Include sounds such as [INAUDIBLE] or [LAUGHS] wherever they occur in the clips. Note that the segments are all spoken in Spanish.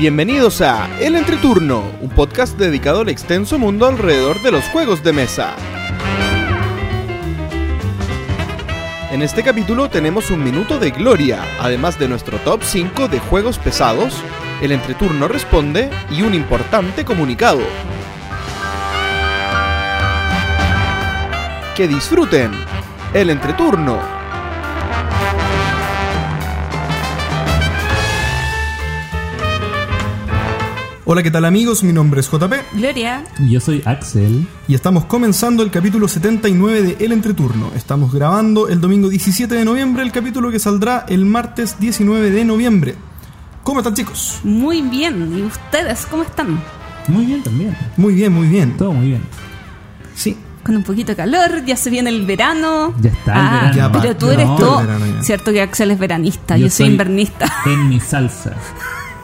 Bienvenidos a El Entreturno, un podcast dedicado al extenso mundo alrededor de los juegos de mesa. En este capítulo tenemos un minuto de gloria, además de nuestro top 5 de juegos pesados, el entreturno responde y un importante comunicado. Que disfruten el entreturno. Hola, ¿qué tal amigos? Mi nombre es JP Gloria. Y Yo soy Axel. y estamos comenzando el capítulo 79 de El Entreturno. Estamos grabando el domingo 17 de noviembre, el capítulo que saldrá el martes 19 de noviembre. ¿Cómo están chicos? Muy bien. ¿Y ustedes cómo están? Muy bien también. Muy bien, muy bien. Todo muy bien. Sí, Con un poquito de calor, ya se viene el verano. Ya está el Ah, verano. Ya pero tú eres no, todo. verano. Cierto que Axel es veranista, yo, soy- invernista. En mi salsa.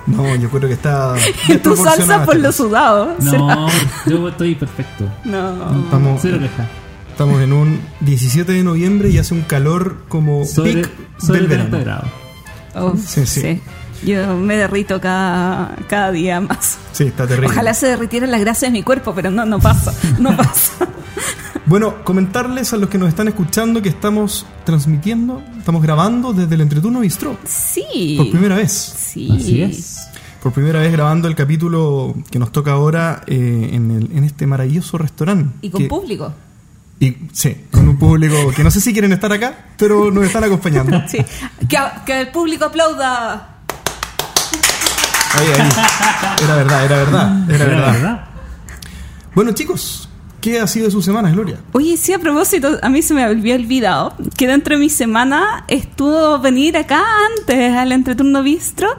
No, yo creo que está. [LAUGHS] tu salsa por esta lo sudado. No, yo estoy perfecto. No. Estamos, Cero queja. estamos en un 17 de noviembre y hace un calor como Sobre, pic sobre del 30 verano. grados. Oh, Sí, sí. sí. Yo me derrito cada, cada día más. Sí, está terrible. Ojalá se derritiera la grasa de mi cuerpo, pero no, no pasa. No [LAUGHS] pasa. Bueno, comentarles a los que nos están escuchando que estamos transmitiendo, estamos grabando desde el Entreturno Bistro. Sí. Por primera vez. Sí. Así es. Por primera vez grabando el capítulo que nos toca ahora eh, en, el- en este maravilloso restaurante. Y con Que- público. Y sí, con un público que no sé si quieren estar acá, pero nos están acompañando. [LAUGHS] Sí. Que, que el público aplauda. Ahí, ahí. Era verdad, era verdad, era Era verdad. verdad. Bueno, chicos, ¿qué ha sido de sus semanas, Gloria? Oye, sí, a propósito, a mí se me había olvidado que dentro de mi semana estuvo venir acá antes al entreturno bistro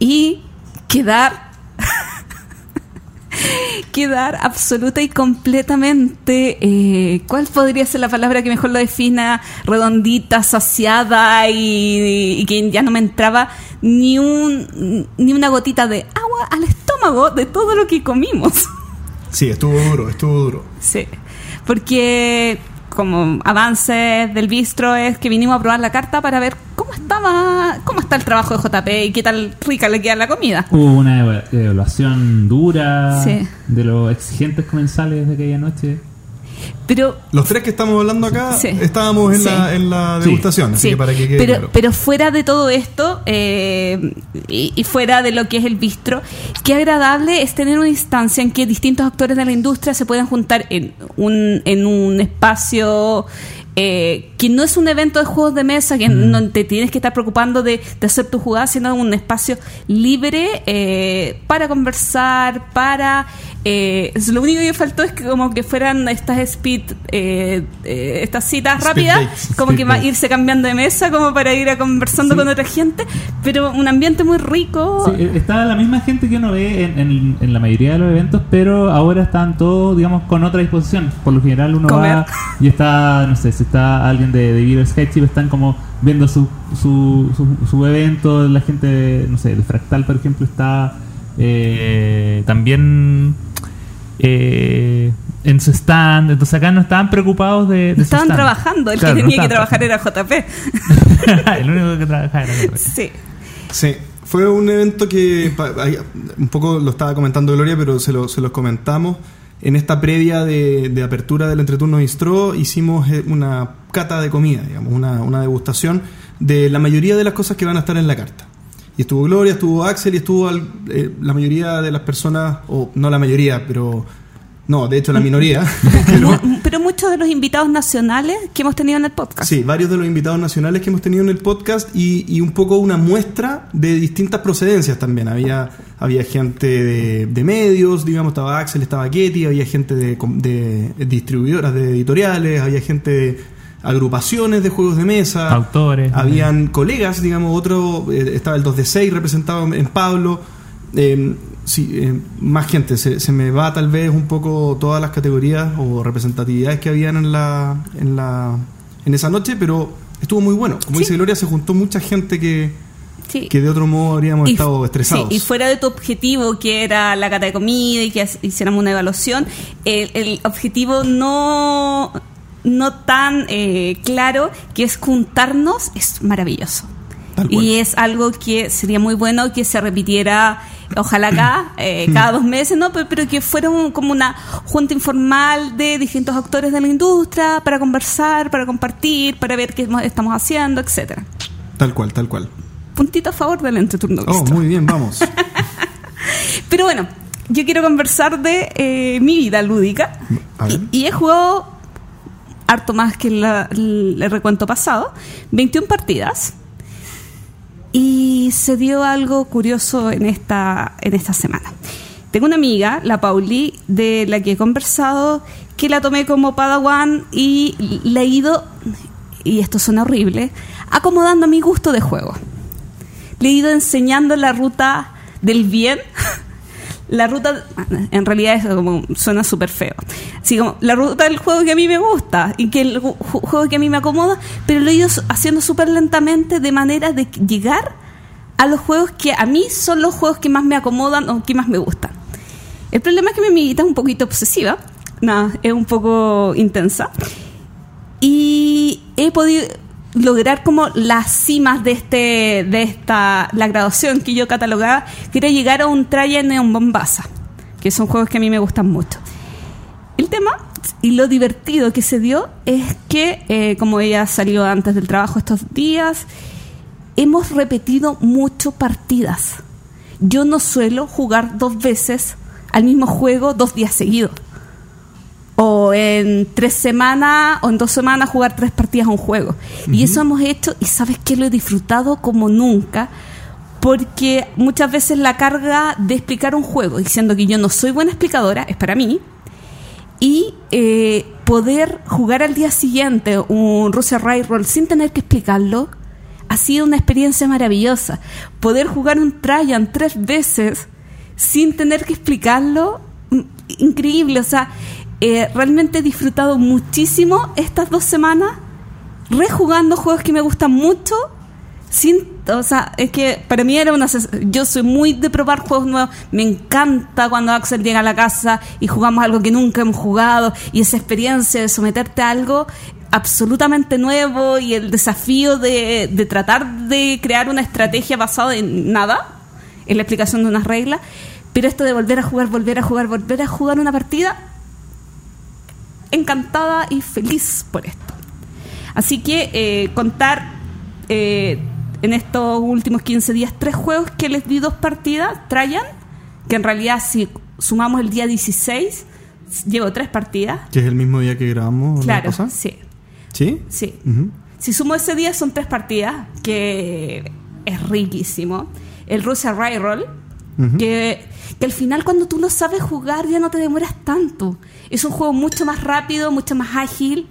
y quedar. [LAUGHS] quedar absoluta y completamente. eh, ¿Cuál podría ser la palabra que mejor lo defina? Redondita, saciada y, y que ya no me entraba ni, un, ni una gotita de agua al estómago de todo lo que comimos. [LAUGHS] Sí, estuvo duro, estuvo duro. Sí, porque como avance del bistro es que vinimos a probar la carta para ver cómo estaba, cómo está el trabajo de JP y qué tal rica le queda la comida. Hubo una eva- evaluación dura Sí. de los exigentes comensales de aquella noche. Pero Los tres que estamos hablando acá Sí. estábamos en, Sí. la, en la Sí. degustación, así sí, que para que quede pero, claro. pero fuera de todo esto eh, y, y fuera de lo que es el bistro, qué agradable es tener una instancia en que distintos actores de la industria se puedan juntar en un, en un espacio eh, que no es un evento de juegos de mesa, que Mm. no te tienes que estar preocupando de, de hacer tu jugada, sino un espacio libre eh, para conversar, para... eh, lo único que faltó es que como que fueran estas speed, eh, eh, estas citas rápidas, como que va a irse cambiando de mesa como para ir a conversando Sí. con otra gente, pero un ambiente muy rico. Sí, eh, está la misma gente que uno ve en, en- en la mayoría de los eventos, pero ahora están todos, digamos, con otra disposición. Por lo general uno Comer. va y está, no sé, si está alguien de, de Video Sketch y están como viendo su, su, su, su evento, la gente, de, no sé, de Fractal, por ejemplo, está eh, también eh, en su stand. Entonces acá no estaban preocupados de... de su Estaban stand. trabajando, el Claro, que no tenía que trabajar era JP. [LAUGHS] el único que trabajaba era JP. sí. Sí, fue un evento que un poco lo estaba comentando Gloria, pero se, lo, se los comentamos. En esta previa de, de apertura del Entreturno Bistro hicimos eh, una cata de comida, digamos, una, una degustación de la mayoría de las cosas que van a estar en la carta. Y estuvo Gloria, estuvo Axel y estuvo al- eh, la mayoría de las personas, o no la mayoría, pero no, de hecho la minoría. [LAUGHS] Pero muchos de los invitados nacionales que hemos tenido en el podcast. Sí, varios de los invitados nacionales que hemos tenido en el podcast y, y un poco una muestra de distintas procedencias también. Había, había gente de, de medios, digamos, estaba Axel, estaba Ketty, había gente de, de distribuidoras, de editoriales, había gente de agrupaciones de juegos de mesa. Autores. Habían colegas, digamos, otro, eh, estaba el 2 de 6 representado en Pablo. Eh, sí, eh, más gente, se, se me va tal vez un poco todas las categorías o representatividades que habían en la, en la en esa noche, pero estuvo muy bueno. Como Sí. dice Gloria, se juntó mucha gente que, Sí. que de otro modo habríamos Y- estado estresados. sí, y fuera de tu objetivo, que era la cata de comida y que hiciéramos una evaluación, el, el objetivo no, no tan eh, claro, que es juntarnos, es maravilloso. Y es algo que sería muy bueno que se repitiera, ojalá acá, [LAUGHS] eh, cada dos meses, ¿no? Pero, pero que fuera un- como una junta informal de distintos actores de la industria para conversar, para compartir, para ver qué mo- estamos haciendo, etcétera. Tal cual, tal cual. Puntito a favor del entreturno. Oh, muy bien, vamos. [LAUGHS] Pero bueno, yo quiero conversar de eh, mi vida lúdica. Y he jugado harto más que la- el, recuento pasado. 21 partidas. Y se dio algo curioso en esta, en esta semana. Tengo una amiga, la Pauli, de la que he conversado, que la tomé como Padawan y la he ido, y esto suena horrible, acomodando a mi gusto de juego. Le he ido enseñando la ruta del bien. [LAUGHS] La ruta, en realidad es como, suena súper feo. Así la ruta del juego que a mí me gusta y que el ju- ju- juego que a mí me acomoda, pero lo he ido haciendo súper lentamente de manera de llegar a los juegos que a mí son los juegos que más me acomodan o que más me gustan. El problema es que mi amiguita es un poquito obsesiva, nada, es un poco intensa y he podido lograr como las cimas de este de esta la graduación que yo catalogaba que era llegar a un Trajan Neon Bombasa que son juegos que a mí me gustan mucho. El tema y lo divertido que se dio es que eh, como ella salió antes del trabajo estos días hemos repetido mucho partidas. Yo no suelo jugar dos veces al mismo juego dos días seguidos o en tres semanas o en dos semanas jugar tres partidas a un juego. Y eso hemos hecho y sabes que lo he disfrutado como nunca porque muchas veces la carga de explicar un juego, diciendo que yo no soy buena explicadora, es para mí, y eh, poder jugar al día siguiente un Russia Roll sin tener que explicarlo, ha sido una experiencia maravillosa. Poder jugar un Trajan tres veces sin tener que explicarlo, mm, increíble. O sea, eh, realmente he disfrutado muchísimo estas dos semanas rejugando juegos que me gustan mucho. Sin, o sea, es que para mí era una. Yo soy muy de probar juegos nuevos. Me encanta cuando Axel llega a la casa y jugamos algo que nunca hemos jugado. Y esa experiencia de someterte a algo absolutamente nuevo y el desafío de, de tratar de crear una estrategia basada en nada, en la explicación de unas reglas. Pero esto de volver a jugar, volver a jugar, volver a jugar una partida, encantada y feliz por esto. Así que eh, contar eh, en estos últimos 15 días tres juegos que les di dos partidas, Trajan, que en realidad si sumamos el día 16, llevo tres partidas. Que es el mismo día que grabamos la Claro, sí, ¿Sí? sí. Si sumo ese día son tres partidas, que es riquísimo. El Russia Roll, que, que al final cuando tú lo sabes jugar ya no te demoras tanto. Es un juego mucho más rápido, mucho más ágil.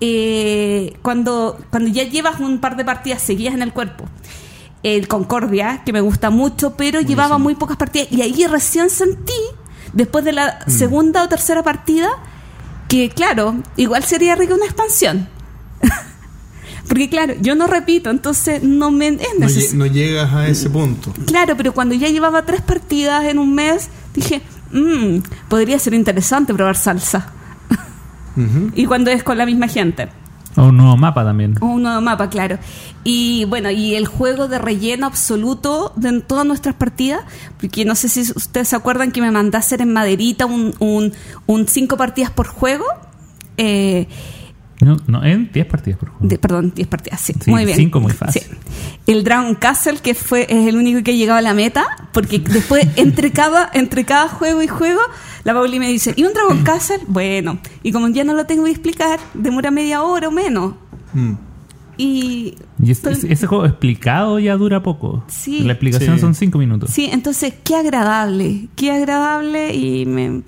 eh, cuando, cuando ya llevas un par de partidas seguidas en el cuerpo. El Concordia, que me gusta mucho, pero llevaba muy pocas partidas. Y ahí recién sentí, después de la segunda o tercera partida, que claro, igual sería rica una expansión. [LAUGHS] Porque claro, yo no repito, entonces no me es No, llegas a ese punto. Claro, pero cuando ya llevaba tres partidas en un mes, dije, "Mm, podría ser interesante probar salsa. [LAUGHS] Y cuando es con la misma gente. O un nuevo mapa también. O Un nuevo mapa, claro. Y bueno, y el juego de relleno absoluto de en todas nuestras partidas, porque no sé si ustedes se acuerdan que me mandé a hacer en maderita un, un, un cinco partidas por juego. Eh, No, no, en 10 partidas por juego. de- perdón, 10 partidas, sí, Sí, muy bien. cinco muy fácil. Sí. El Dragon Castle, que fue es el único que ha llegado a la meta, porque después, [LAUGHS] entre cada, entre cada juego y juego, la Pauli me dice, ¿y un Dragon [CLEARS THROAT] Castle? Bueno, y como ya no lo tengo que explicar, demora media hora o menos. Mm. Y. Y es- estoy- es- ese juego explicado ya dura poco. Sí. La explicación Sí. son 5 minutos. Sí, entonces, qué agradable, qué agradable y me,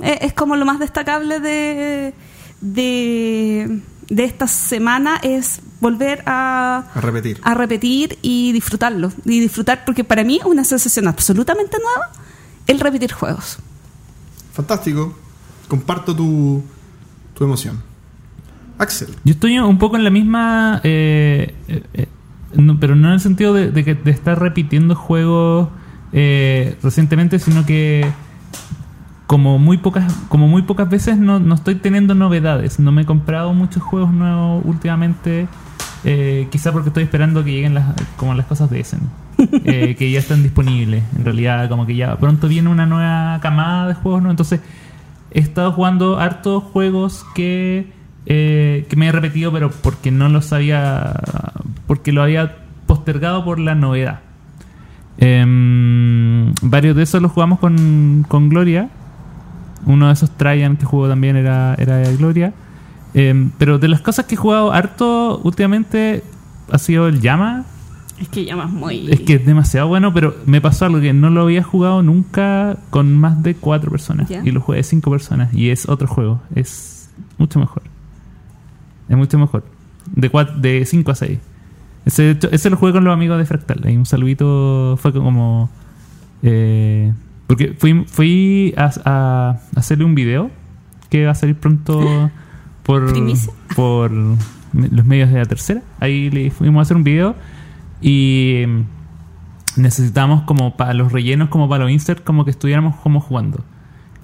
es, es como lo más destacable de, de, de esta semana es volver a, A repetir. a repetir y disfrutarlo. Y disfrutar, porque para mí es una sensación absolutamente nueva el repetir juegos. Fantástico. Comparto tu, tu emoción. Axel. Yo estoy un poco en la misma. eh, eh, eh, no, pero no en el sentido de, de que, de estar repitiendo juegos eh, recientemente, sino que. Como muy pocas, como muy pocas veces no, no estoy teniendo novedades. No me he comprado muchos juegos nuevos últimamente. Eh, quizá porque estoy esperando que lleguen las, como las cosas de Essen, [LAUGHS] eh, que ya están disponibles. En realidad, como que ya pronto viene una nueva camada de juegos, ¿no? Entonces, he estado jugando hartos juegos que, eh, que me he repetido, pero porque no los había. porque lo había postergado por la novedad. Em, varios de esos los jugamos con, con Gloria. Uno de esos Traian que jugó también era, era Gloria. Em, pero de las cosas que he jugado harto últimamente ha sido el Llama. Es que llamas muy. Es que es demasiado bueno, pero me pasó algo que no lo había jugado nunca con más de cuatro personas. Ya. Y lo jugué de cinco personas. Y es otro juego. Es mucho mejor. Es mucho mejor. De, cuat- de 5 a 6. Ese, ese lo jugué con los amigos de Fractal. Ahí un saludito fue como... eh, porque fui, fui a, a hacerle un video que va a salir pronto [LAUGHS] por, Primicia. por los medios de la tercera. Ahí le fuimos a hacer un video y mm, necesitamos como para los rellenos, como para los inserts, como que estuviéramos como jugando.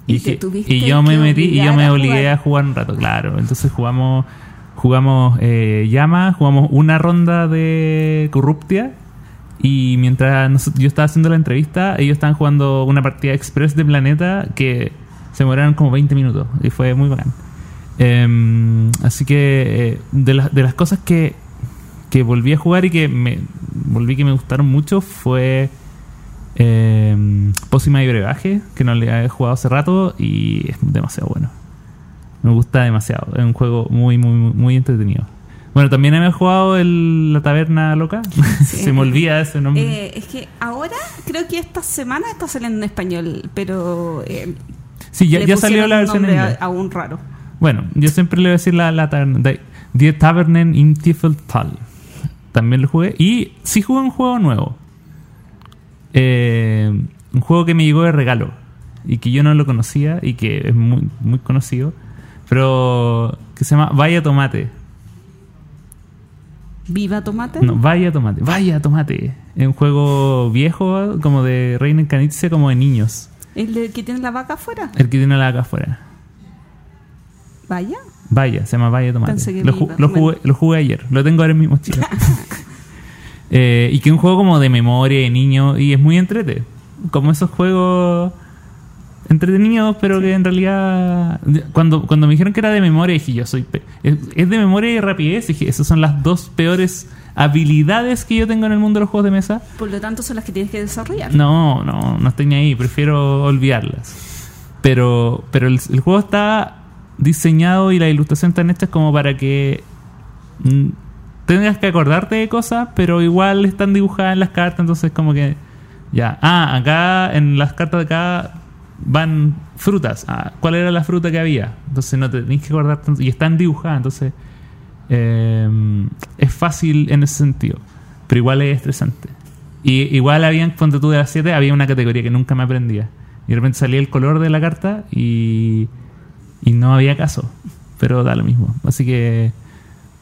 Y te tuviste y yo me que metí y yo me a obligué jugar. a jugar un rato, claro. Entonces jugamos jugamos eh, llama, jugamos una ronda de Corruptia y mientras yo estaba haciendo la entrevista, ellos estaban jugando una partida express de Planeta que se demoraron como 20 minutos y fue muy bacán. Em, así que eh, de, las de las cosas que, que volví a jugar y que me volví que me gustaron mucho fue eh, Pócima y Brebaje, que no le he jugado hace rato y es demasiado bueno. Me gusta demasiado. Es un juego muy, muy, muy entretenido. Bueno, también he jugado el, La Taberna Loca. [LAUGHS] Se me olvida ese nombre. Eh, es que ahora creo que esta semana está saliendo en español, pero eh, sí, ya, ya salió la versión en inglés. aún raro. Bueno, yo siempre le voy a decir la, la taberna. de- Die Tavernen in Tiefeltal. También lo jugué. Y sí jugué un juego nuevo. Eh, un juego que me llegó de regalo. Y que yo no lo conocía. Y que es muy, muy conocido. Pero que se llama Vaya Tomate. Viva Tomate. No, Vaya Tomate. Vaya Tomate. Es un juego viejo, como de Reiner Canice, como de niños. ¿El de que tiene la vaca afuera? El que tiene la acá afuera. Vaya. Vaya, se llama Vaya Tomate. Pensé que Lo, ju- jugué, Bueno. lo jugué ayer. Lo tengo ahora en mi mochila. [LAUGHS] Eh, y que es un juego como de memoria de niño. Y es muy entrete. Como esos juegos entretenidos, pero que en realidad. Cuando, cuando me dijeron que era de memoria, dije yo soy. pe- Es, es de memoria y rapidez. Dije, esas son las dos peores habilidades que yo tengo en el mundo de los juegos de mesa. Por lo tanto, son las que tienes que desarrollar. No, no, no estoy ni ahí, prefiero olvidarlas. Pero, pero el, el juego está diseñado y la ilustración están hechas como para que mm, tengas que acordarte de cosas, pero igual están dibujadas en las cartas, entonces como que ya, ah, acá en las cartas de acá van frutas. Ah, ¿cuál era la fruta que había? Entonces no te tenés que acordar tanto, y están dibujadas, entonces eh, es fácil en ese sentido, pero igual es estresante. Y igual habían, cuando tú de las 7, había una categoría que nunca me aprendía. Y de repente salía el color de la carta y, y no había caso. Pero da lo mismo. Así que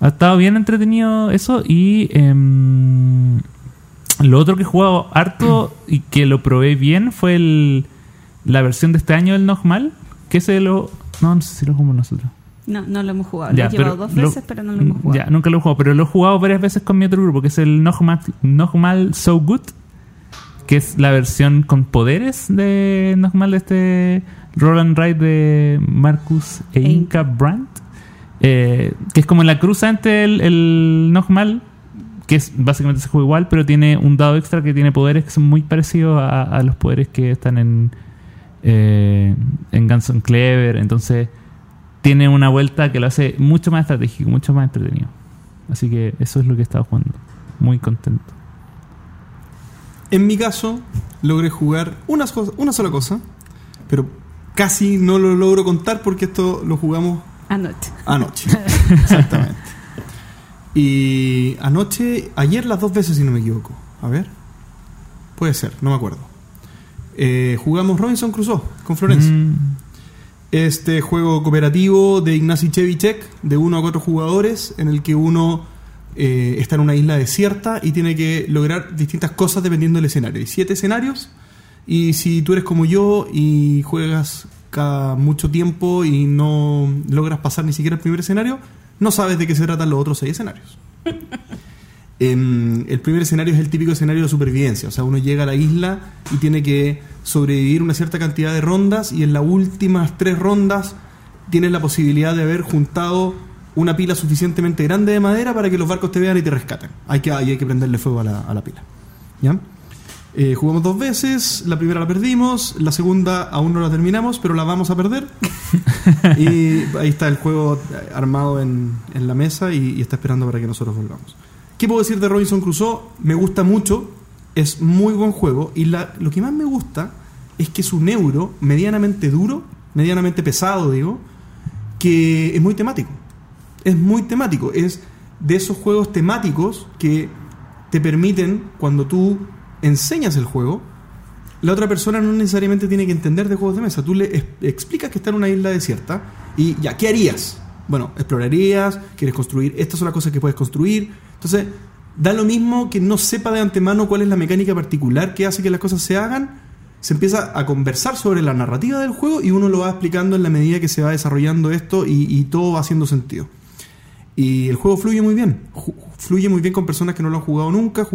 ha estado bien entretenido eso. Y em, lo otro que he jugado harto y que lo probé bien fue el, la versión de este año del Nogmal. Que ese lo. No, no sé si lo jugamos nosotros. No, no lo hemos jugado. Ya, lo he llevado dos lo- veces, pero no lo hemos jugado. Ya, nunca lo he jugado, pero lo he jugado varias veces con mi otro grupo, que es el Nogmal, Nogmal So Good, que es la versión con poderes de Nogmal de este Roland Ride de Marcus e Inca Brandt, eh, que es como la cruza entre el, el Nogmal, que es básicamente se juega igual, pero tiene un dado extra que tiene poderes que son muy parecidos a, a los poderes que están en, eh, en Guns N' Clever, entonces tiene una vuelta que lo hace mucho más estratégico, mucho más entretenido. Así que eso es lo que he estado jugando. Muy contento. En mi caso, logré jugar una, so- una sola cosa, pero casi no lo logro contar porque esto lo jugamos Anoche. anoche. Exactamente. Y anoche, ayer las dos veces, si no me equivoco. A ver. Puede ser, no me acuerdo. Eh, jugamos Robinson Crusoe con Florencia. Mm, Este juego cooperativo de Ignacy Chevicek, de uno a cuatro jugadores, en el que uno eh, está en una isla desierta y tiene que lograr distintas cosas dependiendo del escenario. Hay siete escenarios, y si tú eres como yo y juegas cada mucho tiempo y no logras pasar ni siquiera el primer escenario, no sabes de qué se tratan los otros seis escenarios. [LAUGHS] Em, el primer escenario es el típico escenario de supervivencia, o sea, uno llega a la isla y tiene que sobrevivir una cierta cantidad de rondas y en las últimas tres rondas tienes la posibilidad de haber juntado una pila suficientemente grande de madera para que los barcos te vean y te rescaten. Hay que, hay que prenderle fuego a la, a la pila. ¿Ya? Eh, jugamos dos veces, la primera la perdimos, la segunda aún no la terminamos, pero la vamos a perder. [LAUGHS] y ahí está el juego armado en, en la mesa y, y está esperando para que nosotros volvamos. ¿Qué puedo decir de Robinson Crusoe? Me gusta mucho, es muy buen juego y la- lo que más me gusta es que es un euro medianamente duro, medianamente pesado, digo, que es muy temático. Es muy temático, es de esos juegos temáticos que te permiten, cuando tú enseñas el juego, la otra persona no necesariamente tiene que entender de juegos de mesa. Tú le explicas que está en una isla desierta y ya, ¿qué harías? Bueno, explorarías, quieres construir, estas son las cosas que puedes construir. Entonces, da lo mismo que no sepa de antemano cuál es la mecánica particular que hace que las cosas se hagan. Se empieza a conversar sobre la narrativa del juego y uno lo va explicando en la medida que se va desarrollando esto y, todo va haciendo sentido. Y el juego fluye muy bien. Fluye muy bien con personas que no lo han jugado nunca.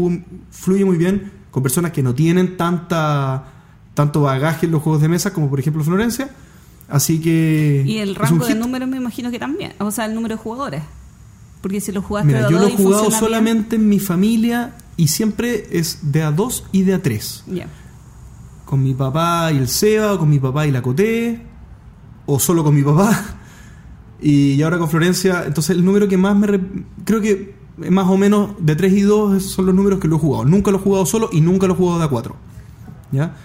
Fluye muy bien con personas que no tienen tanta tanto bagaje en los juegos de mesa, como por ejemplo Florencia. Así que. Y el rango de hit. números me imagino que también. O sea, el número de jugadores. Porque si lo jugaste Mira, de a yo lo he jugado bien- solamente en mi familia y siempre es de a dos y de a tres. Ya. Con mi papá y el Seba, o con mi papá y la Coté, o solo con mi papá. Y ahora con Florencia, entonces el número que más me... re- creo que más o menos de 3 y 2 son los números que lo he jugado. Nunca lo he jugado solo y nunca lo he jugado de a 4. ¿Ya?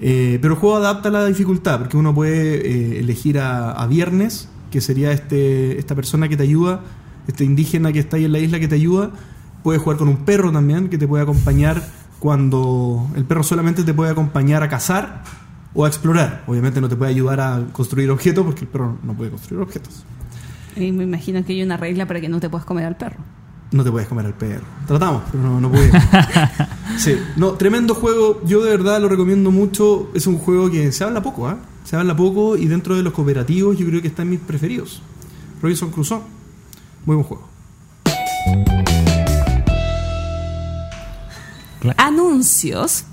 Eh, pero el juego adapta la dificultad, porque uno puede eh, elegir a, a Viernes, que sería este, esta persona que te ayuda, este indígena que está ahí en la isla que te ayuda. Puedes jugar con un perro también, que te puede acompañar cuando el perro solamente te puede acompañar a cazar o a explorar. Obviamente no te puede ayudar a construir objetos, porque el perro no puede construir objetos. Y me imagino que hay una regla para que no te puedas comer al perro. No te puedes comer al perro. Tratamos, pero no, no pudimos. [LAUGHS] sí, no, tremendo juego. Yo de verdad lo recomiendo mucho. Es un juego que se habla poco, ¿ah? Se habla poco y dentro de los cooperativos yo creo que está en mis preferidos. Robinson Crusoe. Muy buen juego. Anuncios.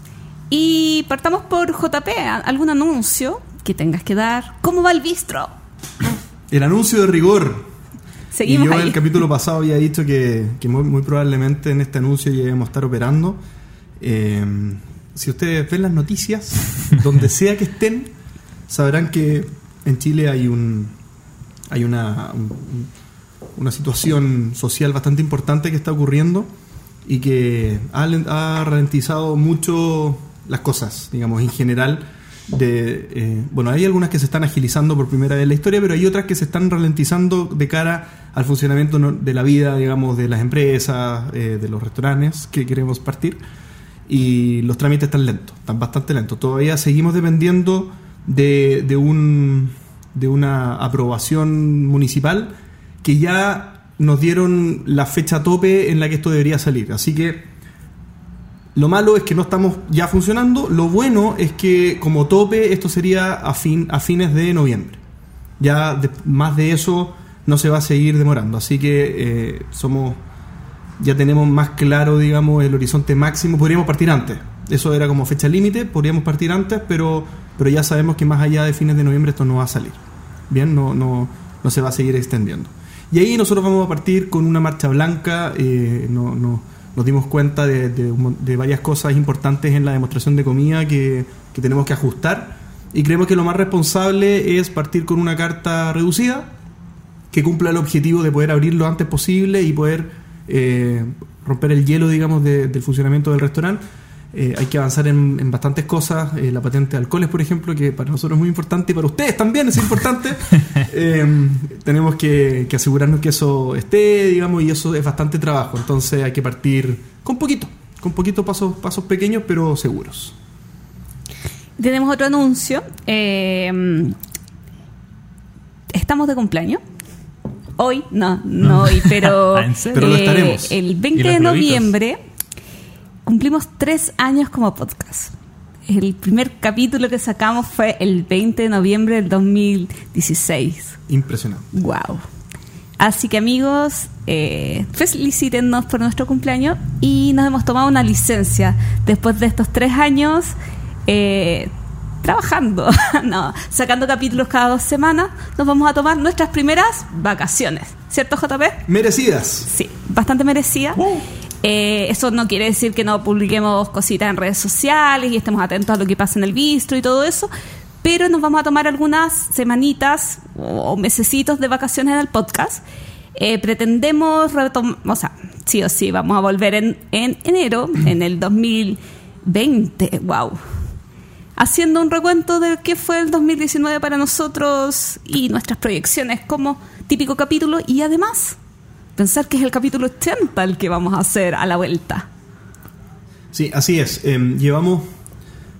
Y partamos por JP. ¿Algún anuncio que tengas que dar? ¿Cómo va el bistro? El anuncio de rigor. Seguimos y yo en el capítulo pasado había dicho que, que muy, muy probablemente en este anuncio ya íbamos a estar operando. Eh, si ustedes ven las noticias, [LAUGHS] donde sea que estén, sabrán que en Chile hay un hay una, un- un- una situación social bastante importante que está ocurriendo y que ha, ha ralentizado mucho las cosas, digamos, en general. De, eh, bueno, hay algunas que se están agilizando por primera vez en la historia, pero hay otras que se están ralentizando de cara al funcionamiento de la vida, digamos, de las empresas, eh, de los restaurantes que queremos partir. Y los trámites están lentos, están bastante lentos. Todavía seguimos dependiendo de, de un, de una aprobación municipal que ya nos dieron la fecha tope en la que esto debería salir. Así que lo malo es que no estamos ya funcionando. Lo bueno es que como tope esto sería a, fin, a fines de noviembre. Ya más de eso no se va a seguir demorando. Así que eh, somos ya tenemos más claro, digamos, el horizonte máximo. Podríamos partir antes. Eso era como fecha límite, podríamos partir antes, pero, pero ya sabemos que más allá de fines de noviembre esto no va a salir. Bien, no, no, no se va a seguir extendiendo. Y ahí nosotros vamos a partir con una marcha blanca. eh, no, no- nos dimos cuenta de, de varias cosas importantes en la demostración de comida que, que tenemos que ajustar. Y creemos que lo más responsable es partir con una carta reducida que cumpla el objetivo de poder abrir lo antes posible y poder eh, romper el hielo, digamos, de- del funcionamiento del restaurante. Eh, hay que avanzar en, en bastantes cosas. eh, la patente de alcoholes, por ejemplo, que para nosotros es muy importante y para ustedes también es importante. [LAUGHS] Eh, tenemos que, que asegurarnos que eso esté, digamos, y eso es bastante trabajo. Entonces hay que partir con poquito, con poquito pasos, pasos pequeños, pero seguros. Tenemos otro anuncio. Eh, estamos de cumpleaños. Hoy, no, no hoy, pero, [LAUGHS] Ah. Pero lo eh, estaremos. el ¿Y 20 los de noviembre cumplimos tres años como podcast. El primer capítulo que sacamos fue el 20 de noviembre del 2016. Impresionante. Wow. Así que amigos, eh, felicítennos por nuestro cumpleaños y nos hemos tomado una licencia después de estos tres años eh, trabajando, [LAUGHS] no, sacando capítulos cada dos semanas. Nos vamos a tomar nuestras primeras vacaciones, ¿cierto JP? Merecidas. Sí, bastante merecida. Eh, eso no quiere decir que no publiquemos cositas en redes sociales y estemos atentos a lo que pasa en el bistro y todo eso, pero nos vamos a tomar algunas semanitas o mesecitos de vacaciones en el podcast. Eh, pretendemos retomar, o sea, sí o sí, vamos a volver en, en enero, [CLEARS THROAT] en el 2020, wow. Haciendo un recuento de qué fue el 2019 para nosotros y nuestras proyecciones como típico capítulo y además pensar que es el capítulo 80 el que vamos a hacer a la vuelta. Sí, así es. Eh, llevamos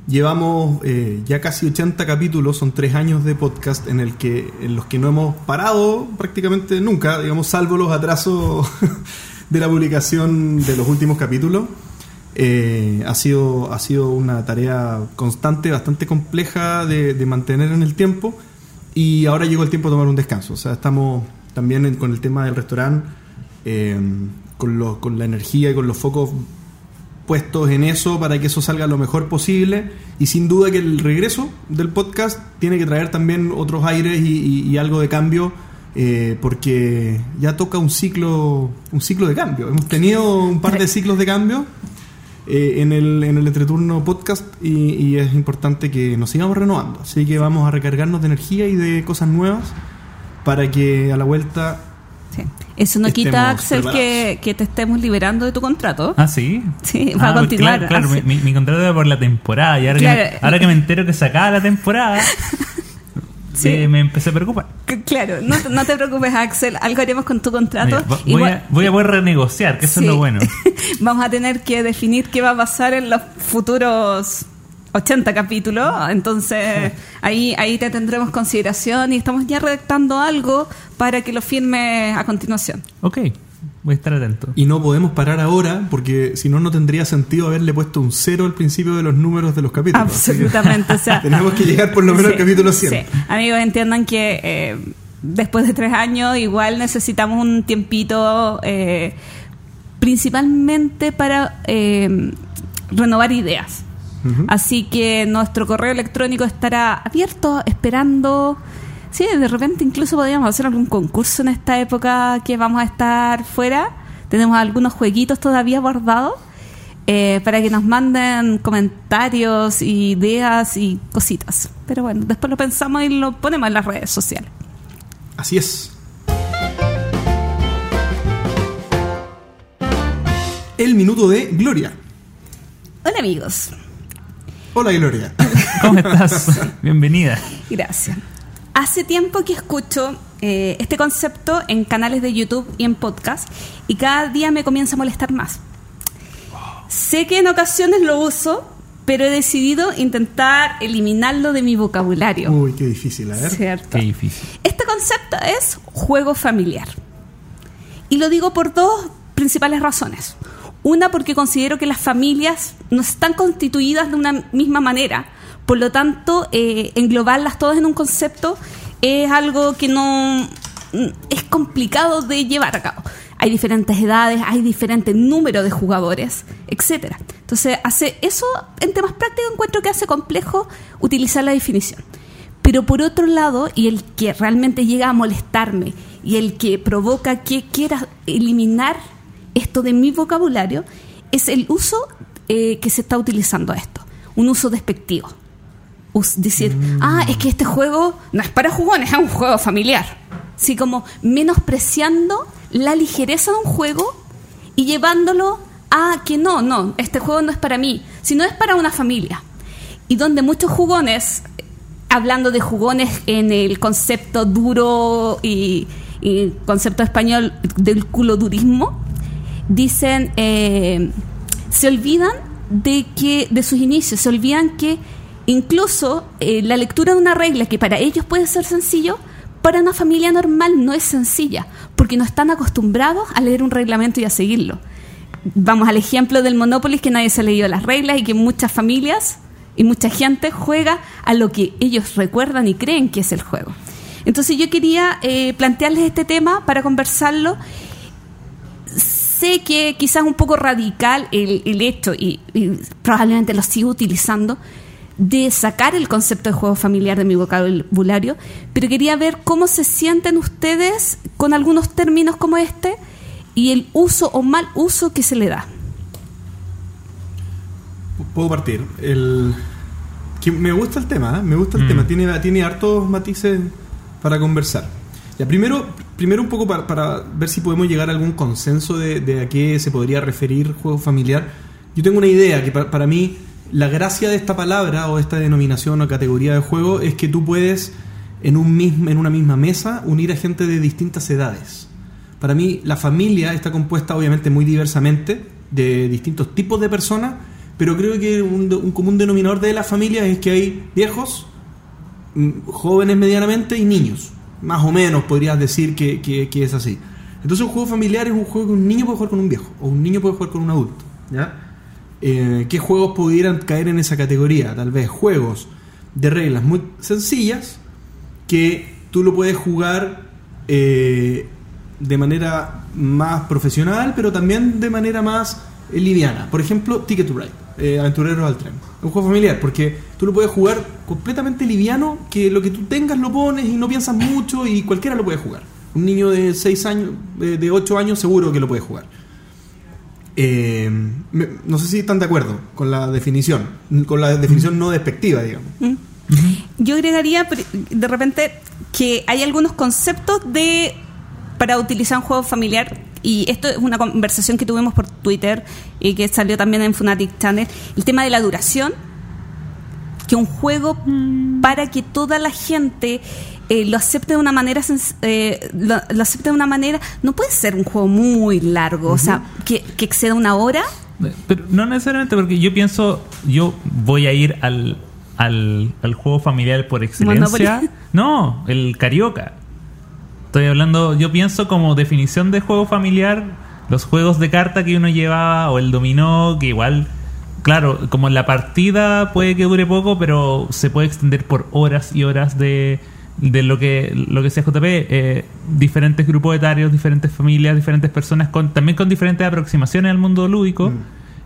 llevamos eh, ya casi 80 capítulos, son tres años de podcast en, el que, en los que no hemos parado prácticamente nunca, digamos, salvo los atrasos [LAUGHS] de la publicación de los últimos capítulos. Eh, ha, sido, ha sido una tarea constante, bastante compleja de, mantener en el tiempo y ahora llegó el tiempo de tomar un descanso. O sea, estamos también con el tema del restaurante, eh, con, los- con la energía y con los focos puestos en eso para que eso salga lo mejor posible y sin duda que el regreso del podcast tiene que traer también otros aires y, algo de cambio eh, porque ya toca un ciclo un ciclo de cambio hemos tenido un par de ciclos de cambio eh, en, el, en el entreturno podcast y, es importante que nos sigamos renovando así que vamos a recargarnos de energía y de cosas nuevas para que a la vuelta. Eso no quita, Axel, que, que te estemos liberando de tu contrato. Ah, sí. Sí, va a Ah, continuar. Claro, claro, mi, mi- mi contrato era por la temporada. Y ahora, Claro. que, me, ahora que me entero que se acaba la temporada, [LAUGHS] Sí. eh, me empecé a preocupar. Claro, no, te- no te preocupes, Axel. Algo haremos con tu contrato. Mira, voy, voy- a, voy a poder renegociar, que eso Sí. es lo bueno. [LAUGHS] Vamos a tener que definir qué va a pasar en los futuros 80 capítulos. Entonces, [LAUGHS] ahí, ahí te tendremos consideración y estamos ya redactando algo para que lo firme a continuación. Ok, voy a estar atento. Y no podemos parar ahora porque si no, no tendría sentido haberle puesto un cero al principio de los números de los capítulos. Absolutamente. O sea, [LAUGHS] tenemos que llegar por lo menos al capítulo 100. sí. Amigos, entiendan que eh, después de tres años igual necesitamos un tiempito eh, principalmente para eh, renovar ideas. Así que nuestro correo electrónico estará abierto, esperando. Sí, de repente incluso podríamos hacer algún concurso en esta época que vamos a estar fuera. Tenemos algunos jueguitos todavía guardados eh, para que nos manden comentarios, ideas y cositas. Pero bueno, después lo pensamos y lo ponemos en las redes sociales. Así es. El minuto de Gloria. Hola amigos, Hola Gloria. [LAUGHS] ¿Cómo estás? Bienvenida. gracias. Hace tiempo que escucho eh, este concepto en canales de YouTube y en podcast y cada día me comienza a molestar más. Sé que en ocasiones lo uso, pero he decidido intentar eliminarlo de mi vocabulario. Uy, qué difícil, a ver. ¿Cierto? Qué difícil. Este concepto es juego familiar. Y lo digo por dos principales razones. Una, porque considero que las familias no están constituidas de una misma manera. Por lo tanto, eh, englobarlas todas en un concepto es algo que no mm, es complicado de llevar a cabo. Hay diferentes edades, hay diferentes números de jugadores, etcétera. Entonces, hace eso en temas prácticos encuentro que hace complejo utilizar la definición. Pero por otro lado, y el que realmente llega a molestarme y el que provoca que quiera eliminar esto de mi vocabulario, es el uso eh, que se está utilizando a esto. Un uso despectivo. Us- decir, ah, es que este juego no es para jugones, es un juego familiar. Así como menospreciando la ligereza de un juego y llevándolo a que no, no, este juego no es para mí, sino es para una familia. Y donde muchos jugones, hablando de jugones en el concepto duro y, y concepto español del culodurismo, dicen, eh, se olvidan de que de sus inicios, se olvidan que incluso eh, la lectura de una regla que para ellos puede ser sencillo, para una familia normal no es sencilla, porque no están acostumbrados a leer un reglamento y a seguirlo. Vamos al ejemplo del Monopoly, que nadie se ha leído las reglas y que muchas familias y mucha gente juega a lo que ellos recuerdan y creen que es el juego. Entonces yo quería eh, plantearles este tema para conversarlo. Sé que quizás un poco radical el, el hecho, y, y probablemente lo sigo utilizando, de sacar el concepto de juego familiar de mi vocabulario, pero quería ver cómo se sienten ustedes con algunos términos como este y el uso o mal uso que se le da. Puedo partir. El... que me gusta el tema, ¿eh? me gusta el Mm. tema. Tiene, tiene hartos matices para conversar. Primero, primero un poco para, ver si podemos llegar a algún consenso de, a qué se podría referir juego familiar. Yo tengo una idea que pa- para mí la gracia de esta palabra o esta denominación o categoría de juego es que tú puedes en, un mismo, en una misma mesa unir a gente de distintas edades. Para mí la familia está compuesta obviamente muy diversamente de distintos tipos de personas, pero creo que un, un común denominador de la familia es que hay viejos, mm, jóvenes medianamente y niños. Más o menos podrías decir que, que- es así. Entonces un juego familiar es un juego que un niño puede jugar con un viejo o un niño puede jugar con un adulto. Eh, ¿Qué juegos pudieran caer en esa categoría? Tal vez juegos de reglas muy sencillas que tú lo puedes jugar eh, de manera más profesional, pero también de manera más eh, liviana. Por ejemplo, Ticket to Ride, eh, Aventureros al Tren. Un juego familiar porque tú lo puedes jugar completamente liviano, que lo que tú tengas lo pones y no piensas mucho y cualquiera lo puede jugar. Un niño de 6 años, de 8 años seguro que lo puede jugar. Eh, no sé si están de acuerdo con la definición, con la definición no despectiva, digamos. Yo agregaría de repente que hay algunos conceptos de para utilizar un juego familiar y esto es una conversación que tuvimos por Twitter y que salió también en Funatic Channel, el tema de la duración, que un juego para que toda la gente eh, lo acepte de una manera eh, lo, lo acepte de una manera no puede ser un juego muy largo, o sea, que, que exceda una hora. Pero no necesariamente, porque yo pienso, yo voy a ir al, al, al juego familiar por excelencia. Monopoly. [LAUGHS] No, el Carioca. Estoy hablando, yo pienso como definición de juego familiar, los juegos de carta que uno llevaba, o el dominó, que igual, claro, como la partida puede que dure poco, pero se puede extender por horas y horas de, de lo que lo que sea JP, eh, diferentes grupos etarios, diferentes familias, diferentes personas, con, también con diferentes aproximaciones al mundo lúdico,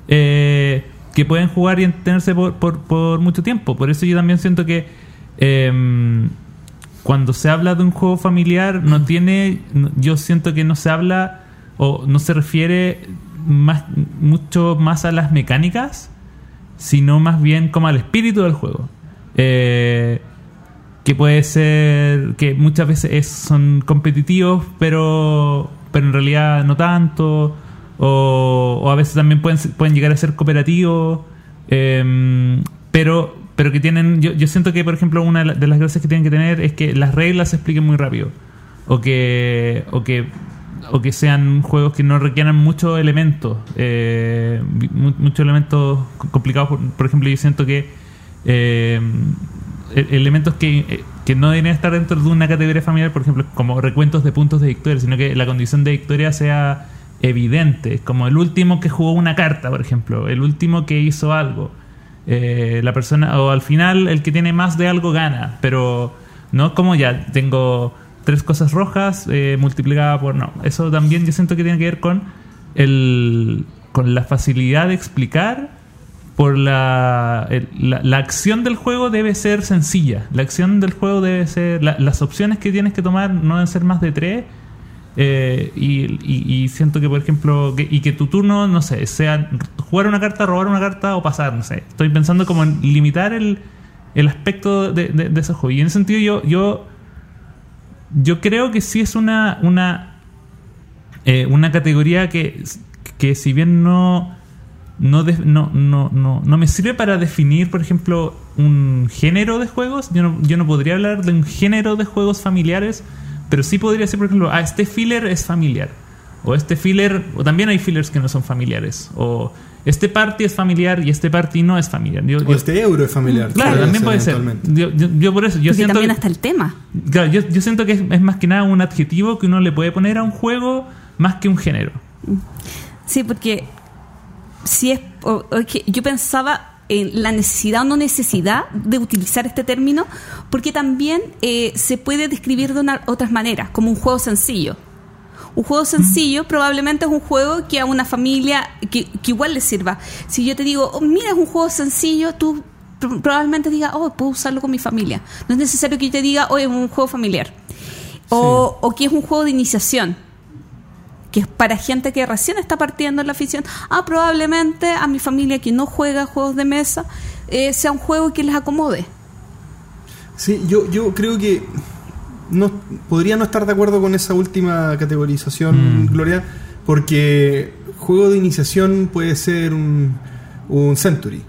eh, que pueden jugar y entretenerse por, por, por mucho tiempo. Por eso yo también siento que em, cuando se habla de un juego familiar, no tiene. Yo siento que no se habla o no se refiere más, mucho más a las mecánicas, sino más bien como al espíritu del juego. Eh, que puede ser que muchas veces es- son competitivos, pero, pero en realidad no tanto. O, o a veces también pueden, pueden llegar a ser cooperativos. em, pero, pero que tienen. Yo, yo siento que, por ejemplo, una de la- de las gracias que tienen que tener es que las reglas se expliquen muy rápido. O que. O que o que sean juegos que no requieran muchos elementos, eh, mu- muchos elementos co- complicados. Por, por ejemplo, yo siento que eh, e- elementos que, eh, que no deberían estar dentro de una categoría familiar, por ejemplo, como recuentos de puntos de victoria, sino que la condición de victoria sea evidente, como el último que jugó una carta, por ejemplo, el último que hizo algo. Eh, la persona, o al final el que tiene más de algo gana, pero no como ya tengo tres cosas rojas eh, multiplicada por. No, eso también yo siento que tiene que ver con, el, con la facilidad de explicar por la, la, acción del juego debe ser sencilla. La acción del juego debe ser. la- las opciones que tienes que tomar no deben ser más de tres. Eh, y, siento que, por ejemplo, y que tu turno, no sé, sea jugar una carta, robar una carta o pasar, no sé. Estoy pensando como en limitar el, el aspecto de, de, de ese juego. Y en ese sentido, yo, yo, yo creo que sí es una, una, eh, una categoría que, que si bien no no, no, no, no me sirve para definir, por ejemplo, un género de juegos. Yo no, yo no podría hablar de un género de juegos familiares, pero sí podría decir, por ejemplo, ah, este filler es familiar. O este filler, o también hay fillers que no son familiares. O este party es familiar y este party no es familiar. Yo- O yo- este euro es familiar. claro, también puede ser. Yo, yo- yo por eso, yo Porque siento también hasta el tema. Claro, yo, yo siento que es, es más que nada un adjetivo que uno le puede poner a un juego más que un género. Sí, porque si es. o- yo pensaba en la necesidad o no necesidad de utilizar este término, porque también eh, se puede describir de una, otras maneras, como un juego sencillo. Un juego sencillo probablemente es un juego que a una familia que, que igual le sirva. Si yo te digo, oh, mira, es un juego sencillo, tú pr- probablemente digas, oh, puedo usarlo con mi familia. No es necesario que yo te diga, oh, es un juego familiar. O, o que es un juego de iniciación para gente que recién está partiendo en la afición, ah, probablemente a mi familia que no juega juegos de mesa eh, sea un juego que les acomode. Sí, yo, yo creo que no podría no estar de acuerdo con esa última categorización, Mm. Gloria, porque juego de iniciación puede ser un, un Century.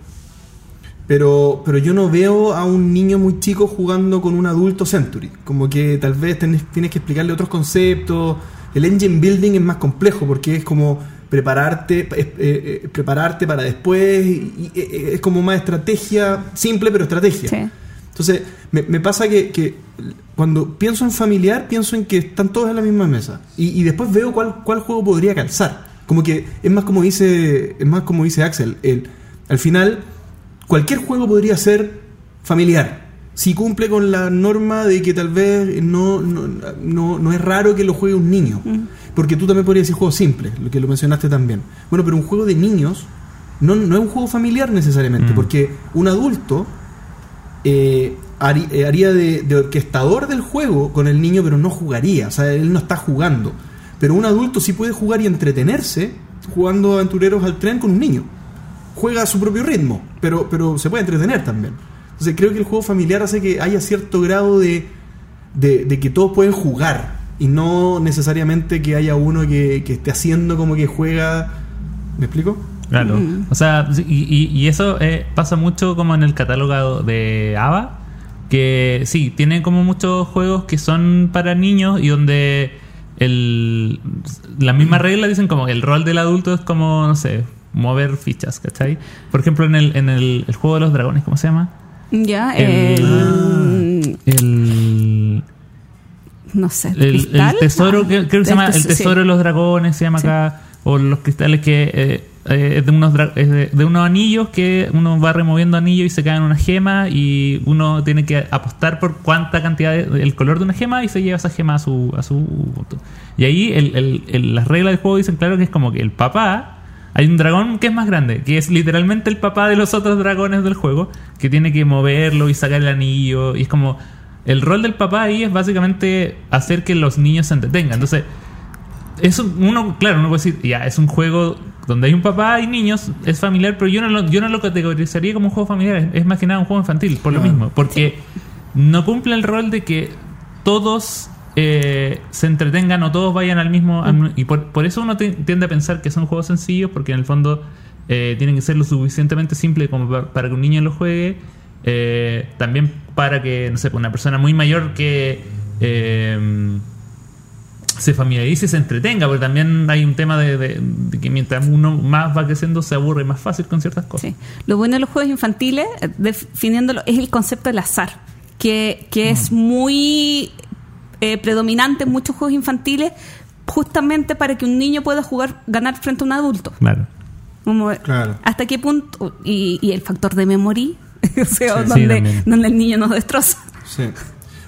Pero, pero yo no veo a un niño muy chico jugando con un adulto Century. Como que tal vez tenés- tienes que explicarle otros conceptos. El engine building es más complejo porque es como prepararte, es, eh, eh, prepararte para después. y- y, eh, es como más estrategia, simple pero estrategia. Sí. Entonces, me, me pasa que, que cuando pienso en familiar, pienso en que están todos en la misma mesa. Y, y después veo cuál, cuál juego podría calzar. Como que es más como dice, es más como dice Axel. El, al final, cualquier juego podría ser familiar. Si cumple con la norma de que tal vez no, no, no, no es raro que lo juegue un niño. Porque tú también podrías decir juego simple, lo que lo mencionaste también. Bueno, pero un juego de niños no, no es un juego familiar necesariamente, Mm. porque un adulto eh, eh, haría de, de orquestador del juego con el niño, pero no jugaría. O sea, él no está jugando. Pero un adulto sí puede jugar y entretenerse jugando aventureros al tren con un niño. Juega a su propio ritmo, pero, pero se puede entretener también. Entonces creo que el juego familiar hace que haya cierto grado de, de, de que todos pueden jugar y no necesariamente que haya uno que, que esté haciendo como que juega. ¿Me explico? Claro. Mm. O sea, y, y- y eso eh, pasa mucho como en el catálogo de ABA, que sí, tiene como muchos juegos que son para niños y donde el, la misma regla dicen como que el rol del adulto es como, no sé, mover fichas, ¿cachai? Por ejemplo, en el, en el, el juego de los dragones, ¿cómo se llama? Ya, El- el- El, no sé, el, el tesoro, Ah, que, creo que se llama el sí. tesoro de los dragones, se llama Sí. acá, o los cristales que eh, eh, es de unos es de, de unos anillos que uno va removiendo anillos y se caen una gema y uno tiene que apostar por cuánta cantidad de- el color de una gema y se lleva esa gema a su a su punto. Y ahí el- las reglas del juego dicen claro que es como que el papá hay un dragón que es más grande, que es literalmente el papá de los otros dragones del juego, que tiene que moverlo y sacar el anillo. Y es como. El rol del papá ahí es básicamente hacer que los niños se entretengan. Entonces, eso uno, claro, uno puede decir, ya, es un juego donde hay un papá y niños, es familiar, pero yo no lo, yo no lo categorizaría como un juego familiar, es, más que nada un juego infantil, por lo mismo, porque no cumple el rol de que todos eh, se entretengan o todos vayan al mismo... al- y por, por eso uno te- tiende a pensar que son juegos sencillos, porque en el fondo eh, tienen que ser lo suficientemente simple como pa- para que un niño lo juegue, eh, también para que, no sé, una persona muy mayor que... eh, se familiarice y se entretenga, porque también hay un tema de, de- de que mientras uno más va creciendo se aburre más fácil con ciertas cosas. Sí. Lo bueno de los juegos infantiles, eh, definiéndolo, es el concepto del azar, que, que es muy eh, predominante en muchos juegos infantiles, justamente para que un niño pueda jugar, ganar frente a un adulto. Claro. Como, Claro. ¿Hasta qué punto? Y, y el factor de memory, [LAUGHS] o sea, Sí. Donde, donde el niño nos destroza. Sí.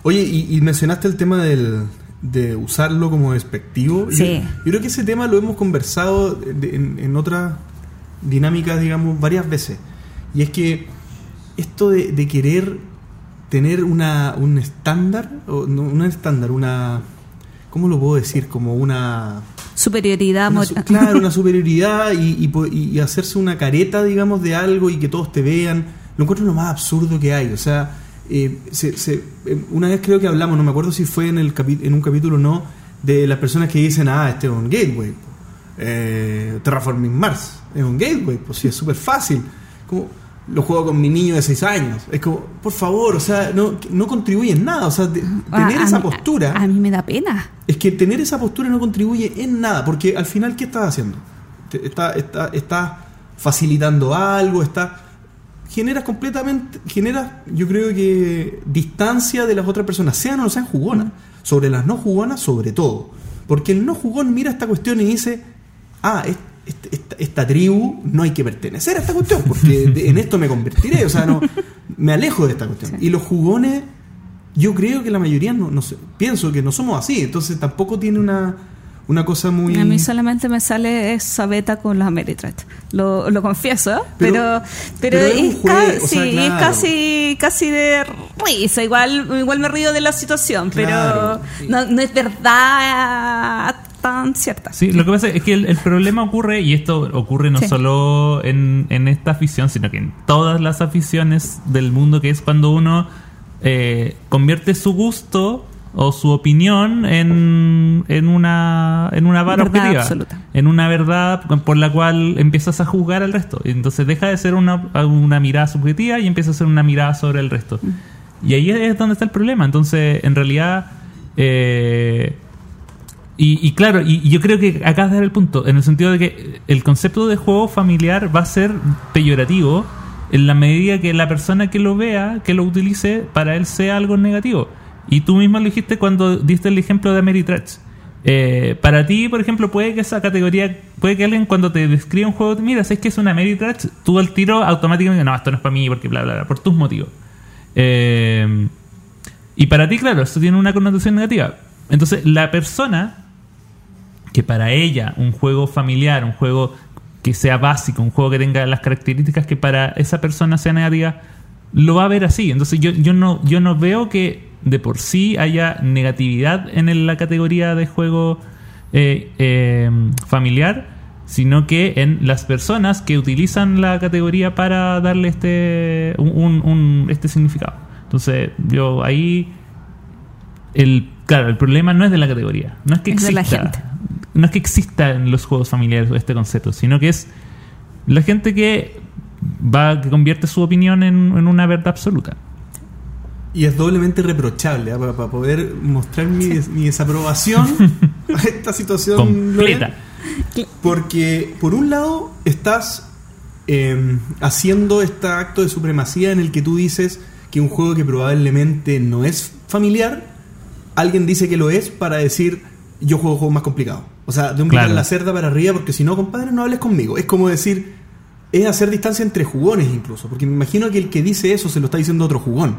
Oye, y, y mencionaste el tema del, de usarlo como despectivo. Yo- Sí. Yo, creo que ese tema lo hemos conversado de- en, en otras dinámicas, digamos, varias veces. Y es que esto de, de querer tener una, un estándar, o no, un estándar, una... ¿Cómo lo puedo decir? Como una... Superioridad una moral. claro, una [LAUGHS] superioridad y, hacerse una careta, digamos, de algo y que todos te vean. Lo encuentro lo más absurdo que hay. O sea, eh, se- se- eh, una vez creo que hablamos, no me acuerdo si fue en, el capi- en un capítulo o no, de las personas que dicen, ah, este es un gateway. Eh, Terraforming Mars es un gateway, pues sí, es súper fácil. Como, lo juego con mi niño de 6 años. Es como, por favor, o sea, no, no contribuye en nada. O sea, de- Ah, tener esa mí- postura. A, a mí me da pena. Es que tener esa postura no contribuye en nada, porque al final, ¿qué estás haciendo? Te- Está, está, está facilitando algo, está. Generas completamente. Generas, yo creo que, distancia de las otras personas, sean o no sean jugonas. Sobre las no jugonas, sobre todo. Porque el no jugón mira esta cuestión y dice: Ah, es- este- esta, esta, esta tribu no hay que pertenecer a esta cuestión, porque de- en esto me convertiré, o sea, no, me alejo de esta cuestión. Sí. Y los jugones, yo creo que la mayoría, no, no sé, pienso que no somos así, entonces tampoco tiene una, una cosa muy... A mí solamente me sale esa beta con los Ameritrash. Lo, lo confieso, ¿eh? Pero- pero, pero, pero es ca- sea, sí, claro. es casi, casi de risa. Igual, igual me río de la situación, Claro. pero no, no es verdad tan cierta. Sí, lo que pasa es que el, el problema ocurre, y esto ocurre no Sí. solo en, en esta afición, sino que en todas las aficiones del mundo, que es cuando uno eh, convierte su gusto o su opinión en, en una en una vara Verdad objetiva, absoluta. en una verdad por la cual empiezas a juzgar al resto. Entonces deja de ser una, una mirada subjetiva y empieza a ser una mirada sobre el resto. Mm. Y ahí es donde está el problema. Entonces, en realidad, eh, y, y claro, y, y yo creo que acá de dar el punto, en el sentido de que el concepto de juego familiar va a ser peyorativo en la medida que la persona que lo vea, que lo utilice, para él sea algo negativo. Y tú mismo lo dijiste cuando diste el ejemplo de Ameritrash. Eh, para ti, por ejemplo, puede que esa categoría, puede que alguien cuando te describe un juego, mira, sabes que es una Ameritrash, tú al tiro automáticamente, no, esto no es para mí, porque bla, bla, bla, por tus motivos. Eh, y para ti, claro, esto tiene una connotación negativa. Entonces, la persona que para ella un juego familiar, un juego que sea básico, un juego que tenga las características que para esa persona sea negativa, lo va a ver así. Entonces yo, yo no yo no veo que de por sí haya negatividad en la categoría de juego eh, eh, familiar, sino que en las personas que utilizan la categoría para darle este un, este significado. Entonces yo ahí el claro el problema no es de la categoría, no es que Es exista, la gente. no es que exista en los juegos familiares este concepto, sino que es la gente que va que convierte su opinión en, en una verdad absoluta. Y es doblemente reprochable, ¿ah? para, poder mostrar mi, des- mi desaprobación [LAUGHS] a esta situación Completa. Porque, por un lado, estás eh, haciendo este acto de supremacía en el que tú dices que un juego que probablemente no es familiar, alguien dice que lo es para decir yo juego juegos más complicados. O sea, de un Claro. la cerda para arriba, porque si no, compadre, no hables conmigo. Es como decir, es hacer distancia entre jugones incluso, porque me imagino que el que dice eso se lo está diciendo otro jugón.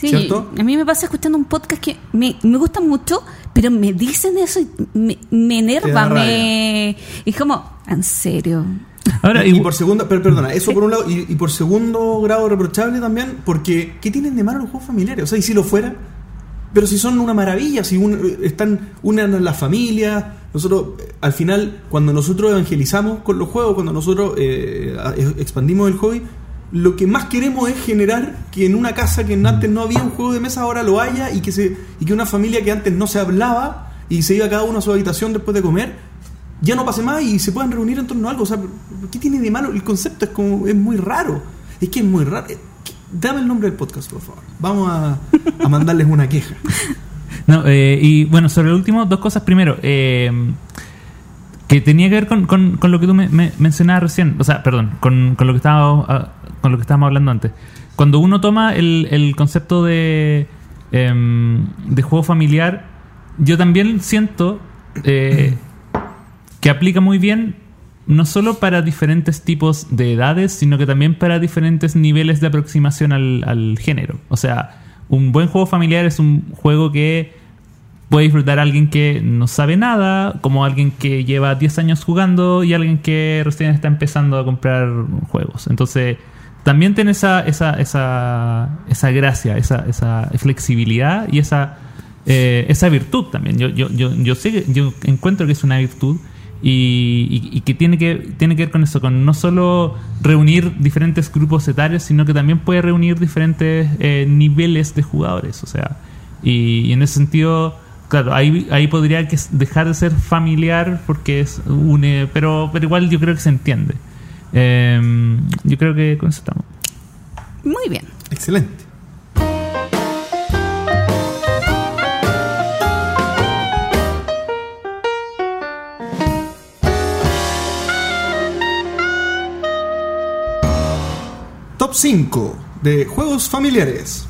Sí, ¿Cierto? a mí me pasa escuchando un podcast que me, me gusta mucho, pero me dicen eso y me, me enerva, me... Es como, en serio. Ahora, y, y- por segunda, pero perdona, eso por un lado, y, y por segundo grado reprochable también, porque ¿qué tienen de malo los juegos familiares? O sea, y si lo fuera, pero si son una maravilla, si un- están unan a la familia, nosotros, eh, al final, cuando nosotros evangelizamos con los juegos, cuando nosotros eh, eh, expandimos el hobby, lo que más queremos es generar que en una casa que antes no había un juego de mesa, ahora lo haya, y que, se, y que una familia que antes no se hablaba y se iba cada uno a su habitación después de comer, ya no pase más y se puedan reunir en torno a algo. O sea, ¿qué tiene de malo? El concepto es como es muy raro. Es que es muy raro. Eh, ¿qué- Dame el nombre del podcast, por favor. Vamos a, a mandarles una queja. [LAUGHS] No, eh, y bueno, sobre el último, dos cosas. Primero, eh, que tenía que ver con, con- con lo que tú me, me mencionabas recién, o sea, perdón, con, con lo que estábamos ah, con lo que estábamos hablando antes. Cuando uno toma el, el concepto de, em, de juego familiar, yo también siento eh, que aplica muy bien no solo para diferentes tipos de edades, sino que también para diferentes niveles de aproximación al, al género. O sea, un buen juego familiar es un juego que puede disfrutar alguien que no sabe nada, como alguien que lleva 10 años jugando y alguien que recién está empezando a comprar juegos. Entonces, también tiene esa, esa, esa, esa gracia, esa, esa flexibilidad y esa, eh, esa virtud también. Yo, yo, yo, yo sé yo encuentro que es una virtud y- y que tiene que tiene que ver con eso, con no solo reunir diferentes grupos etarios, sino que también puede reunir diferentes eh, niveles de jugadores. O sea, y, y en ese sentido, claro, ahí, ahí podría que dejar de ser familiar porque es une, pero, pero igual yo creo que se entiende. Em, yo creo que con eso estamos. Muy bien. Excelente. Top 5 de juegos familiares.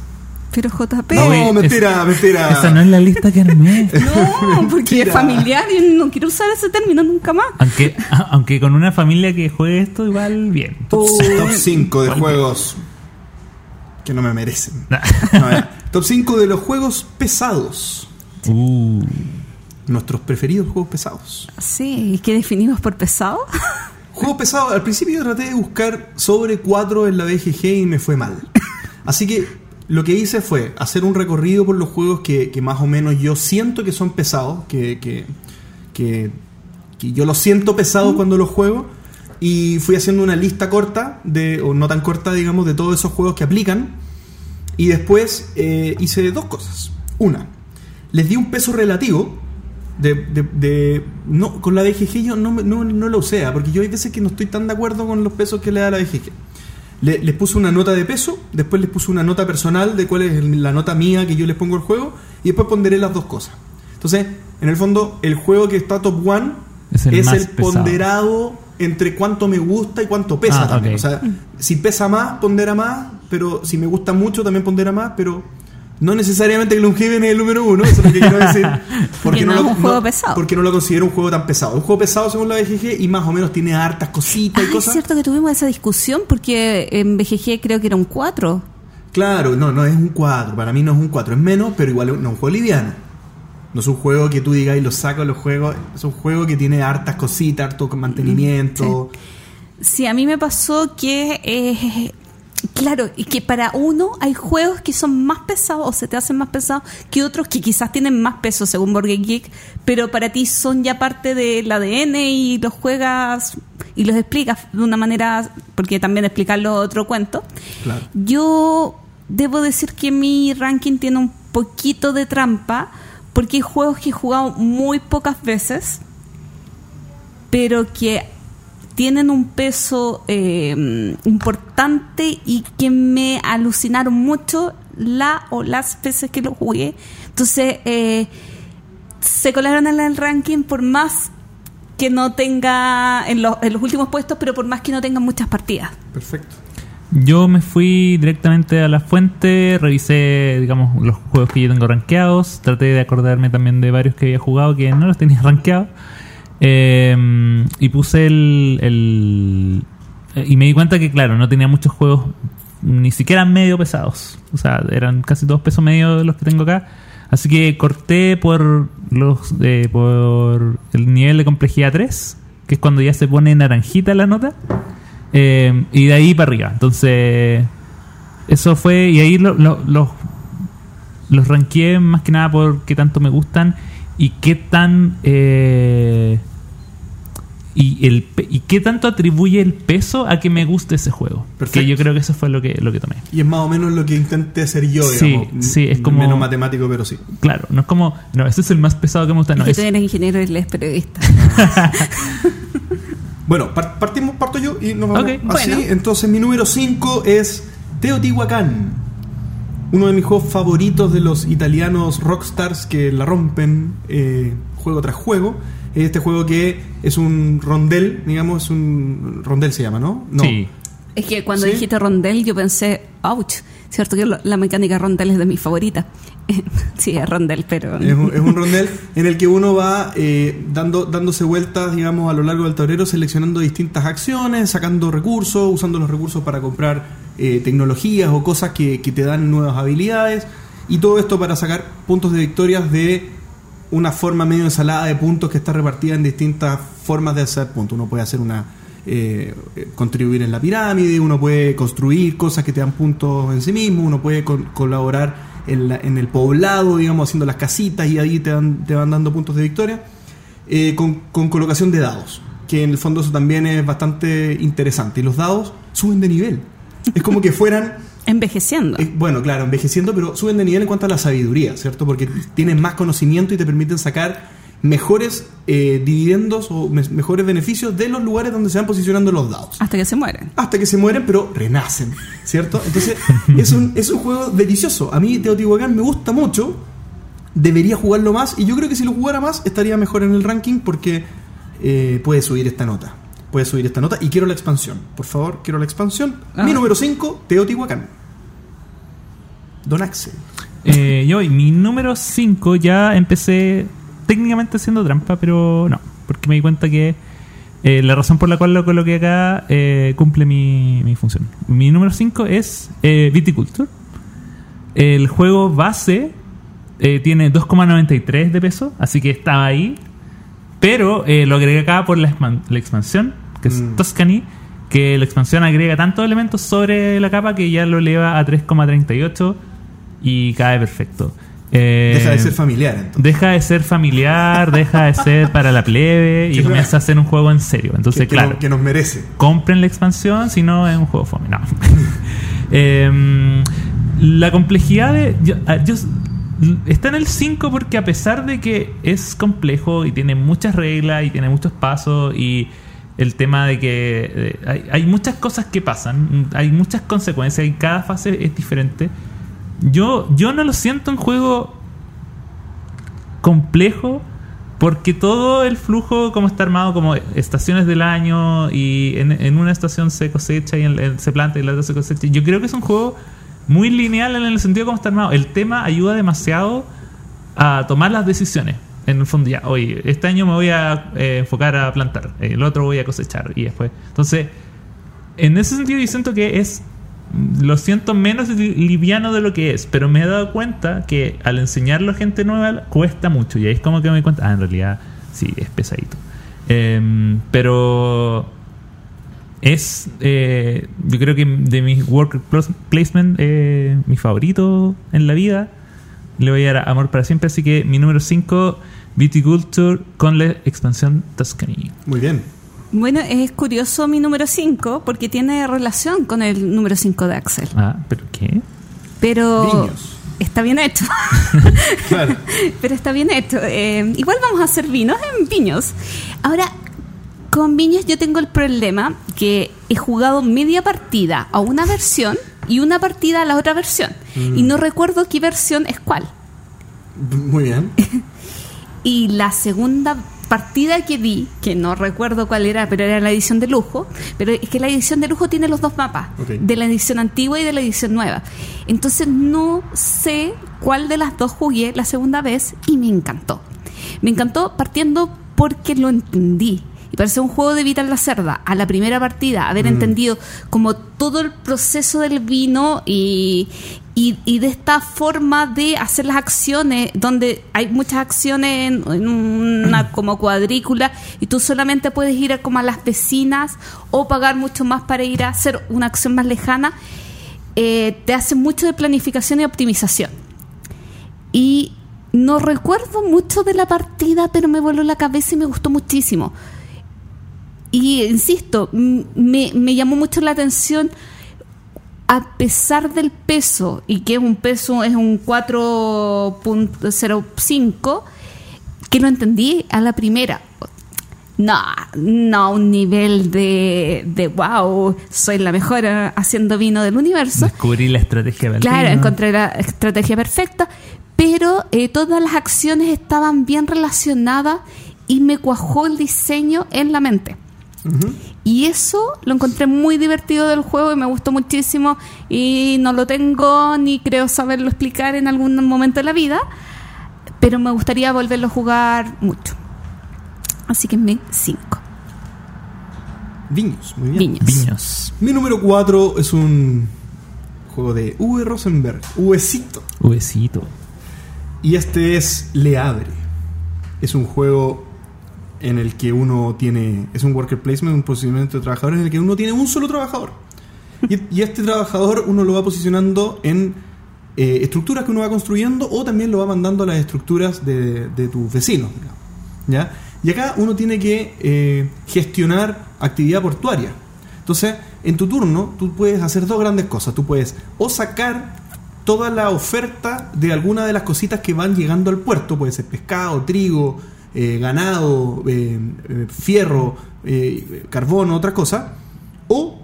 Pero JP. No, mentira, mentira. Esa no es la lista que armé. [LAUGHS] No, porque [LAUGHS] Mentira. es familiar y no quiero usar ese término nunca más. Aunque, aunque con una familia que juegue esto, igual bien. Top 5 de juegos que no me merecen. Nah. No, a ver, top 5 de los juegos pesados. Uh, Nuestros preferidos juegos pesados. Sí, ¿y qué definimos por pesado? [LAUGHS] Juegos pesados, al principio yo traté de buscar sobre 4 en la BGG y me fue mal. Así que lo que hice fue hacer un recorrido por los juegos que, que más o menos yo siento que son pesados, que, que, que, que yo los siento pesados cuando los juego. Y fui haciendo una lista corta, de, o no tan corta, digamos, de todos esos juegos que aplican. Y después eh, hice dos cosas. Una, les di un peso relativo. De, de- de- no, con la BGG yo no, me- no, no lo usé, ah, porque yo hay veces que no estoy tan de acuerdo con los pesos que le da la BGG. Le- les puse una nota de peso, después les puse una nota personal de cuál es la nota mía que yo les pongo al juego, y después ponderé las dos cosas. Entonces, en el fondo, el juego que está top one Es es el ponderado entre cuánto me gusta y cuánto pesa Ah, también. O sea, si pesa más, pondera más, pero si me gusta mucho, también pondera más, pero no necesariamente que Gloomhaven es el número uno, eso es lo que quiero decir. [LAUGHS] Porque no es un juego pesado. Porque no lo considero un juego tan pesado. Un juego pesado según la BGG y más o menos tiene hartas cositas Ah, y es cosas. cierto que tuvimos esa discusión porque en BGG creo que era un 4. Claro, no, no es un 4. Para mí no es un 4. Es menos, pero igual no es un juego liviano. No es un juego que tú digas y lo saco de los juegos. Es un juego que tiene hartas cositas, harto mantenimiento. Sí, a mí me pasó que, eh, claro, y que para uno hay juegos que son más pesados o se te hacen más pesados que otros que quizás tienen más peso según Game Geek, pero para ti son ya parte del ADN y los juegas y los explicas de una manera, porque también explicarlo otro cuento. Claro. Yo debo decir que mi ranking tiene un poquito de trampa porque hay juegos que he jugado muy pocas veces, pero que tienen un peso eh, importante y que me alucinaron mucho la o las veces que lo jugué. Entonces, eh, se colaron en el ranking por más que no tenga en, los- en los últimos puestos, pero por más que no tengan muchas partidas. Perfecto. Yo me fui directamente a la fuente, revisé, digamos, los juegos que yo tengo rankeados, traté de acordarme también de varios que había jugado que no los tenía [LAUGHS] rankeados. Eh, y puse el, el- Y me di cuenta que, claro, no tenía muchos juegos ni siquiera medio pesados. O sea, eran casi todos pesos medio de los que tengo acá. Así que corté por los eh, por el nivel de complejidad 3, que es cuando ya se pone naranjita la nota. Eh, y de ahí para arriba. Entonces, eso fue. Y ahí lo- lo- los los ranqueé más que nada por qué tanto me gustan y qué tan. eh, y, el, y qué tanto atribuye el peso a que me guste ese juego. Perfecto. Que yo creo que eso fue lo que, lo que tomé. Y es más o menos lo que intenté hacer yo, Sí, digamos. sí, es M- como- Menos matemático, pero sí. Claro, no es como. No, ese es el más pesado que me gusta. No, es es- tú eres ingeniero y él es periodista. [LAUGHS] Bueno, par- partimos, parto yo y nos vamos Ok. así. Bueno. Entonces, mi número 5 es Teotihuacán. Uno de mis juegos favoritos de los italianos rockstars que la rompen eh, juego tras juego. Es este juego que es un rondel, digamos, es un. Rondel se llama, ¿no? No. Sí. Es que cuando ¿Sí? dijiste rondel, yo pensé, ouch, cierto que la mecánica rondel es de mis favoritas. [LAUGHS] sí, es rondel, pero. Es un, es un rondel en el que uno va eh, dando, dándose vueltas, digamos, a lo largo del tablero, seleccionando distintas acciones, sacando recursos, usando los recursos para comprar eh, tecnologías o cosas que, que te dan nuevas habilidades. Y todo esto para sacar puntos de victorias de una forma medio ensalada de puntos que está repartida en distintas formas de hacer puntos. Uno puede hacer una. eh, contribuir en la pirámide, uno puede construir cosas que te dan puntos en sí mismo, uno puede col- colaborar en, la- en el poblado, digamos, haciendo las casitas y ahí te, dan- te van dando puntos de victoria, eh, con, con colocación de dados, que en el fondo eso también es bastante interesante. Y los dados suben de nivel. Es como que fueran [LAUGHS] Envejeciendo. eh, bueno, claro, envejeciendo, pero suben de nivel en cuanto a la sabiduría, ¿cierto? Porque tienen más conocimiento y te permiten sacar mejores eh, dividendos o me- mejores beneficios de los lugares donde se van posicionando los dados. Hasta que se mueren. Hasta que se mueren, pero renacen, ¿cierto? Entonces, [LAUGHS] es un, es un juego delicioso. A mí Teotihuacán me gusta mucho. Debería jugarlo más. Y yo creo que si lo jugara más, estaría mejor en el ranking porque eh, puede subir esta nota. Puede subir esta nota. Y quiero la expansión. Por favor, quiero la expansión. Ah. Mi número 5, Teotihuacán. Don Axel. Eh, yo, mi número 5 ya empecé técnicamente haciendo trampa, pero no, porque me di cuenta que eh, la razón por la cual lo coloqué acá eh, cumple mi, mi función. Mi número 5 es eh, Viticulture. El juego base tiene 2,93 de peso, así que estaba ahí. Pero lo agregué acá por la expansión, que es Mm. Tuscany, que la expansión agrega tantos elementos sobre la capa que ya lo eleva a 3,38 y cae perfecto. Eh, Deja de ser familiar, entonces. Deja de ser familiar, [LAUGHS] deja de ser para la plebe y comienza a ser un juego en serio. Entonces, que, que claro, no- que nos merece. compren la expansión, si no es un juego fome. No. [LAUGHS] Em, la complejidad de. yo- yo- está en el 5 porque a pesar de que es complejo y tiene muchas reglas y tiene muchos pasos y el tema de que hay, hay muchas cosas que pasan, hay muchas consecuencias y cada fase es diferente. Yo, yo no lo siento un juego complejo porque todo el flujo como está armado como estaciones del año y en, una estación se cosecha y en- se planta y en la otra se cosecha. Yo creo que es un juego muy lineal en el sentido como está armado. El tema ayuda demasiado a tomar las decisiones en el fondo ya oye este año me voy a eh, enfocar a plantar el otro voy a cosechar y después entonces en ese sentido yo siento que es lo siento menos li- liviano de lo que es, pero me he dado cuenta que al enseñarlo a gente nueva cuesta mucho y ahí es como que me doy cuenta, ah, en realidad sí, es pesadito. Em, pero es, eh, yo creo que de mis plos- placement, eh, mi favorito en la vida, le voy a dar amor para siempre, así que mi número 5, Viticulture con la expansión Tuscany. Muy bien. Bueno, es curioso mi número 5 porque tiene relación con el número 5 de Axel. Ah, pero ¿qué? Pero Viños. está bien hecho. [LAUGHS] Claro. Pero está bien hecho. Eh, igual vamos a hacer vinos en viños. Ahora, con viños yo tengo el problema que he jugado media partida a una versión y una partida a la otra versión. Y no recuerdo qué versión es cuál. Muy bien. [LAUGHS] Y la segunda partida que vi, que no recuerdo cuál era, pero era la edición de lujo, pero es que la edición de lujo tiene los dos mapas, de la edición antigua y de la edición nueva. Entonces no sé cuál de las dos jugué la segunda vez y me encantó. Me encantó partiendo porque lo entendí. Y parece un juego de Vital la Cerda. A la primera partida, haber entendido como todo el proceso del vino y, y, y de esta forma de hacer las acciones, donde hay muchas acciones en, en una [CLEARS THROAT] como cuadrícula y tú solamente puedes ir a, como a las vecinas o pagar mucho más para ir a hacer una acción más lejana, eh, te hace mucho de planificación y optimización. Y no recuerdo mucho de la partida, pero me voló la cabeza y me gustó muchísimo. Y insisto, me, me llamó mucho la atención, a pesar del peso, y que es un peso, es un 4.05, que lo entendí a la primera. No, no, un nivel de, de wow, soy la mejor haciendo vino del universo. Descubrí la estrategia del Claro, encontré la estrategia perfecta, pero eh, todas las acciones estaban bien relacionadas y me cuajó el diseño en la mente. Y eso lo encontré muy divertido del juego y me gustó muchísimo y no lo tengo ni creo saberlo explicar en algún momento de la vida, pero me gustaría volverlo a jugar mucho. Así que mi 5. Viños, muy bien. Viños. Viños. Mi número 4 es un juego de Uwe Rosenberg, Uwecito. Uvecito. Y este es Le Abre. Es un juego en el que uno tiene. Es un worker placement, un posicionamiento de trabajadores en el que uno tiene un solo trabajador. Y, este trabajador uno lo va posicionando en eh, estructuras que uno va construyendo o también lo va mandando a las estructuras de, tus vecinos. ¿Ya? Y acá uno tiene que eh, gestionar actividad portuaria. Entonces, en tu turno, tú puedes hacer dos grandes cosas. Tú puedes o sacar toda la oferta de alguna de las cositas que van llegando al puerto, puede ser pescado, trigo, eh, ganado, eh, eh, fierro, carbono, otra cosa, o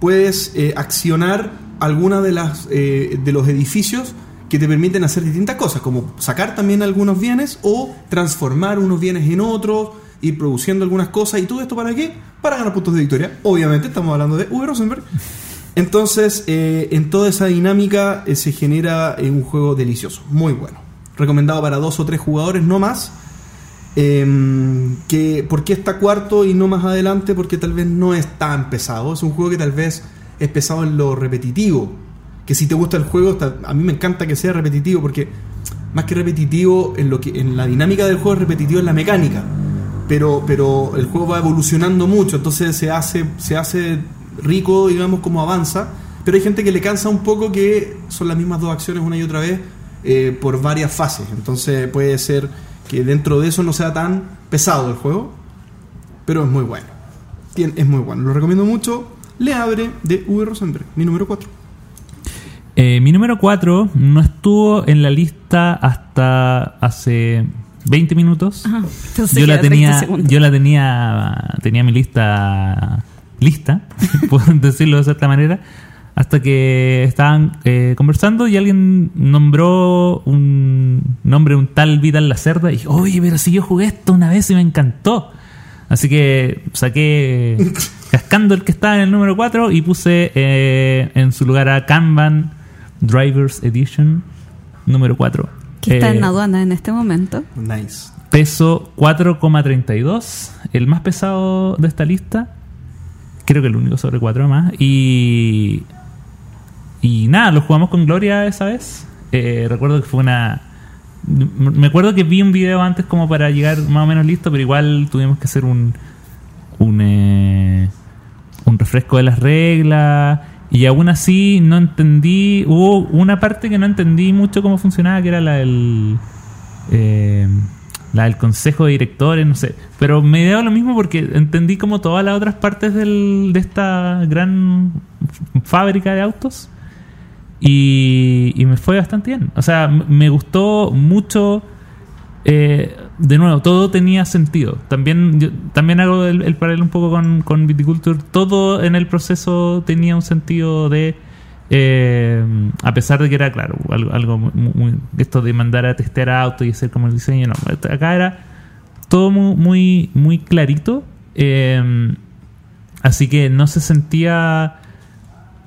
puedes accionar alguna de las de los edificios que te permiten hacer distintas cosas, como sacar también algunos bienes o transformar unos bienes en otros, ir produciendo algunas cosas y todo esto para qué? Para ganar puntos de victoria. Obviamente estamos hablando de Uwe Rosenberg. Entonces, en toda esa dinámica se genera un juego delicioso, muy bueno. Recomendado para dos o tres jugadores, no más. Em, que, ¿Por qué está cuarto y no más adelante? Porque tal vez no es tan pesado. Es un juego que tal vez es pesado en lo repetitivo. Que si te gusta el juego, a mí me encanta que sea repetitivo porque más que repetitivo en lo que en la dinámica del juego es repetitivo en la mecánica. Pero, pero el juego va evolucionando mucho, entonces se hace, se hace rico, digamos, como avanza. Pero hay gente que le cansa un poco que son las mismas dos acciones una y otra vez eh, por varias fases. Entonces puede ser que dentro de eso no sea tan pesado el juego, pero es muy bueno. Tien- es muy bueno, lo recomiendo mucho. Le abre de V. Rosenberg, mi número 4. Eh, mi número 4 no estuvo en la lista hasta hace 20 minutos. Ajá, yo la era 30 tenía yo la tenía tenía mi lista lista [LAUGHS] puedo decirlo de cierta manera hasta que estaban eh, conversando y alguien nombró un nombre un tal Vidal Lacerda y dije oye pero si yo jugué esto una vez y me encantó así que saqué [LAUGHS] cascando el que estaba en el número 4 y puse eh, en su lugar a Kanban Drivers Edition número 4 Que está Eh, en aduana en este momento. Nice. Peso 4,32, el más pesado de esta lista. Creo que el único sobre 4 más. Y. Y nada, lo jugamos con Gloria esa vez. Eh, recuerdo que fue una. Me acuerdo que vi un video antes como para llegar más o menos listo, pero igual tuvimos que hacer un. Un, eh, un refresco de las reglas. Y aún así no entendí. Hubo una parte que no entendí mucho cómo funcionaba, que era la del. eh, la del consejo de directores, no sé. Pero me dio lo mismo porque entendí como todas las otras partes del, de esta gran fábrica de autos. Y, me fue bastante bien. O sea, me gustó mucho. eh, de nuevo, todo tenía sentido. También yo, también hago el, el paralelo un poco con, con Viticulture. Todo en el proceso tenía un sentido de. eh, a pesar de que era, claro, algo, algo muy, muy- Esto de mandar a testear autos y hacer como el diseño. No, acá era todo mu- muy, muy clarito. eh, así que no se sentía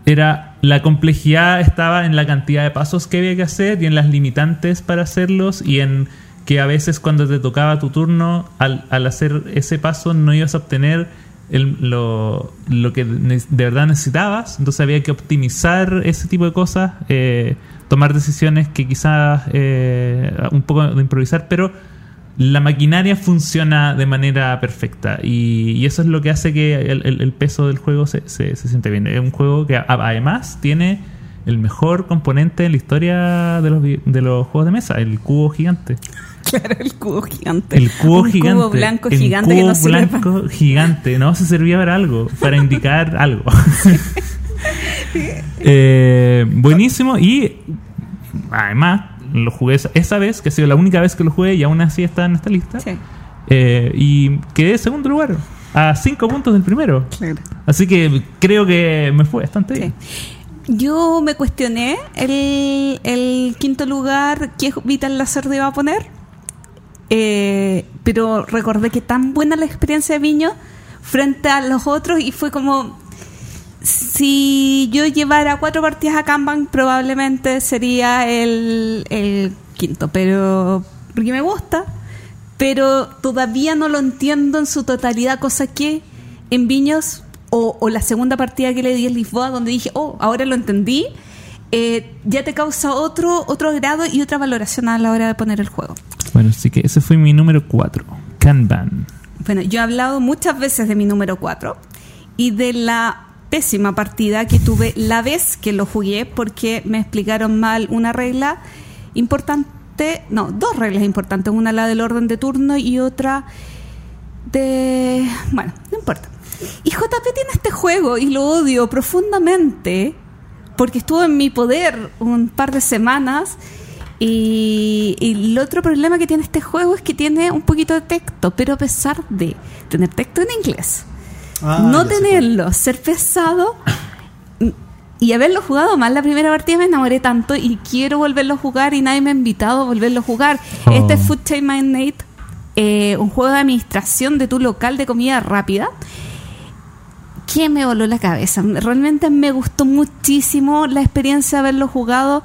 era la complejidad estaba en la cantidad de pasos que había que hacer y en las limitantes para hacerlos y en que a veces cuando te tocaba tu turno al, al hacer ese paso no ibas a obtener el- lo, lo que de verdad necesitabas. Entonces había que optimizar ese tipo de cosas eh, tomar decisiones que quizás eh, un poco de improvisar pero la maquinaria funciona de manera perfecta y, y eso es lo que hace que el, el- el peso del juego se, se, se siente bien. Es un juego que a- además tiene el mejor componente en la historia de los, de los juegos de mesa, el cubo gigante. [LAUGHS] Claro, el cubo gigante. El cubo Un gigante. cubo blanco el gigante que cubo no sirve blanco gigante. No, se servía para algo, para indicar [LAUGHS] algo. [LAUGHS] Eh, buenísimo y además lo jugué esa, esa vez, que ha sido la única vez que lo jugué y aún así está en esta lista. Sí, Eh, y quedé en segundo lugar, a cinco puntos del primero. claro. Así que creo que me fue bastante bien. Yo me cuestioné el, el quinto lugar que Vital Lacerda iba a poner, eh, pero recordé que tan buena la experiencia de Viño frente a los otros y fue como si yo llevara cuatro partidas a Kanban probablemente sería el, el quinto, pero porque me gusta, pero todavía no lo entiendo en su totalidad, cosa que en Viños o, o la segunda partida que le di en Lisboa, donde dije, oh, ahora lo entendí, eh, ya te causa otro, otro grado y otra valoración a la hora de poner el juego. Bueno, así que ese fue mi número 4, Kanban. Bueno, yo he hablado muchas veces de mi número 4 y de la pésima partida que tuve la vez que lo jugué porque me explicaron mal una regla importante, no, dos reglas importantes, una la del orden de turno y otra de... Bueno, no importa. Y JP tiene este juego y lo odio profundamente porque estuvo en mi poder un par de semanas y, y el otro problema que tiene este juego es que tiene un poquito de texto, pero a pesar de tener texto en inglés, Ah, no tenerlo, ser pesado y haberlo jugado mal la primera partida me enamoré tanto y quiero volverlo a jugar y nadie me ha invitado a volverlo a jugar. Oh. Este es Food Chain Magnate, eh, un juego de administración de tu local de comida rápida qué me voló la cabeza. Realmente me gustó muchísimo la experiencia de haberlo jugado.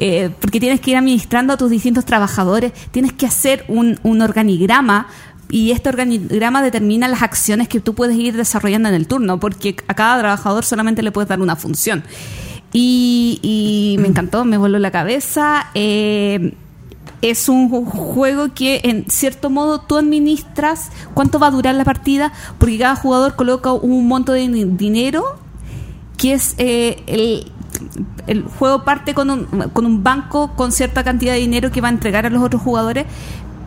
eh, porque tienes que ir administrando a tus distintos trabajadores, tienes que hacer un, un organigrama y este organigrama determina las acciones que tú puedes ir desarrollando en el turno, porque a cada trabajador solamente le puedes dar una función. Y, y me encantó, me voló la cabeza. eh, es un ju- juego que en cierto modo tú administras cuánto va a durar la partida, porque cada jugador coloca un monto de dinero que es eh, el, el juego parte con un, con un banco con cierta cantidad de dinero que va a entregar a los otros jugadores,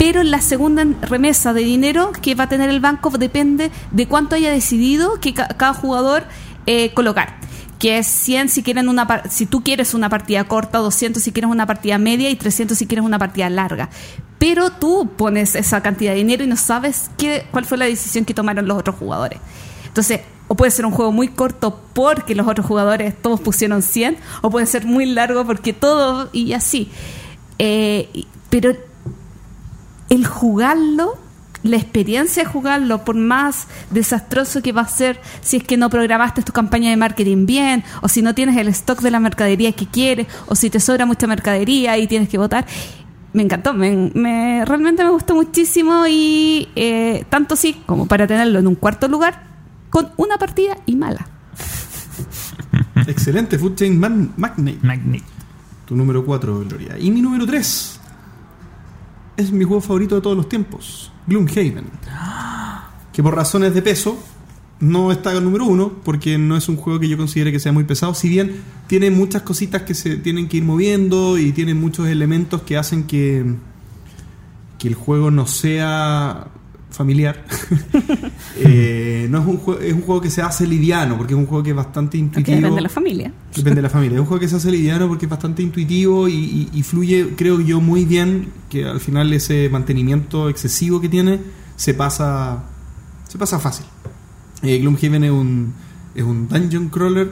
pero la segunda remesa de dinero que va a tener el banco depende de cuánto haya decidido que ca- cada jugador eh, colocar. Que es 100 si quieren una si tú quieres una partida corta, 200 si quieres una partida media y 300 si quieres una partida larga. Pero tú pones esa cantidad de dinero y no sabes qué, cuál fue la decisión que tomaron los otros jugadores. Entonces, o puede ser un juego muy corto porque los otros jugadores todos pusieron 100, o puede ser muy largo porque todos y así. Eh, pero el jugarlo, la experiencia de jugarlo, por más desastroso que va a ser si es que no programaste tu campaña de marketing bien, o si no tienes el stock de la mercadería que quieres, o si te sobra mucha mercadería y tienes que votar. Me encantó, me, me- realmente me gustó muchísimo y eh, tanto sí como para tenerlo en un cuarto lugar con una partida y mala. [LAUGHS] Excelente, Food Chain Man- Magnate. Magnet. Tu número 4, Gloria. Y mi número 3 es mi juego favorito de todos los tiempos, Gloomhaven. Que por razones de peso no está en número 1 porque no es un juego que yo considere que sea muy pesado. Si bien tiene muchas cositas que se tienen que ir moviendo y tiene muchos elementos que hacen que, que el juego no sea familiar. [LAUGHS] Eh, no es un, jue- es un juego que se hace liviano porque es un juego que es bastante intuitivo. depende de la familia. Depende de la familia. Es un juego que se hace liviano porque es bastante intuitivo y, y- y fluye, creo yo, muy bien. Que al final ese mantenimiento excesivo que tiene se pasa, se pasa fácil. Eh, Gloomhaven es un, es un dungeon crawler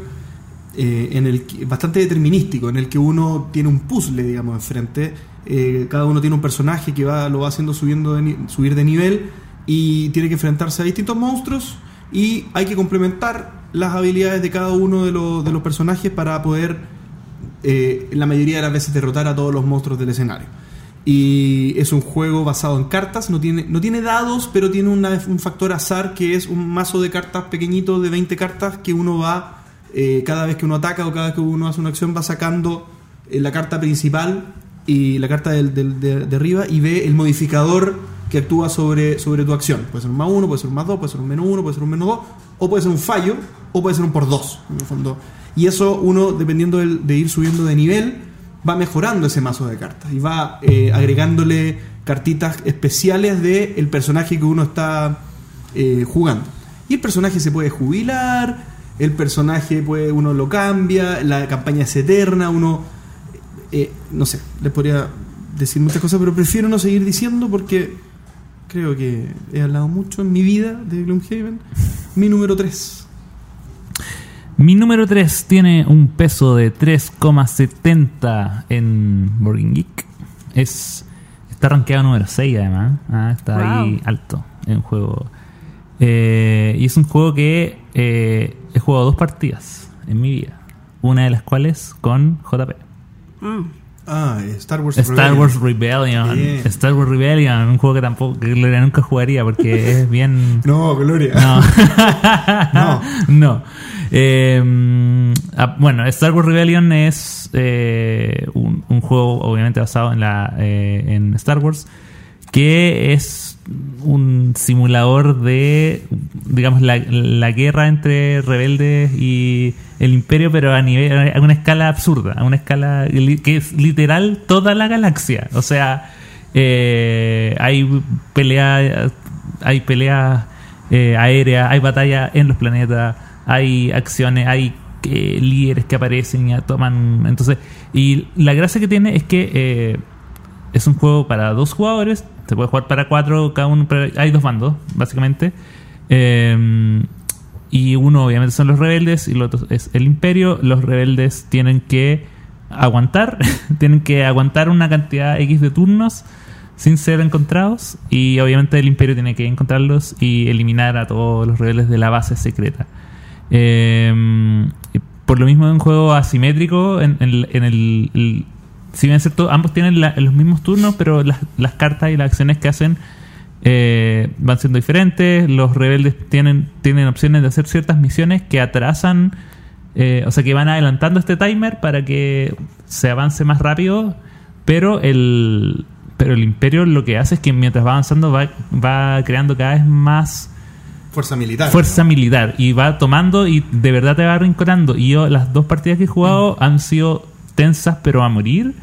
eh, en el bastante determinístico, en el que uno tiene un puzzle, digamos, enfrente. Eh, cada uno tiene un personaje que va, lo va haciendo subiendo de subir de nivel y tiene que enfrentarse a distintos monstruos y hay que complementar las habilidades de cada uno de, los- de los personajes para poder eh, la mayoría de las veces derrotar a todos los monstruos del escenario. Y es un juego basado en cartas, no tiene, no tiene dados, pero tiene una- un factor azar que es un mazo de cartas pequeñito de 20 cartas que uno va, eh, cada vez que uno ataca o cada vez que uno hace una acción, va sacando eh, la carta principal y la carta del, de, de arriba y ve el modificador que actúa sobre, sobre tu acción. Puede ser un más uno, puede ser un más dos, puede ser un menos uno, puede ser un menos dos, o puede ser un fallo, o puede ser un por dos, en el fondo. Y eso uno, dependiendo del- de ir subiendo de nivel, va mejorando ese mazo de cartas y va eh, agregándole cartitas especiales del el personaje que uno está eh, jugando. Y el personaje se puede jubilar, el personaje puede, uno lo cambia, la campaña es eterna, uno eh, no sé, les podría decir muchas cosas, pero prefiero no seguir diciendo porque creo que he hablado mucho en mi vida de Gloomhaven. Mi número 3. Mi número 3 tiene un peso de 3,70 en Boarding Geek. Es, está rankeado número 6 además. Ah, está ahí alto en juego. Eh, y es un juego que eh, he jugado dos partidas en mi vida. Una de las cuales con JP. Mm. Ah, Star Wars. Star Rebellion. Wars Rebellion. Bien. Star Wars Rebellion, un juego que tampoco que Gloria nunca jugaría porque [LAUGHS] es bien. No, Gloria. No. [LAUGHS] No. [LAUGHS] no. Eh, ah, bueno, Star Wars Rebellion es eh, un, un juego obviamente basado en la eh, en Star Wars que es un simulador de digamos la, la guerra entre rebeldes y el imperio pero a nivel a una escala absurda a una escala que es literal toda la galaxia o sea eh, hay pelea hay peleas eh, aéreas hay batalla en los planetas hay acciones hay eh, líderes que aparecen y toman entonces y la gracia que tiene es que eh, es un juego para dos jugadores. Se puede jugar para cuatro, cada uno. pero hay dos bandos, básicamente. Eh, y uno, obviamente, son los rebeldes y el otro es el imperio. Los rebeldes tienen que aguantar, [LAUGHS] tienen que aguantar una cantidad X de turnos sin ser encontrados. Y obviamente el imperio tiene que encontrarlos y eliminar a todos los rebeldes de la base secreta. Eh, por lo mismo de un juego asimétrico, en, en- el, si bien es cierto, ambos tienen la- los mismos turnos, pero las cartas y las acciones que hacen eh, van siendo diferentes. Los rebeldes tienen, tienen opciones de hacer ciertas misiones que atrasan, eh, o sea, que van adelantando este timer para que se avance más rápido, pero el, pero el imperio lo que hace es que mientras va avanzando va, va creando cada vez más Fuerza militar. fuerza militar y va tomando y de verdad te va arrinconando. Y yo, las dos partidas que he jugado han sido tensas, pero a morir.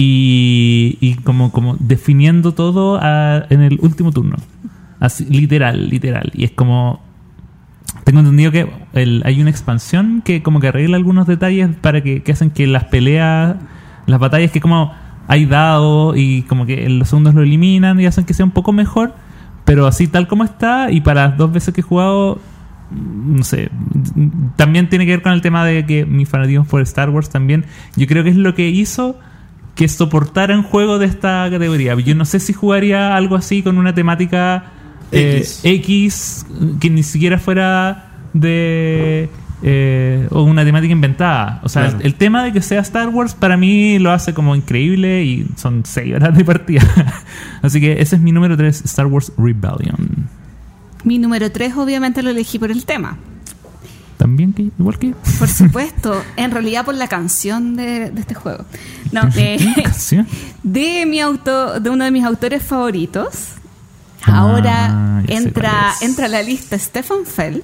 Y, como, como definiendo todo a- en el último turno. Así, literal, literal. Y es como. Tengo entendido que el- hay una expansión que como que arregla algunos detalles para que, hacen que las peleas, las batallas que como hay dado y como que los segundos lo eliminan y hacen que sea un poco mejor, pero así tal como está y para las dos veces que he jugado, no sé, también tiene que ver con el tema de que mi fanatismo por Star Wars también, yo creo que es lo que hizo que soportara un juego de esta categoría. Yo no sé si jugaría algo así con una temática eh, X. X que ni siquiera fuera de eh, o una temática inventada. O sea, Claro. el, el tema de que sea Star Wars para mí lo hace como increíble y son 6 horas de partida. [LAUGHS] Así que ese es mi número 3, Star Wars Rebellion. Mi número 3 obviamente lo elegí por el tema. También que igual que Por supuesto, en realidad por la canción de, de este juego. No, [LAUGHS] eh, [LAUGHS] de mi auto, de uno de mis autores favoritos. Ah, Ahora entra, entra a la lista Stefan Fell.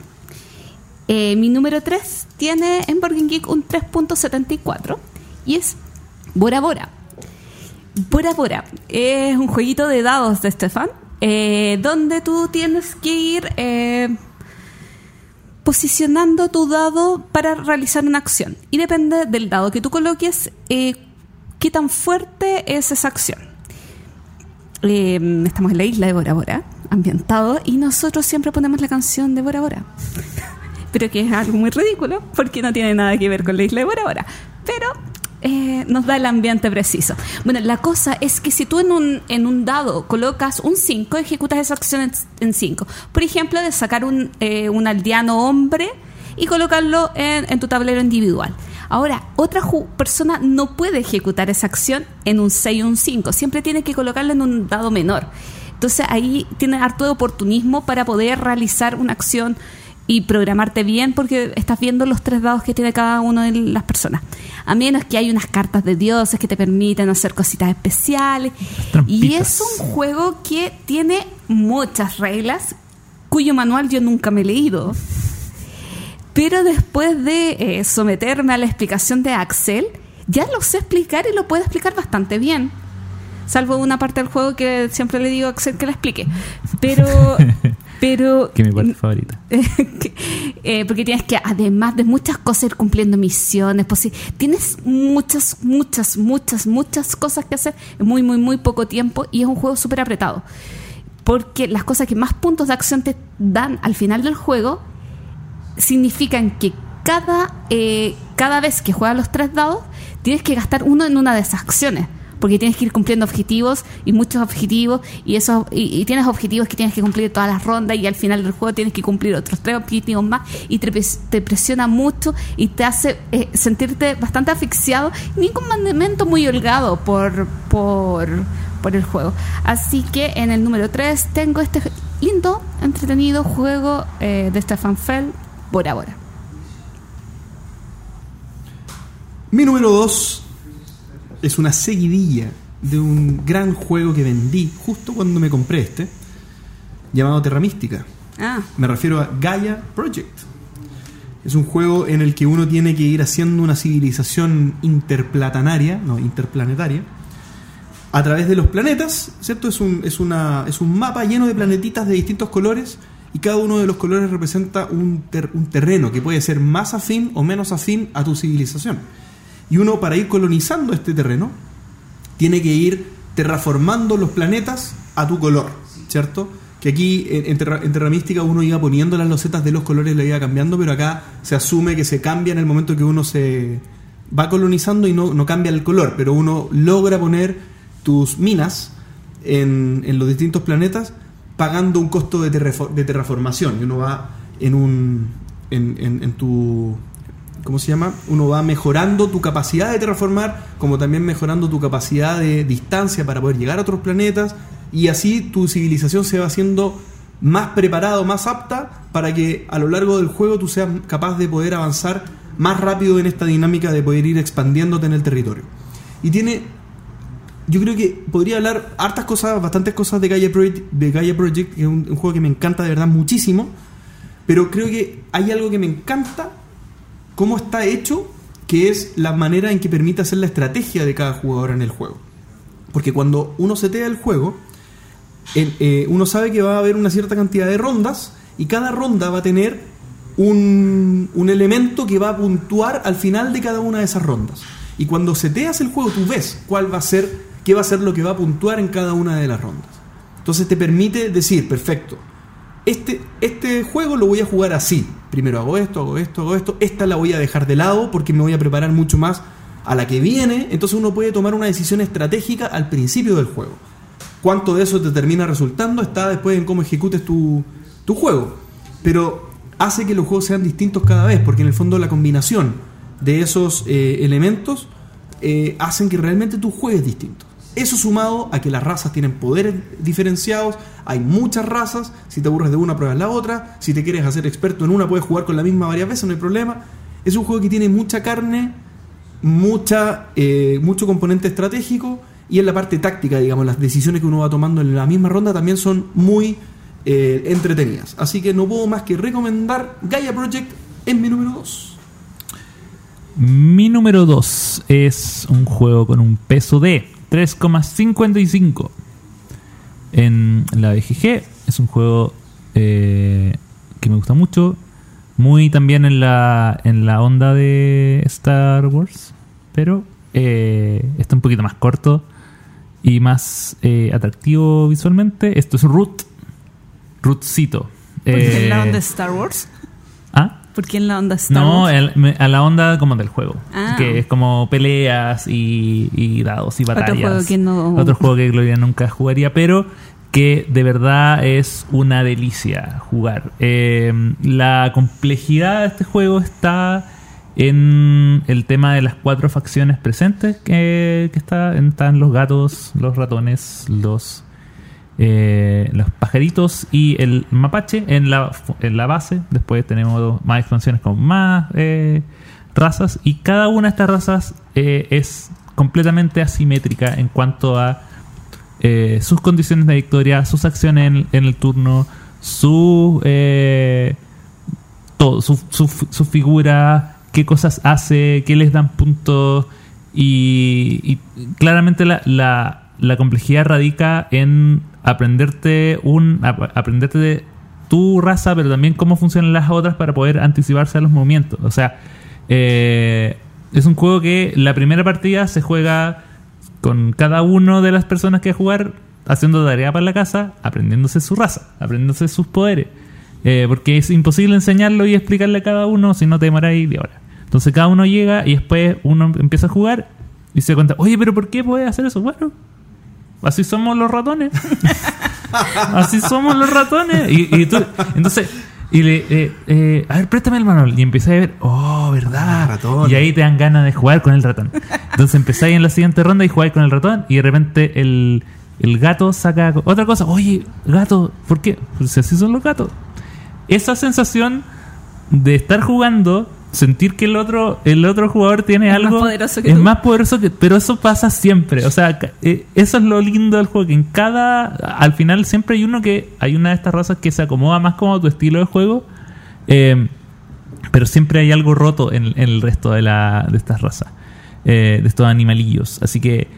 Eh, mi número 3 tiene en Game Geek un 3.74 y es Bora Bora. Bora Bora es un jueguito de dados de Stefan eh, donde tú tienes que ir eh, posicionando tu dado para realizar una acción. Y depende del dado que tú coloques, eh, qué tan fuerte es esa acción. Eh, estamos en la isla de Bora Bora, ambientado, y nosotros siempre ponemos la canción de Bora Bora. [LAUGHS] Pero que es algo muy ridículo, porque no tiene nada que ver con la isla de Bora Bora. Pero eh, nos da el ambiente preciso. Bueno, la cosa es que si tú en un, en un dado colocas un 5, ejecutas esa acción en 5. Por ejemplo, de sacar un, eh, un aldeano hombre y colocarlo en, en tu tablero individual. Ahora, otra persona no puede ejecutar esa acción en un 6 o un 5. Siempre tiene que colocarla en un dado menor. Entonces ahí tiene harto de oportunismo para poder realizar una acción y programarte bien porque estás viendo los tres dados que tiene cada una de las personas. A menos que hay unas cartas de dioses que te permiten hacer cositas especiales. Y es un juego que tiene muchas reglas cuyo manual yo nunca me he leído. Pero después de eh, someterme a la explicación de Axel, ya lo sé explicar y lo puedo explicar bastante bien. Salvo una parte del juego que siempre le digo a Axel que la explique. Pero. [LAUGHS] pero Que es mi parte favorita. [LAUGHS] eh, porque tienes que, además de muchas cosas, ir cumpliendo misiones. Pues tienes muchas, muchas, muchas, muchas cosas que hacer en muy, muy, muy poco tiempo y es un juego súper apretado. Porque las cosas que más puntos de acción te dan al final del juego significan que cada, eh, cada vez que juegas los tres dados, tienes que gastar uno en una de esas acciones. Porque tienes que ir cumpliendo objetivos y muchos objetivos, y, esos, y, tienes objetivos que tienes que cumplir todas las rondas, y al final del juego tienes que cumplir otros tres objetivos más, y te, pres- te presiona mucho y te hace eh, sentirte bastante asfixiado, ni con mandamiento muy holgado por, por, por el juego. Así que en el número 3 tengo este lindo, entretenido juego eh, de Stefan Fell, Bora Bora. Mi número 2 es una seguidilla de un gran juego que vendí justo cuando me compré este, llamado Terra Mística. Ah, Me refiero a Gaia Project. Es un juego en el que uno tiene que ir haciendo una civilización interplatanaria, no, interplanetaria, a través de los planetas, ¿cierto? Es un, es una, es un mapa lleno de planetitas de distintos colores y cada uno de los colores representa un, ter- un terreno que puede ser más afín o menos afín a tu civilización. Y uno para ir colonizando este terreno tiene que ir terraformando los planetas a tu color, ¿cierto? Que aquí en, Terra, en Terra Mística uno iba poniendo las losetas de los colores, le iba cambiando, pero acá se asume que se cambia en el momento que uno se va colonizando y no, no cambia el color, pero uno logra poner tus minas en, en los distintos planetas pagando un costo de, terraformación y uno va en un, en- en tu... ¿Cómo se llama? Uno va mejorando tu capacidad de terraformar, como también mejorando tu capacidad de distancia para poder llegar a otros planetas, y así tu civilización se va haciendo más preparada, o más apta, para que a lo largo del juego tú seas capaz de poder avanzar más rápido en esta dinámica de poder ir expandiéndote en el territorio. Y tiene yo creo que podría hablar hartas cosas, bastantes cosas de Gaia Project, de Gaia Project que es un juego que me encanta de verdad muchísimo, pero creo que hay algo que me encanta, cómo está hecho, que es la manera en que permite hacer la estrategia de cada jugador en el juego. Porque cuando uno setea el juego, el- eh, uno sabe que va a haber una cierta cantidad de rondas y cada ronda va a tener un, un elemento que va a puntuar al final de cada una de esas rondas. Y cuando seteas el juego, tú ves cuál va a ser, qué va a ser lo que va a puntuar en cada una de las rondas. Entonces te permite decir, perfecto, este, este juego lo voy a jugar así. Primero hago esto, hago esto, hago esto. Esta la voy a dejar de lado porque me voy a preparar mucho más a la que viene. Entonces uno puede tomar una decisión estratégica al principio del juego. Cuánto de eso te termina resultando está después en cómo ejecutes tu, tu juego. Pero hace que los juegos sean distintos cada vez, porque en el fondo la combinación de esos eh, elementos eh, hacen que realmente tú juegues distinto. Eso sumado a que las razas tienen poderes diferenciados, hay muchas razas, si te aburres de una pruebas la otra, si te quieres hacer experto en una puedes jugar con la misma varias veces, no hay problema. Es un juego que tiene mucha carne, mucha, eh, mucho componente estratégico y en la parte táctica, digamos, las decisiones que uno va tomando en la misma ronda también son muy eh, entretenidas. Así que no puedo más que recomendar Gaia Project en mi número 2. Mi número 2 es un juego con un peso de 3,55 en la BGG. Es un juego eh, que me gusta mucho. Muy también en la, en la onda de Star Wars. Pero eh, está un poquito más corto y más eh, atractivo visualmente. Esto es Root. Rootcito. ¿Por qué en la Eh, onda Star Wars? ¿Ah? ¿Por qué en la onda Star No, Wars? el- me- a la onda como del juego. Ah. Que es como peleas y, y dados y Otro batallas. juego que no- Otro juego que Gloria nunca jugaría, pero que de verdad es una delicia jugar. Eh, la complejidad de este juego está en el tema de las cuatro facciones presentes que, que está, están los gatos, los ratones, los eh, los pajaritos y el mapache en la, en la base. Después tenemos más expansiones con más eh, razas y cada una de estas razas eh, es completamente asimétrica en cuanto a eh, sus condiciones de victoria, sus acciones en, el turno, su todo, su, su, figura, qué cosas hace, qué les dan puntos y, claramente la, la, la complejidad radica en aprenderte un ap- aprenderte de tu raza, pero también cómo funcionan las otras para poder anticiparse a los movimientos. O sea, eh, es un juego que la primera partida se juega con cada uno de las personas que jugar haciendo tarea para la casa, aprendiéndose su raza, aprendiéndose sus poderes. Eh, porque es imposible enseñarlo y explicarle a cada uno si no te demoráis de hora. Entonces cada uno llega y después uno empieza a jugar y se cuenta, oye, pero ¿por qué puedes hacer eso? Bueno, así somos los ratones. [LAUGHS] así somos los ratones. Y, y tú, entonces, y le, eh, eh, a ver, préstame el manual. Y empezáis a ver, oh, ¿verdad? Ah, ratón. Y ahí te dan ganas de jugar con el ratón. Entonces empezáis en la siguiente ronda y jugáis con el ratón y de repente el, el gato saca otra cosa. Oye, gato, ¿por qué? Pues así son los gatos. Esa sensación de estar jugando, sentir que el otro, el otro jugador tiene Es más algo poderoso que es tú. más poderoso que, pero eso pasa siempre. O sea, eh, eso es lo lindo del juego, que en cada, al final siempre hay uno que, hay una de estas razas que se acomoda más como a tu estilo de juego, eh, pero siempre hay algo roto en, en el resto de, la, de estas razas, eh, de estos animalillos. Así que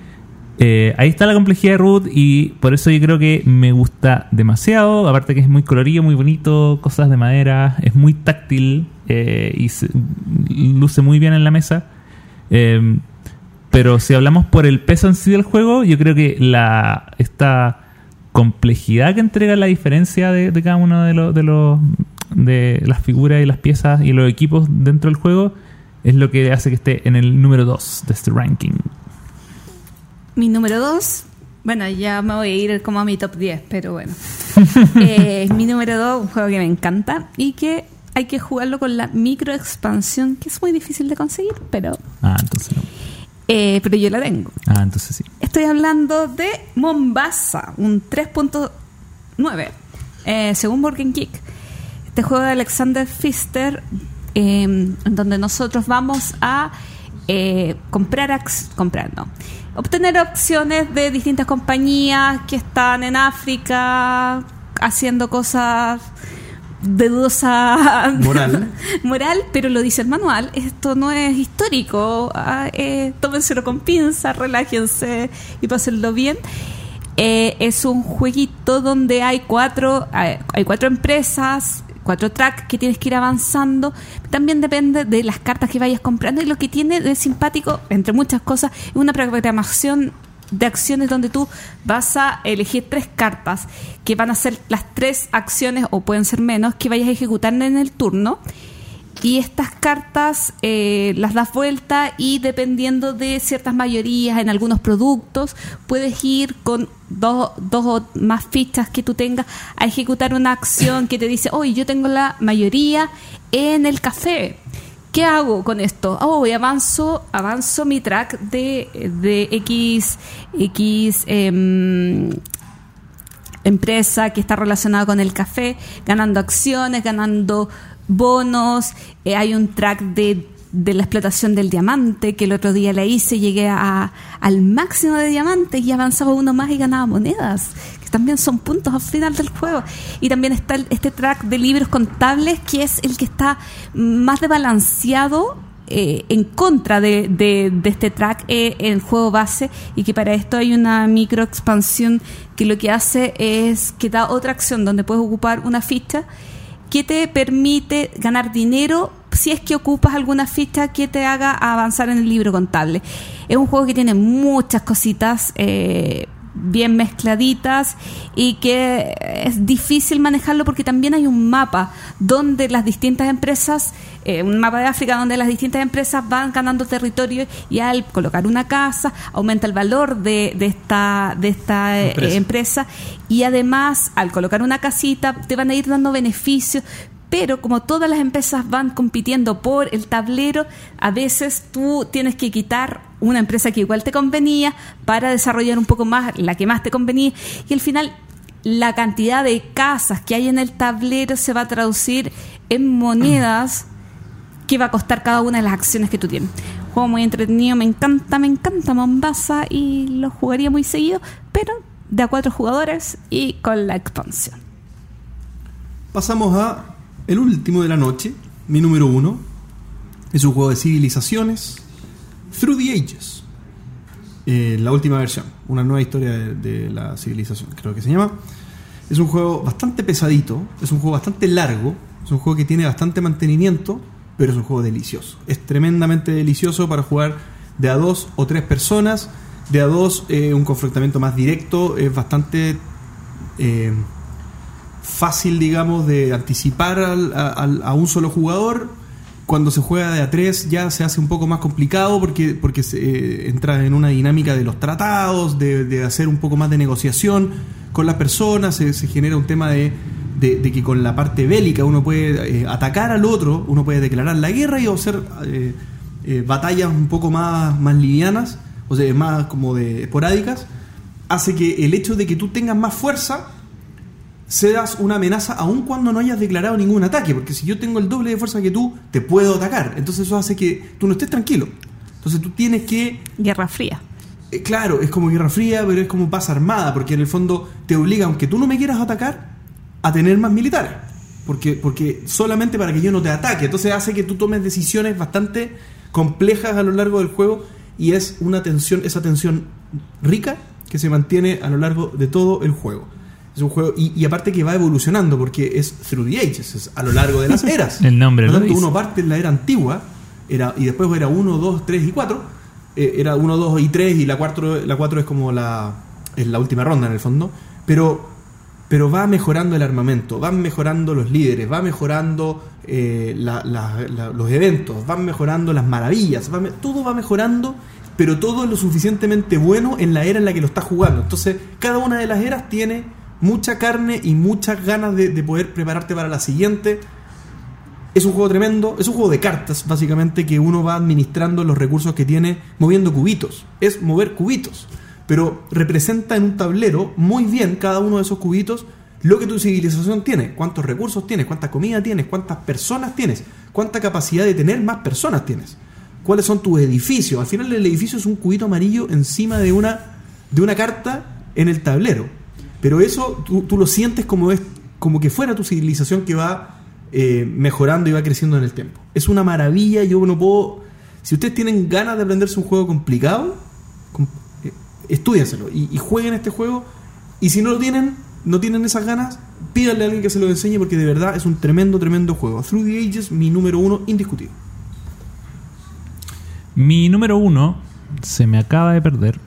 eh, ahí está la complejidad de Root y por eso yo creo que me gusta demasiado. Aparte que es muy colorido, muy bonito, cosas de madera, es muy táctil eh, y se- luce muy bien en la mesa. Eh, pero si hablamos por el peso en sí del juego, yo creo que la esta complejidad que entrega la diferencia de, de cada uno de los de los de las figuras y las piezas y los equipos dentro del juego es lo que hace que esté en el número 2 de este ranking. Mi número 2, bueno, ya me voy a ir como a mi top 10, pero bueno. [LAUGHS] Eh, mi número 2, un juego que me encanta y que hay que jugarlo con la micro expansión, que es muy difícil de conseguir, pero, Ah, entonces no. eh, pero yo la tengo. Ah, entonces sí. Estoy hablando de Mombasa, un 3.9, eh, según Burger Geek. Este juego de Alexander Pfister, eh, en donde nosotros vamos a eh, comprar, comprar, no, obtener opciones de distintas compañías que están en África haciendo cosas de dudosa [LAUGHS] Moral. moral, pero lo dice el manual. Esto no es histórico. Ah, eh, tómenselo con pinza, relájense y pásenlo bien. Eh, es un jueguito donde hay cuatro, hay hay cuatro empresas, cuatro tracks que tienes que ir avanzando. También depende de las cartas que vayas comprando. Y lo que tiene de simpático, entre muchas cosas, es una programación de acciones donde tú vas a elegir tres cartas que van a ser las tres acciones o pueden ser menos que vayas a ejecutar en el turno. Y estas cartas eh, las das vuelta y dependiendo de ciertas mayorías en algunos productos puedes ir con dos, dos o más fichas que tú tengas a ejecutar una acción que te dice hoy yo tengo la mayoría en el café ¿Qué hago con esto? Oh, y avanzo, avanzo mi track de, de X, X em, empresa que está relacionada con el café, ganando acciones, ganando bonos. Eh, hay un track de, de la explotación del diamante que el otro día la hice, llegué a, al máximo de diamantes y avanzaba uno más y ganaba monedas, también son puntos al final del juego. Y también está este track de libros contables que es el que está más desbalanceado eh, en contra de, de- de este track eh, en el juego base y que para esto hay una micro expansión que lo que hace es que da otra acción donde puedes ocupar una ficha que te permite ganar dinero si es que ocupas alguna ficha que te haga avanzar en el libro contable. Es un juego que tiene muchas cositas eh, bien mezcladitas y que es difícil manejarlo porque también hay un mapa donde las distintas empresas, eh, un mapa de África donde las distintas empresas van ganando territorio y al colocar una casa aumenta el valor de, de esta, de esta eh, Empresa. empresa y además al colocar una casita te van a ir dando beneficios pero como todas las empresas van compitiendo por el tablero, a veces tú tienes que quitar una empresa que igual te convenía para desarrollar un poco más la que más te convenía y al final la cantidad de casas que hay en el tablero se va a traducir en monedas que va a costar cada una de las acciones que tú tienes. Juego muy entretenido, me encanta, me encanta Mombasa y lo jugaría muy seguido, pero de a cuatro jugadores y con la expansión. Pasamos a el último de la noche, mi número uno. Es un juego de civilizaciones, Through the Ages. Eh, la última versión, una nueva historia de, la civilización, creo que se llama. Es un juego bastante pesadito, es un juego bastante largo, es un juego que tiene bastante mantenimiento, pero es un juego delicioso. Es tremendamente delicioso para jugar de a dos o tres personas. De a dos, eh, un confrontamiento más directo, es bastante eh, fácil, digamos, de anticipar al- a, un solo jugador. Cuando se juega de a tres ya se hace un poco más complicado porque, porque se, eh, entra en una dinámica de los tratados, de, hacer un poco más de negociación con las personas, se, genera un tema de, que con la parte bélica uno puede eh, atacar al otro, uno puede declarar la guerra y hacer eh, batallas un poco más, más livianas, o sea, más como de esporádicas, hace que el hecho de que tú tengas más fuerza seas una amenaza aun cuando no hayas declarado ningún ataque, porque si yo tengo el doble de fuerza que tú, te puedo atacar. Entonces eso hace que tú no estés tranquilo. Entonces tú tienes que Guerra Fría. eh, claro, es como guerra fría, pero es como paz armada, porque en el fondo te obliga, aunque tú no me quieras atacar, a tener más militares. Porque, porque solamente para que yo no te ataque. Entonces hace que tú tomes decisiones bastante complejas a lo largo del juego y es una tensión, esa tensión rica que se mantiene a lo largo de todo el juego. Es un juego, y, y aparte que va evolucionando, porque es through the ages, es a lo largo de las [LAUGHS] eras. El nombre Por lo tanto, uno parte en la era antigua, era, y después era 1, 2, 3 y 4. era 1, 2 y 3, y la 4, la 4 es como la, es la última ronda en el fondo. Pero, pero va mejorando el armamento, van mejorando los líderes, va mejorando eh, la- la- la- los eventos, van mejorando las maravillas, va todo va mejorando, pero todo es lo suficientemente bueno en la era en la que lo estás jugando. Entonces, cada una de las eras tiene mucha carne y muchas ganas de, de poder prepararte para la siguiente. Es un juego tremendo, es un juego de cartas, básicamente, que uno va administrando los recursos que tiene moviendo cubitos. Es mover cubitos. Pero representa en un tablero muy bien cada uno de esos cubitos lo que tu civilización tiene, cuántos recursos tienes, cuánta comida tienes, cuántas personas tienes, cuánta capacidad de tener más personas tienes, cuáles son tus edificios. Al final el edificio es un cubito amarillo encima de una, de una carta en el tablero. Pero eso tú, lo sientes como, es, como que fuera tu civilización que va eh, mejorando y va creciendo en el tiempo. Es una maravilla, yo no puedo... Si ustedes tienen ganas de aprenderse un juego complicado, com- eh, y, jueguen este juego. Y si no lo tienen, no tienen esas ganas, pídanle a alguien que se lo enseñe porque de verdad es un tremendo, tremendo juego. Through the Ages, mi número uno indiscutible. Mi número uno se me acaba de perder.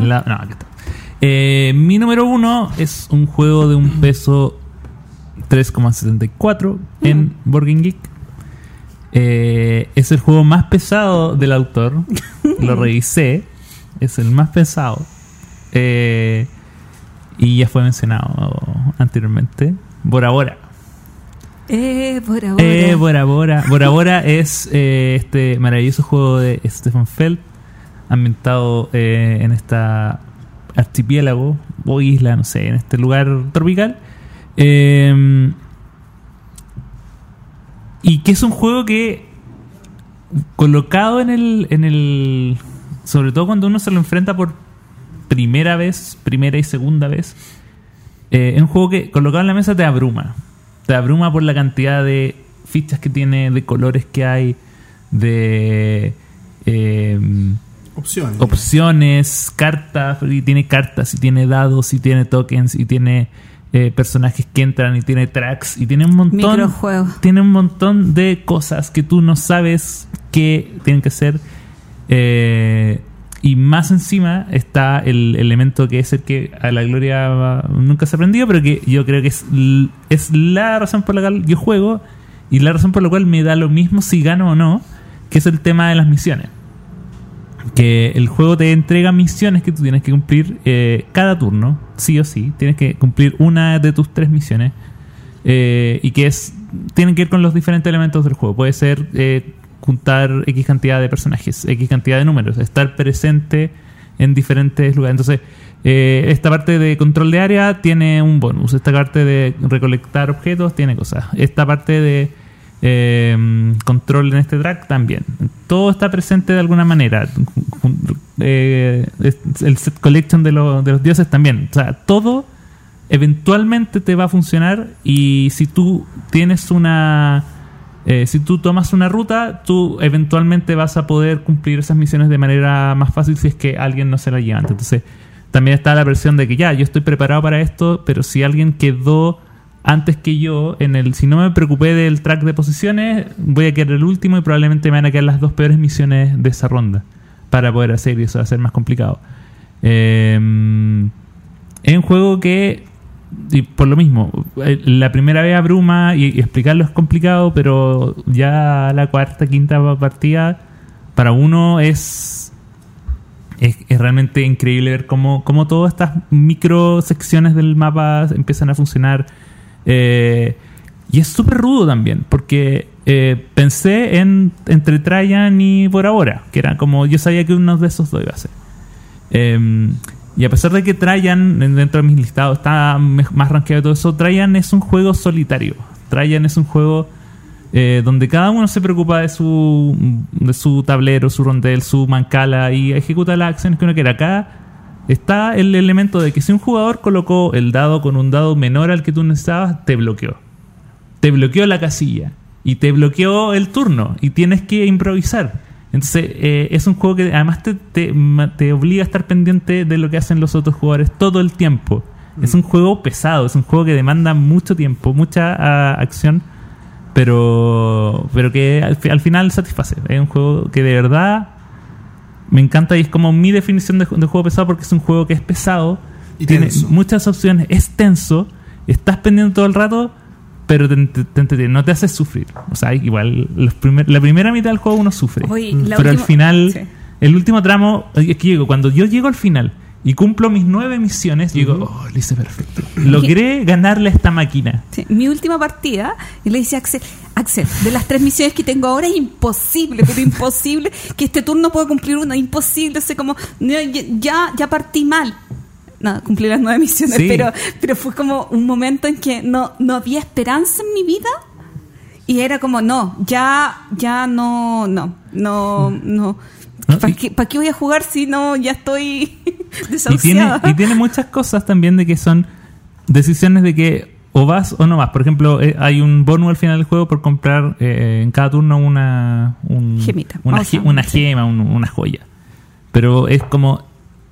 No, aquí está. Eh, mi número uno es un juego de un peso 3,74 en Board Game Geek. Eh, es el juego más pesado del autor. [LAUGHS] Lo revisé. Es el más pesado. Eh, y ya fue mencionado anteriormente. Bora Bora. Eh, por ahora. Eh, Bora Bora. [LAUGHS] Bora Bora es eh, este maravilloso juego de Stefan Feld, ambientado en esta archipiélago o isla, no sé, en este lugar tropical. Eh, y que es un juego que colocado en el, en el. Sobre todo cuando uno se lo enfrenta por primera vez, primera y segunda vez. eh, es un juego que colocado en la mesa te abruma. Te abruma por la cantidad de fichas que tiene, de colores que hay, de eh, Opciones. opciones, cartas, y tiene cartas, y tiene dados, y tiene tokens, y tiene eh, personajes que entran, y tiene tracks, y tiene un montón. Microjuegos. Tiene un montón de cosas que tú no sabes que tienen que ser. eh, y más encima está el elemento que es el que a la gloria nunca se ha aprendido, pero que yo creo que es, es la razón por la cual yo juego y la razón por la cual me da lo mismo si gano o no, que es el tema de las misiones que el juego te entrega misiones que tú tienes que cumplir eh, cada turno, sí o sí. Tienes que cumplir una de tus tres misiones. eh, y que es tienen que ir con los diferentes elementos del juego. Puede ser eh, juntar X cantidad de personajes, X cantidad de números, estar presente en diferentes lugares. Entonces, eh, esta parte de control de área tiene un bonus. Esta parte de recolectar objetos tiene cosas. Esta parte de eh, control en este track también. Todo está presente de alguna manera. Eh, el set collection de, de los dioses también. O sea, todo eventualmente te va a funcionar y si tú tienes una... eh, si tú tomas una ruta, tú eventualmente vas a poder cumplir esas misiones de manera más fácil si es que alguien no se la lleva antes. Entonces, también está la versión de que ya, yo estoy preparado para esto, pero si alguien quedó antes que yo en el si no me preocupé del track de posiciones voy a quedar el último y probablemente me van a quedar las dos peores misiones de esa ronda para poder hacer y eso va a ser más complicado Eh, es un juego que y por lo mismo eh, la primera vez abruma y, explicarlo es complicado pero ya la cuarta quinta partida para uno es es, es realmente increíble ver cómo, cómo todas estas micro secciones del mapa empiezan a funcionar. Eh, y es súper rudo también, porque eh, pensé en entre Trajan y Bora Bora, que era como yo sabía que uno de esos dos iba a ser. Eh, y a pesar de que Trajan en- dentro de mis listados está más rankeado y todo eso, Trajan es un juego solitario. Trajan es un juego eh, donde cada uno se preocupa de su, de su tablero, su rondel, su mancala y ejecuta las acciones que uno quiera. Está el elemento de que si un jugador colocó el dado con un dado menor al que tú necesitabas, te bloqueó. Te bloqueó la casilla y te bloqueó el turno y tienes que improvisar. Entonces eh, es un juego que además te, te, te obliga a estar pendiente de lo que hacen los otros jugadores todo el tiempo. Es un juego pesado, es un juego que demanda mucho tiempo, mucha ah, acción pero pero que al, al final satisface. Es un juego que de verdad me encanta y es como mi definición de, ju- de juego pesado porque es un juego que es pesado, Y tiene tenso. muchas opciones, es tenso, estás pendiente todo el rato, pero te, te- te entretiene, no te hace sufrir. O sea, igual los primer- la primera mitad del juego uno sufre, Oye, pero al final, sí. el último tramo, es que llego, cuando yo llego al final y cumplo mis nueve misiones, digo, oh, lo hice perfecto. [LAUGHS] Logré ganarle a esta máquina. Sí, mi última partida, y le dice a Axel, Axel, de las tres misiones que tengo ahora es imposible, pero imposible que este turno pueda cumplir una, imposible, sé como no, ya ya partí mal. No, cumplí las nueve misiones, Sí. pero pero fue como un momento en que no no había esperanza en mi vida y era como no, ya ya no no no no No, ¿Para qué, para qué voy a jugar si no ya estoy [LAUGHS] Y tiene, desahuciada? y tiene muchas cosas también de que son decisiones de que o vas o no vas. Por ejemplo, eh, hay un bonus al final del juego por comprar eh, en cada turno una un- Gemita. una, ge- una gema, un- una joya. Pero es como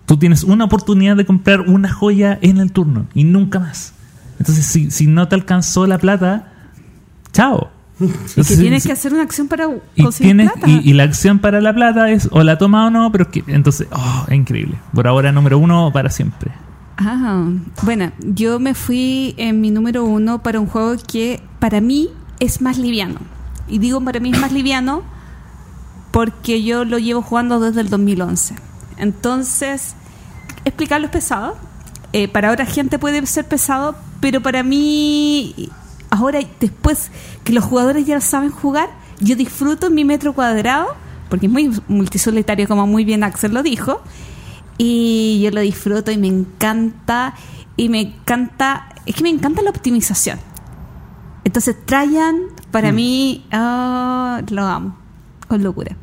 tú tienes una oportunidad de comprar una joya en el turno y nunca más. Entonces, si, si no te alcanzó la plata, chao. Y que tienes que hacer una acción para y, conseguir tienes, plata. y, y la acción para la plata es o la toma o no, pero es que entonces, oh, es increíble. Por ahora número uno para siempre. Ah, bueno, yo me fui en mi número uno para un juego que para mí es más liviano. Y digo para mí es más liviano porque yo lo llevo jugando desde el 2011. Entonces, explicarlo es pesado. Eh, para otra gente puede ser pesado, pero para mí, ahora después que los jugadores ya saben jugar, yo disfruto mi metro cuadrado, porque es muy multisolitario, como muy bien Axel lo dijo, y yo lo disfruto y me encanta, y me encanta, es que me encanta la optimización. Entonces, Trajan, para mí, ah, lo amo, con locura.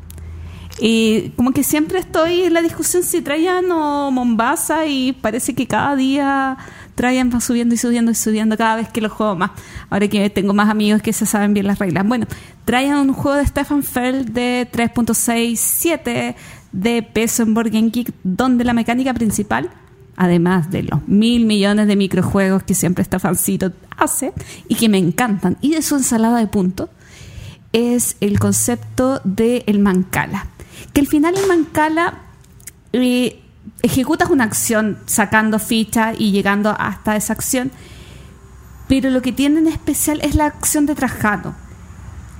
Y como que siempre estoy en la discusión si Trajan o Mombasa y parece que cada día Trajan va subiendo y subiendo y subiendo cada vez que lo juego más. Ahora que tengo más amigos que se saben bien las reglas. Bueno, Trajan un juego de Stefan Feld de 3.67 de peso en Board Game Geek donde la mecánica principal además de los mil millones de microjuegos que siempre Stefancito hace y que me encantan, y de su ensalada de puntos, es el concepto del el Mancala. Que al final el Mancala eh, ejecutas una acción sacando fichas y llegando hasta esa acción, pero lo que tiene en especial es la acción de Trajano,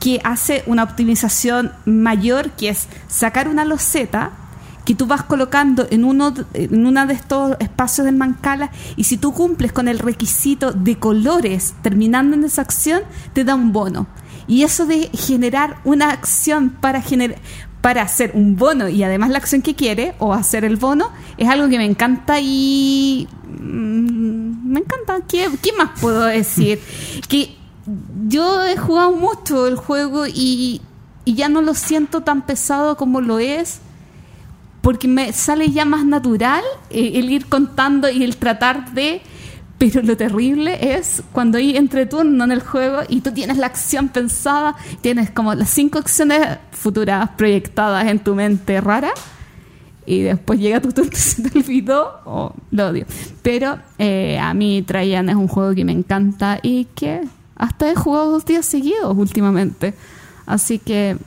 que hace una optimización mayor, que es sacar una loseta que tú vas colocando en uno en una de estos espacios del Mancala y si tú cumples con el requisito de colores terminando en esa acción te da un bono. Y eso de generar una acción para generar para hacer un bono y además la acción que quiere o hacer el bono es algo que me encanta y mm, me encanta ¿Qué, qué más puedo decir? [LAUGHS] que yo he jugado mucho el juego y, y ya no lo siento tan pesado como lo es porque me sale ya más natural eh, el ir contando y el tratar de pero lo terrible es cuando hay entreturno en el juego y tú tienes la acción pensada, tienes como las cinco acciones futuras proyectadas en tu mente rara y después llega tu turno [LAUGHS] y se te olvidó, oh, lo odio. Pero eh, a mí Trajan es un juego que me encanta y que hasta he jugado dos días seguidos últimamente. Así que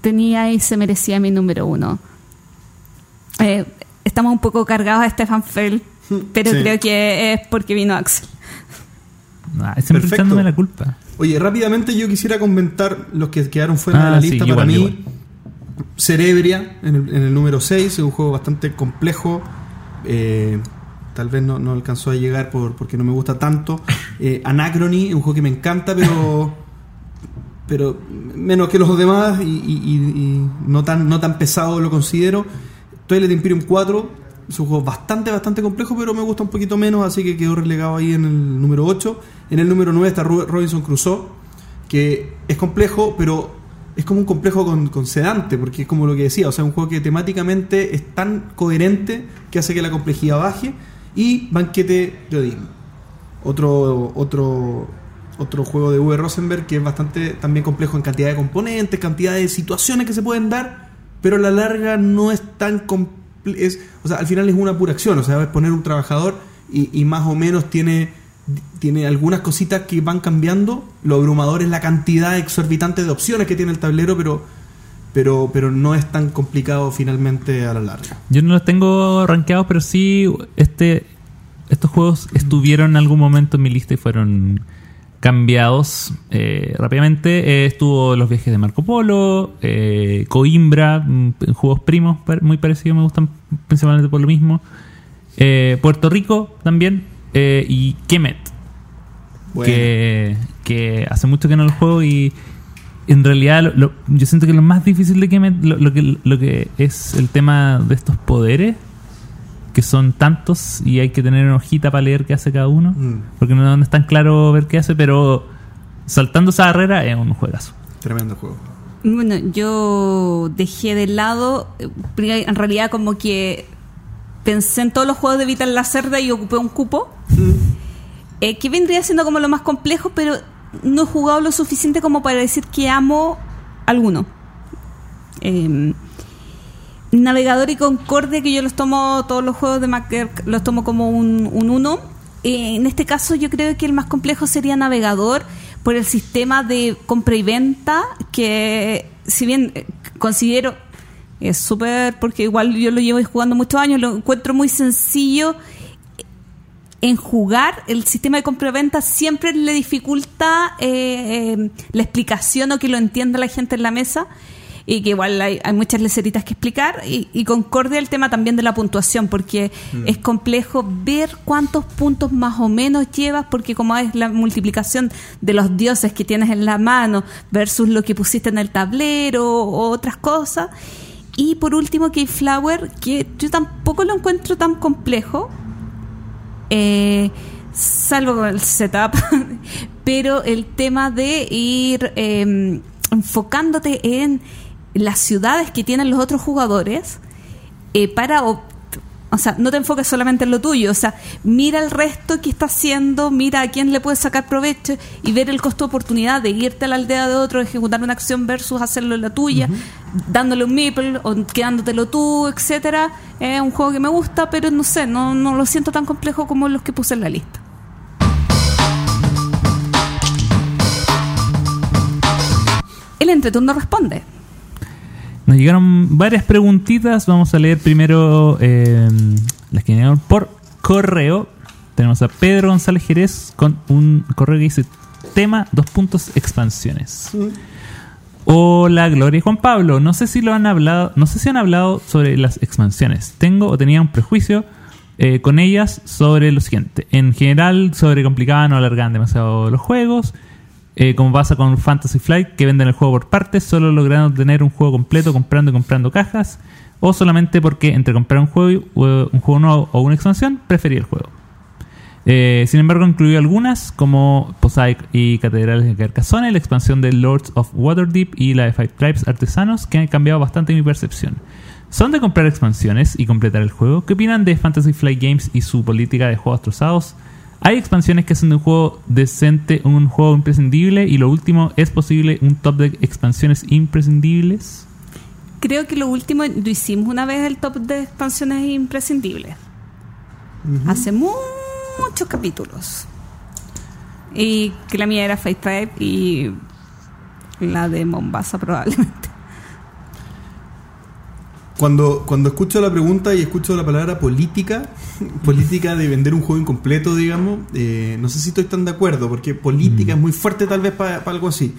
tenía y se merecía mi número uno. Eh, estamos un poco cargados a Stefan Feld, pero Sí. creo que es porque vino Axel. Ah, siempre Perfecto. echándome la culpa. Oye, rápidamente yo quisiera comentar los que quedaron fuera Ah, de la sí, lista. igual, Para mí, igual. Cerebria, en el, en el número 6, es un juego bastante complejo. eh, tal vez no, no alcanzó a llegar por, porque no me gusta tanto. Eh, Anachrony, es un juego que me encanta, pero [LAUGHS] pero menos que los demás y, y- y- y no tan no tan pesado lo considero. Twilight Imperium 4 es un juego bastante, bastante complejo, pero me gusta un poquito menos, así que quedó relegado ahí en el número 8. En el número 9 está Ro- Robinson Crusoe, que es complejo, pero es como un complejo con, sedante, porque es como lo que decía, o sea, un juego que temáticamente es tan coherente que hace que la complejidad baje. Y Banquete de Odín, otro, otro, otro juego de V. Rosenberg que es bastante también complejo en cantidad de componentes, cantidad de situaciones que se pueden dar, pero a la larga no es tan complejo. O sea, al final es una pura acción, o sea, es poner un trabajador y, y más o menos tiene, tiene algunas cositas que van cambiando. Lo abrumador es la cantidad exorbitante de opciones que tiene el tablero, pero, pero, pero no es tan complicado finalmente a la larga. Yo no los tengo rankeados, pero sí este estos juegos estuvieron en algún momento en mi lista y fueron cambiados eh, rápidamente. Eh, estuvo Los viajes de Marco Polo, eh, Coimbra, mm, juegos primos muy parecidos, me gustan principalmente por lo mismo. Eh, Puerto Rico también eh, y Kemet, Bueno. que, que hace mucho que no lo juego y en realidad lo- lo- yo siento que lo más difícil de me, lo, lo que lo que es el tema de estos poderes que son tantos y hay que tener una hojita para leer qué hace cada uno Mm. porque no, no es tan claro ver qué hace pero saltando esa barrera es un juegazo Tremendo juego. Bueno, yo dejé de lado, eh, en realidad como que pensé en todos los juegos de Vital la Cerda y ocupé un cupo, eh, que vendría siendo como lo más complejo, pero no he jugado lo suficiente como para decir que amo alguno. Eh, Navegador y Concordia, que yo los tomo, todos los juegos de Mac los tomo como un, un uno. Eh, en este caso yo creo que el más complejo sería Navegador por el sistema de compra y venta, que si bien eh, considero es súper, porque igual yo lo llevo jugando muchos años, lo encuentro muy sencillo en jugar, el sistema de compra-venta siempre le dificulta eh, eh, la explicación o que lo entienda la gente en la mesa. Y que igual hay, hay muchas leceritas que explicar. Y, y Concordia el tema también de la puntuación, porque es complejo ver cuántos puntos más o menos llevas, porque como es la multiplicación de los dioses que tienes en la mano versus lo que pusiste en el tablero o otras cosas. Y por último, Keyflower, que yo tampoco lo encuentro tan complejo eh, salvo con el setup, [LAUGHS] pero el tema de ir eh, enfocándote en las ciudades que tienen los otros jugadores eh, para... O sea, no te enfoques solamente en lo tuyo, o sea, mira el resto que está haciendo, mira a quién le puedes sacar provecho y ver el costo de oportunidad de irte a la aldea de otro, ejecutar una acción versus hacerlo en la tuya, dándole un meeple o quedándotelo tú, etcétera. Es un juego que me gusta, pero no sé, no, no lo siento tan complejo como los que puse en la lista. El entreturno responde. Nos llegaron varias preguntitas. Vamos a leer primero eh, las que llegaron por correo. Tenemos a Pedro González Jerez con un correo que dice tema, dos puntos, expansiones. Hola Gloria y Juan Pablo, no sé si lo han hablado, no sé si han hablado sobre las expansiones. Tengo o tenía un prejuicio eh, con ellas sobre lo siguiente. En general, sobre complicaban o alargaban demasiado los juegos. Eh, como pasa con Fantasy Flight, que venden el juego por partes, solo logrando tener un juego completo comprando y comprando cajas, o solamente porque entre comprar un juego, un juego nuevo o una expansión, prefería el juego. Eh, sin embargo, incluyó algunas como Posaic y Catedrales de Carcassonne, la expansión de Lords of Waterdeep y la de Five Tribes Artesanos, que han cambiado bastante mi percepción. ¿Son de comprar expansiones y completar el juego? ¿Qué opinan de Fantasy Flight Games y su política de juegos trozados? ¿Hay expansiones que hacen de un juego decente un juego imprescindible? Y lo último, ¿es posible un top de expansiones imprescindibles? Creo que lo último lo hicimos una vez el top de expansiones imprescindibles. Hace mu- muchos capítulos. Y que la mía era Fate Tribe y la de Mombasa probablemente. Cuando, cuando escucho la pregunta y escucho la palabra política, [LAUGHS] política de vender un juego incompleto, digamos, eh, no sé si estoy tan de acuerdo, porque política es muy fuerte tal vez para algo así.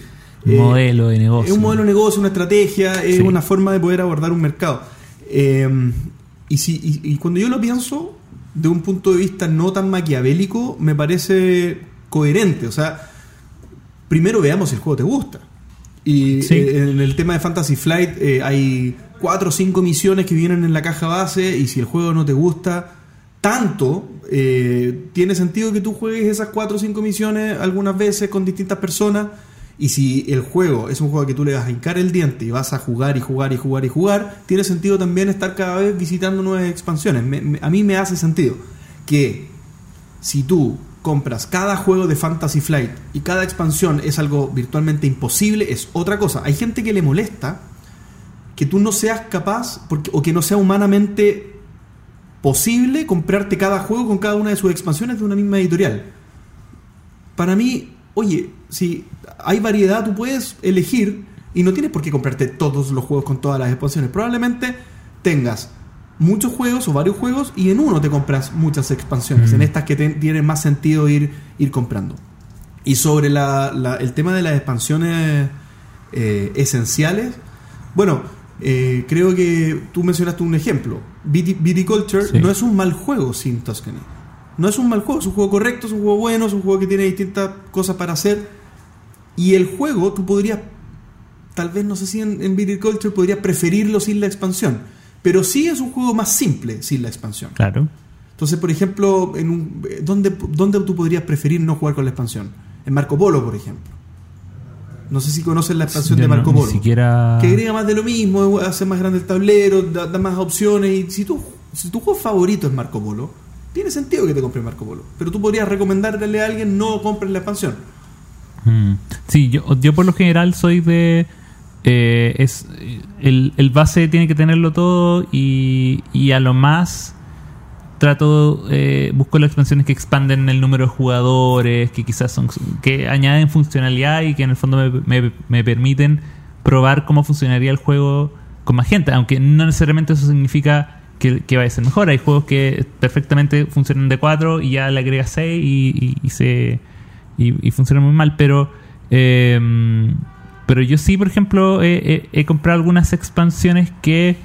Eh, modelo de negocio. Es un modelo de negocio, una estrategia, es Sí. una forma de poder abordar un mercado. Eh, y, si, y, y cuando yo lo pienso de un punto de vista no tan maquiavélico, me parece coherente. O sea, primero veamos si el juego te gusta. Y Sí. eh, en el tema de Fantasy Flight eh, hay cuatro o cinco misiones que vienen en la caja base y si el juego no te gusta tanto, eh, tiene sentido que tú juegues esas cuatro o cinco misiones algunas veces con distintas personas. Y si el juego es un juego que tú le vas a hincar el diente y vas a jugar y jugar y jugar y jugar, tiene sentido también estar cada vez visitando nuevas expansiones. A mí me hace sentido que si tú compras cada juego de Fantasy Flight y cada expansión es algo virtualmente imposible, es otra cosa. Hay gente que le molesta que tú no seas capaz porque, o que no sea humanamente posible comprarte cada juego con cada una de sus expansiones de una misma editorial. Para mí, oye, si hay variedad, tú puedes elegir y no tienes por qué comprarte todos los juegos con todas las expansiones. Probablemente tengas muchos juegos o varios juegos y en uno te compras muchas expansiones, Mm. en estas que te- tienen más sentido ir, ir comprando. Y sobre la- la- el tema de las expansiones eh, esenciales, bueno, eh, creo que tú mencionaste un ejemplo. Viti- Viticulture Sí. no es un mal juego sin Tuscany. No es un mal juego, es un juego correcto, es un juego bueno, es un juego que tiene distintas cosas para hacer. Y el juego tú podrías tal vez no sé si en, en Viticulture podría preferirlo sin la expansión. Pero sí es un juego más simple sin la expansión. Claro. Entonces, por ejemplo, en un, ¿dónde, ¿dónde tú podrías preferir no jugar con la expansión? En Marco Polo, por ejemplo. No sé si conoces la expansión Yo de no- Marco ni Polo. siquiera- Que agrega más de lo mismo, hace más grande el tablero, da, da más opciones. Y si, tú, si tu juego favorito es Marco Polo, tiene sentido que te compres Marco Polo. Pero tú podrías recomendarle a alguien no compres la expansión. Mm. Sí, yo, yo por lo general soy de... eh, es el, el base tiene que tenerlo todo y, y a lo más trato eh, busco las expansiones que expanden el número de jugadores que quizás son que añaden funcionalidad y que en el fondo me, me- me permiten probar cómo funcionaría el juego con más gente aunque no necesariamente eso significa que, que vaya a ser mejor hay juegos que perfectamente funcionan de 4 y ya le agregas 6 y, y- se y, y funcionan muy mal pero eh, pero yo sí por ejemplo he, comprado algunas expansiones que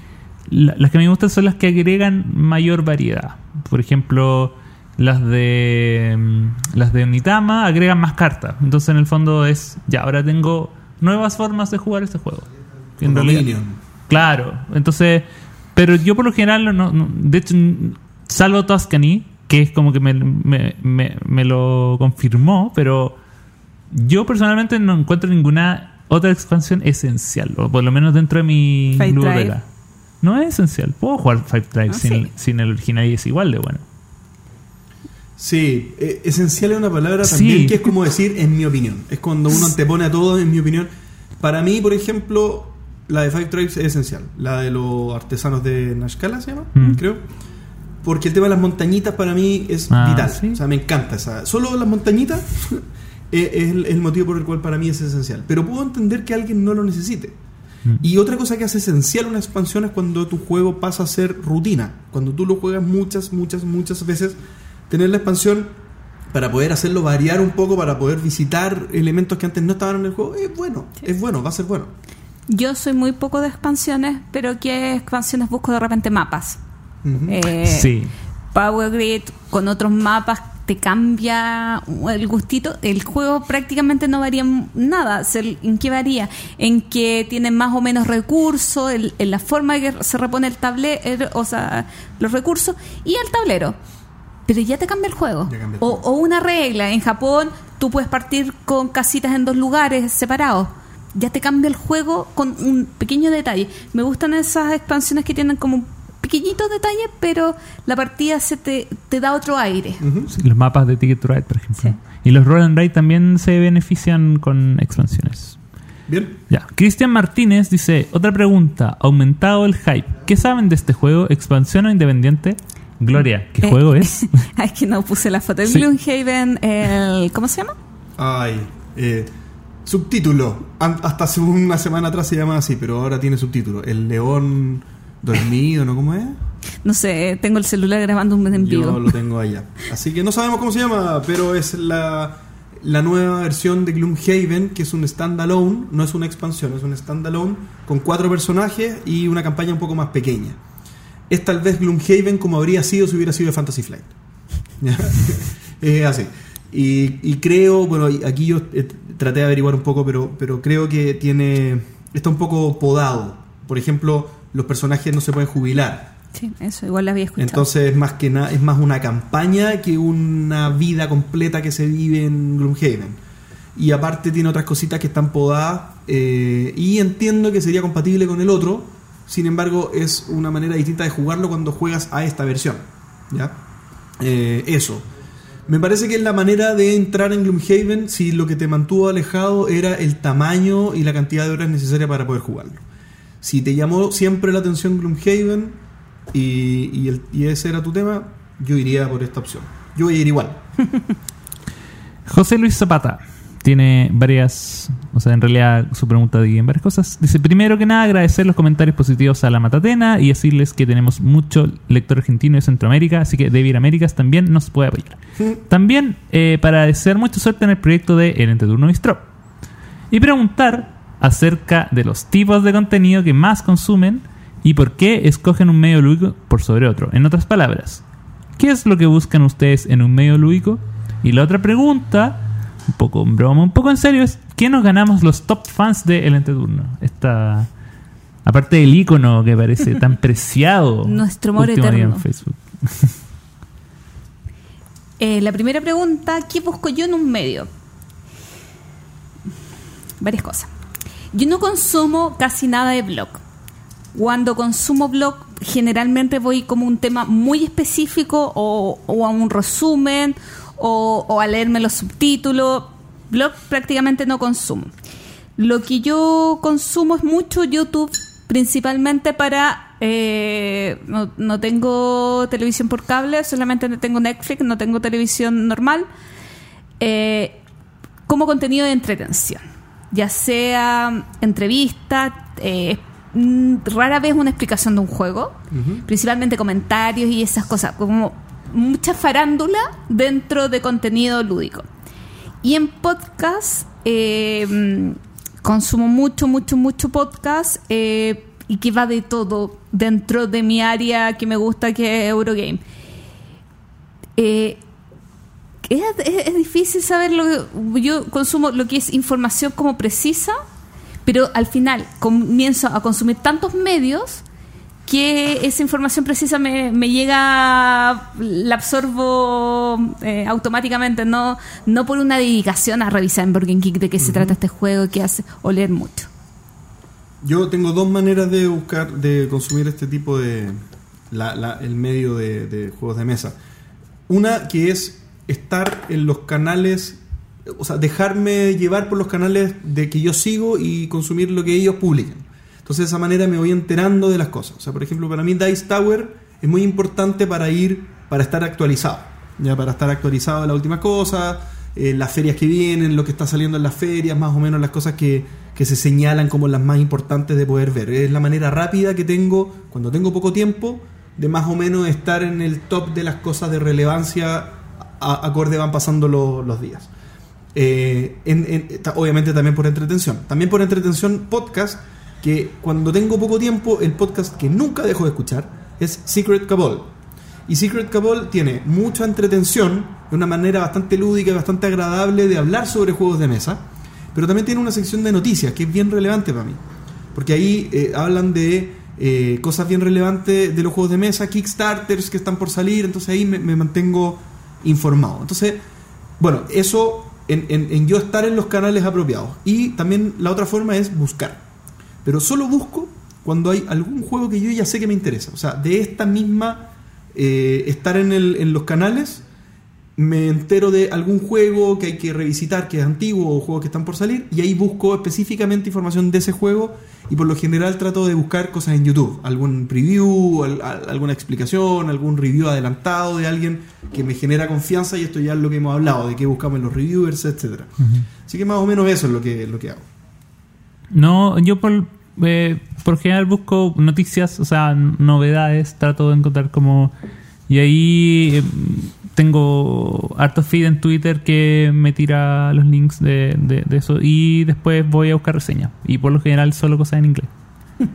la- las que me gustan son las que agregan mayor variedad. Por ejemplo, las de mm, las de Onitama agregan más cartas. Entonces, en el fondo es ya ahora tengo nuevas formas de jugar este juego. En realidad- Dominion. Claro, entonces, pero yo por lo general, no, no- de hecho, salvo Tuscany, que es como que me, me- me- me lo confirmó, pero yo personalmente no encuentro ninguna otra expansión esencial, o por lo menos dentro de mi. No es esencial, puedo jugar Five Drive Ah, sin, sí. sin el original y es igual de bueno. Sí, eh, esencial es una palabra Sí. también que es como decir en mi opinión. Es cuando uno antepone a todo en mi opinión. Para mí, por ejemplo, la de Five Tribes es esencial. La de los artesanos de Nashkala se llama, Mm. creo. Porque el tema de las montañitas para mí es Ah, vital. sí. O sea, me encanta esa. Solo las montañitas [LAUGHS] es es el, el motivo por el cual para mí es esencial. Pero puedo entender que alguien no lo necesite. Mm. Y otra cosa que hace esencial una expansión es cuando tu juego pasa a ser rutina. Cuando tú lo juegas muchas, muchas, muchas veces, tener la expansión para poder hacerlo variar un poco, para poder visitar elementos que antes no estaban en el juego, es bueno, es bueno, va a ser bueno. Yo soy muy poco de expansiones, pero ¿qué expansiones busco de repente mapas? Eh, sí. Power Grid con otros mapas te cambia el gustito. El juego prácticamente no varía nada. Se- ¿En qué varía? En que tiene más o menos recursos, en la forma que se repone el tablero, o sea, los recursos y el tablero. Pero ya te cambia el juego. Ya cambia el o, o una regla. En Japón tú puedes partir con casitas en dos lugares separados. Ya te cambia el juego con un pequeño detalle. Me gustan esas expansiones que tienen como pequeñitos detalles, pero la partida se te, te da otro aire. Sí, los mapas de Ticket to Ride, por ejemplo. Sí. Y los Roll and Ride también se benefician con expansiones. Bien. Ya. Cristian Martínez dice, otra pregunta, aumentado el hype. ¿Qué saben de este juego? ¿Expansión o independiente? Gloria, ¿qué Eh, juego es? [LAUGHS] es que no puse la foto. El Sí. Gloomhaven, el, ¿cómo se llama? Ay, eh, subtítulo. An- hasta hace una semana atrás se llamaba así, pero ahora tiene subtítulo. El león dormido, ¿no? ¿Cómo es? No sé, tengo el celular grabando un en vivo. Yo lo tengo allá. Así que no sabemos cómo se llama, pero es la, la nueva versión de Gloomhaven, que es un standalone, no es una expansión, es un standalone con cuatro personajes y una campaña un poco más pequeña. Es tal vez Gloomhaven como habría sido si hubiera sido de Fantasy Flight. [LAUGHS] Así. Y, y creo, bueno, aquí yo eh, traté de averiguar un poco, pero, pero creo que tiene está un poco podado. Por ejemplo, los personajes no se pueden jubilar. Sí, eso igual lo había escuchado. Entonces es más que nada, es más una campaña que una vida completa que se vive en Gloomhaven. Y aparte tiene otras cositas que están podadas. eh, y entiendo que sería compatible con el otro. Sin embargo, es una manera distinta de jugarlo cuando juegas a esta versión. ¿Ya? Eh, eso. Me parece que es la manera de entrar en Gloomhaven si lo que te mantuvo alejado era el tamaño y la cantidad de horas necesarias para poder jugarlo. Si te llamó siempre la atención Gloomhaven y, y, el- y ese era tu tema, yo iría por esta opción. Yo voy a ir igual. [LAUGHS] José Luis Zapata tiene varias, o sea, en realidad su pregunta divide en varias cosas. Dice, primero que nada, agradecer los comentarios positivos a la Matatena y decirles que tenemos mucho lector argentino de Centroamérica, así que David Américas también nos puede apoyar. [LAUGHS] También eh, para desear mucha suerte en el proyecto de El Entreturno Bistro. Y preguntar acerca de los tipos de contenido que más consumen y por qué escogen un medio lúdico por sobre otro. En otras palabras, ¿qué es lo que buscan ustedes en un medio lúdico? Y la otra pregunta, un poco en broma, un poco en serio, es qué nos ganamos los top fans de El Entreturno? Esta, aparte del icono que parece tan [LAUGHS] preciado. Nuestro amor eterno. en Facebook. [LAUGHS] Eh, la primera pregunta, ¿qué busco yo en un medio? Varias cosas. Yo no consumo casi nada de blog. Cuando consumo blog, generalmente voy como un tema muy específico o, a un resumen o, o a leerme los subtítulos. Blog prácticamente no consumo. Lo que yo consumo es mucho YouTube, principalmente para... eh, no, no tengo televisión por cable, solamente tengo Netflix, no tengo televisión normal. Eh, como contenido de entretención, ya sea entrevistas, eh, mm, rara vez una explicación de un juego, principalmente comentarios y esas cosas, como mucha farándula dentro de contenido lúdico. Y en podcast eh, consumo mucho, mucho, mucho podcast eh, y que va de todo dentro de mi área que me gusta, que es Eurogame. Eh, es, es- es difícil saber lo que- yo consumo lo que es información como precisa pero al final comienzo a consumir tantos medios que esa información precisa me, me llega la absorbo eh, automáticamente no no por una dedicación a revisar en Burger King de qué se trata este juego qué hace o leer mucho Yo tengo dos maneras de buscar, de consumir este tipo de. la- la- el medio de, de juegos de mesa. Una que es estar en los canales, o sea, dejarme llevar por los canales de que yo sigo y consumir lo que ellos publican. Entonces, de esa manera me voy enterando de las cosas. O sea, por ejemplo, para mí Dice Tower es muy importante para ir, para estar actualizado. Ya, para estar actualizado de las últimas cosas, eh, las ferias que vienen, lo que está saliendo en las ferias, más o menos las cosas que, que se señalan como las más importantes de poder ver. Es la manera rápida que tengo, cuando tengo poco tiempo, de más o menos estar en el top de las cosas de relevancia acorde van pasando lo- los días. Eh, obviamente también por entretención. También por entretención podcast, que cuando tengo poco tiempo, el podcast que nunca dejo de escuchar es Secret Cabal. Y Secret Cabal tiene mucha entretención, de una manera bastante lúdica bastante agradable de hablar sobre juegos de mesa, pero también tiene una sección de noticias que es bien relevante para mí. Porque ahí eh, hablan de eh, cosas bien relevantes de los juegos de mesa, Kickstarters que están por salir, entonces ahí me mantengo informado. Entonces, bueno, eso en, en- en yo estar en los canales apropiados. Y también la otra forma es buscar. Pero solo busco cuando hay algún juego que yo ya sé que me interesa. O sea, de esta misma eh, estar en, el- en los canales, me entero de algún juego que hay que revisitar, que es antiguo, o juegos que están por salir, y ahí busco específicamente información de ese juego, y por lo general trato de buscar cosas en YouTube, algún preview, al- al- alguna explicación, algún review adelantado de alguien que me genera confianza, y esto ya es lo que hemos hablado, de qué buscamos en los reviewers, etcétera. Así que más o menos eso es lo que, lo que hago. No, yo por, eh, por general busco noticias, o sea, novedades, trato de encontrar como... Y ahí eh, tengo harto feed en Twitter que me tira los links de, de- de eso y después voy a buscar reseñas. Y por lo general solo cosas en inglés. [LAUGHS]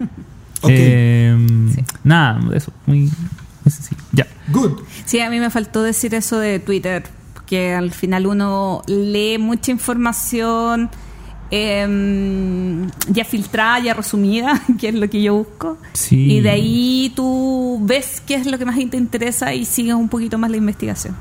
Ok. Eh, Sí. Nada, eso, muy, muy sencillo. Ya. Good. Sí, a mí me faltó decir eso de Twitter, que al final uno lee mucha información em, ya filtrada, ya resumida, [LAUGHS] que es lo que yo busco. Sí. Y de ahí tú ves qué es lo que más te interesa y sigues un poquito más la investigación.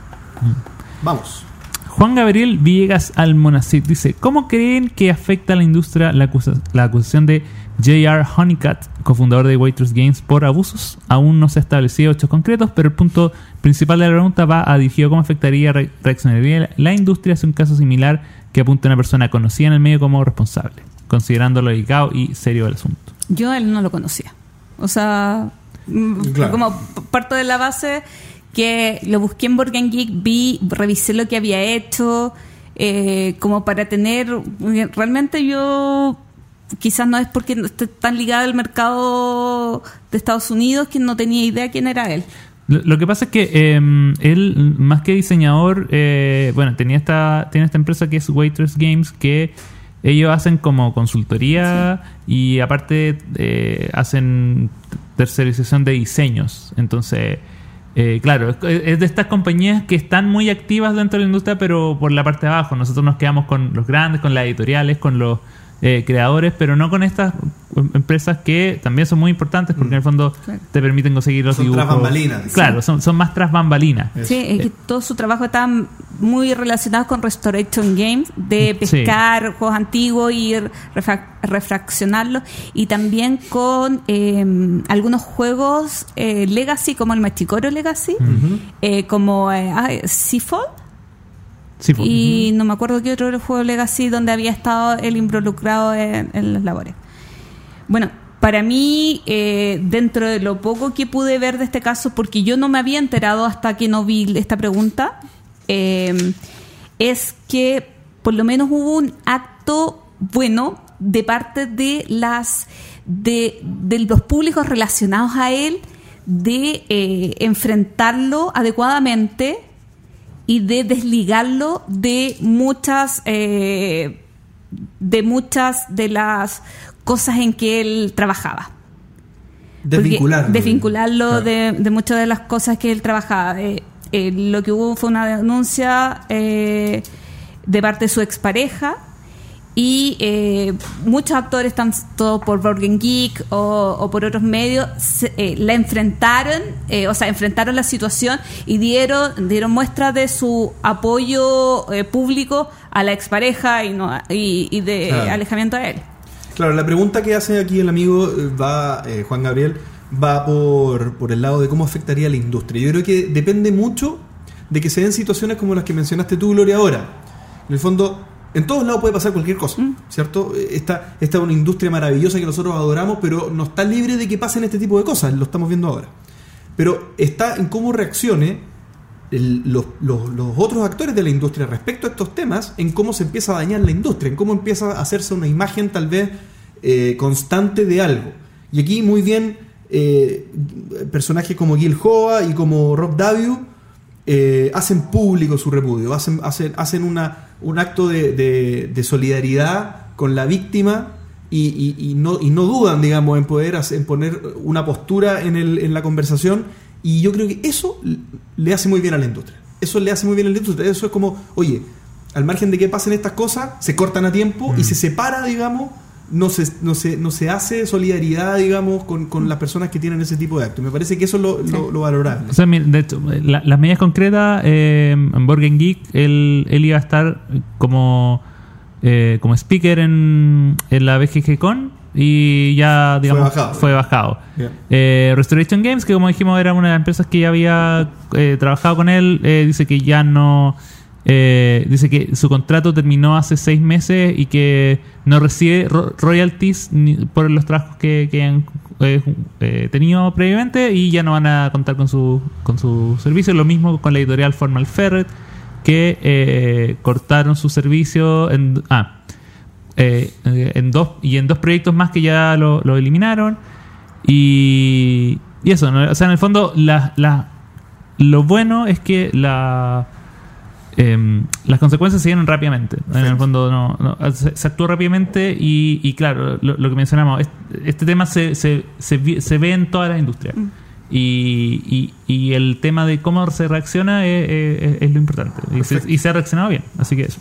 Vamos. Juan Gabriel Villegas Almonacid dice: ¿Cómo creen que afecta a la industria la, acusa- la acusación de J.R. Honeycutt, cofundador de Waitress Games, por abusos? Aún no se ha establecido hechos concretos, pero el punto principal de la pregunta va a dirigido a cómo afectaría, re- reaccionaría la industria si un caso similar que apunta a una persona conocida en el medio como responsable, considerando lo delicado y serio del asunto. Yo a él no lo conocía. O sea, mm, Claro. como parto de la base que lo busqué en Burger Geek, vi, revisé lo que había hecho, eh, como para tener. Realmente yo. Quizás no es porque no esté tan ligado al mercado de Estados Unidos que no tenía idea quién era él. Lo, que pasa es que eh, él, más que diseñador, eh, bueno, tenía esta, tiene esta empresa que es Waitress Games, que ellos hacen como consultoría y aparte eh, hacen tercerización de diseños. Entonces, eh, claro, es de estas compañías que están muy activas dentro de la industria, pero por la parte de abajo. Nosotros nos quedamos con los grandes, con las editoriales, con los eh, creadores, pero no con estas em- empresas que también son muy importantes porque en el fondo Claro. te permiten conseguir los Son dibujos. tras bambalinas. Claro, son, son más tras bambalinas. Sí, es que todo su trabajo está muy relacionado con Restoration Games, de Sí. pescar juegos antiguos y refra- refraccionarlos, y también con eh, algunos juegos eh, Legacy, como el Machicoro Legacy, eh, como eh, ah, Seafall, Sí, pues. y no me acuerdo qué otro juego Legacy donde había estado él involucrado en, en las labores. Bueno, para mí, eh, dentro de lo poco que pude ver de este caso, porque yo no me había enterado hasta que no vi esta pregunta, eh, es que por lo menos hubo un acto bueno de parte de las de, de los públicos relacionados a él de eh, enfrentarlo adecuadamente y de desligarlo de muchas eh, de muchas de las cosas en que él trabajaba. Desvincularlo. Desvincularlo Claro. de, de muchas de las cosas que él trabajaba. Eh, eh, lo que hubo fue una denuncia eh, de parte de su expareja y eh, muchos actores, tanto por Borgen Geek o, o por otros medios, se- eh, la enfrentaron, eh, o sea, enfrentaron la situación y dieron, dieron muestra de su apoyo eh, público a la expareja y, no, y, y de Claro. alejamiento a él. Claro, la pregunta que hace aquí el amigo eh, va, eh, Juan Gabriel, va por, por el lado de cómo afectaría a la industria. Yo creo que depende mucho de que se den situaciones como las que mencionaste tú, Gloria, ahora. En el fondo, en todos lados puede pasar cualquier cosa, ¿cierto? Eh, Esta, esta es una industria maravillosa que nosotros adoramos, pero no está libre de que pasen este tipo de cosas, lo estamos viendo ahora. Pero está en cómo reaccione el- los, los- los otros actores de la industria respecto a estos temas, en cómo se empieza a dañar la industria, en cómo empieza a hacerse una imagen tal vez eh, constante de algo. Y aquí muy bien eh, personajes como Gil Hoa y como Rob W eh, hacen público su repudio, hacen, hacen, hacen una, un acto de, de- de solidaridad con la víctima y, y- y no, y no dudan, digamos, en poder hacer- en poner una postura en, el, en la conversación. Y yo creo que eso le hace muy bien a la industria. Eso le hace muy bien a la industria. Eso es como, oye, al margen de que pasen estas cosas, se cortan a tiempo y se separa, digamos, no se, no se, no se hace solidaridad, digamos, con, con las personas que tienen ese tipo de actos. Me parece que eso es lo, lo- lo valorable. O sea, mira, de hecho, la- las medidas concretas, eh, en Borgen Geek, él, él iba a estar como, eh, como speaker en, en la BGG Con y ya, digamos, bajado. fue bajado. Eh, Restoration Games, que como dijimos era una de las empresas que ya había eh, trabajado con él, eh, dice que ya no... eh, dice que su contrato terminó hace seis meses y que no recibe ro- royalties por los trabajos que, que han eh, eh, tenido previamente y ya no van a contar con su, con su servicio. Lo mismo con la editorial Formal Ferret, que eh, cortaron su servicio en, ah, en dos y en dos proyectos más que ya lo, lo eliminaron. Y, y eso, ¿no? o sea, en el fondo, la, la- lo bueno es que la, em, las consecuencias se dieron rápidamente. En el fondo, no, no, se, se actuó rápidamente y, y claro, lo, lo que mencionamos, este, este tema se, se, se, ve en toda la industria. Y, y, y el tema de cómo se reacciona es, es- es lo importante. Y y se ha reaccionado bien. Así que eso.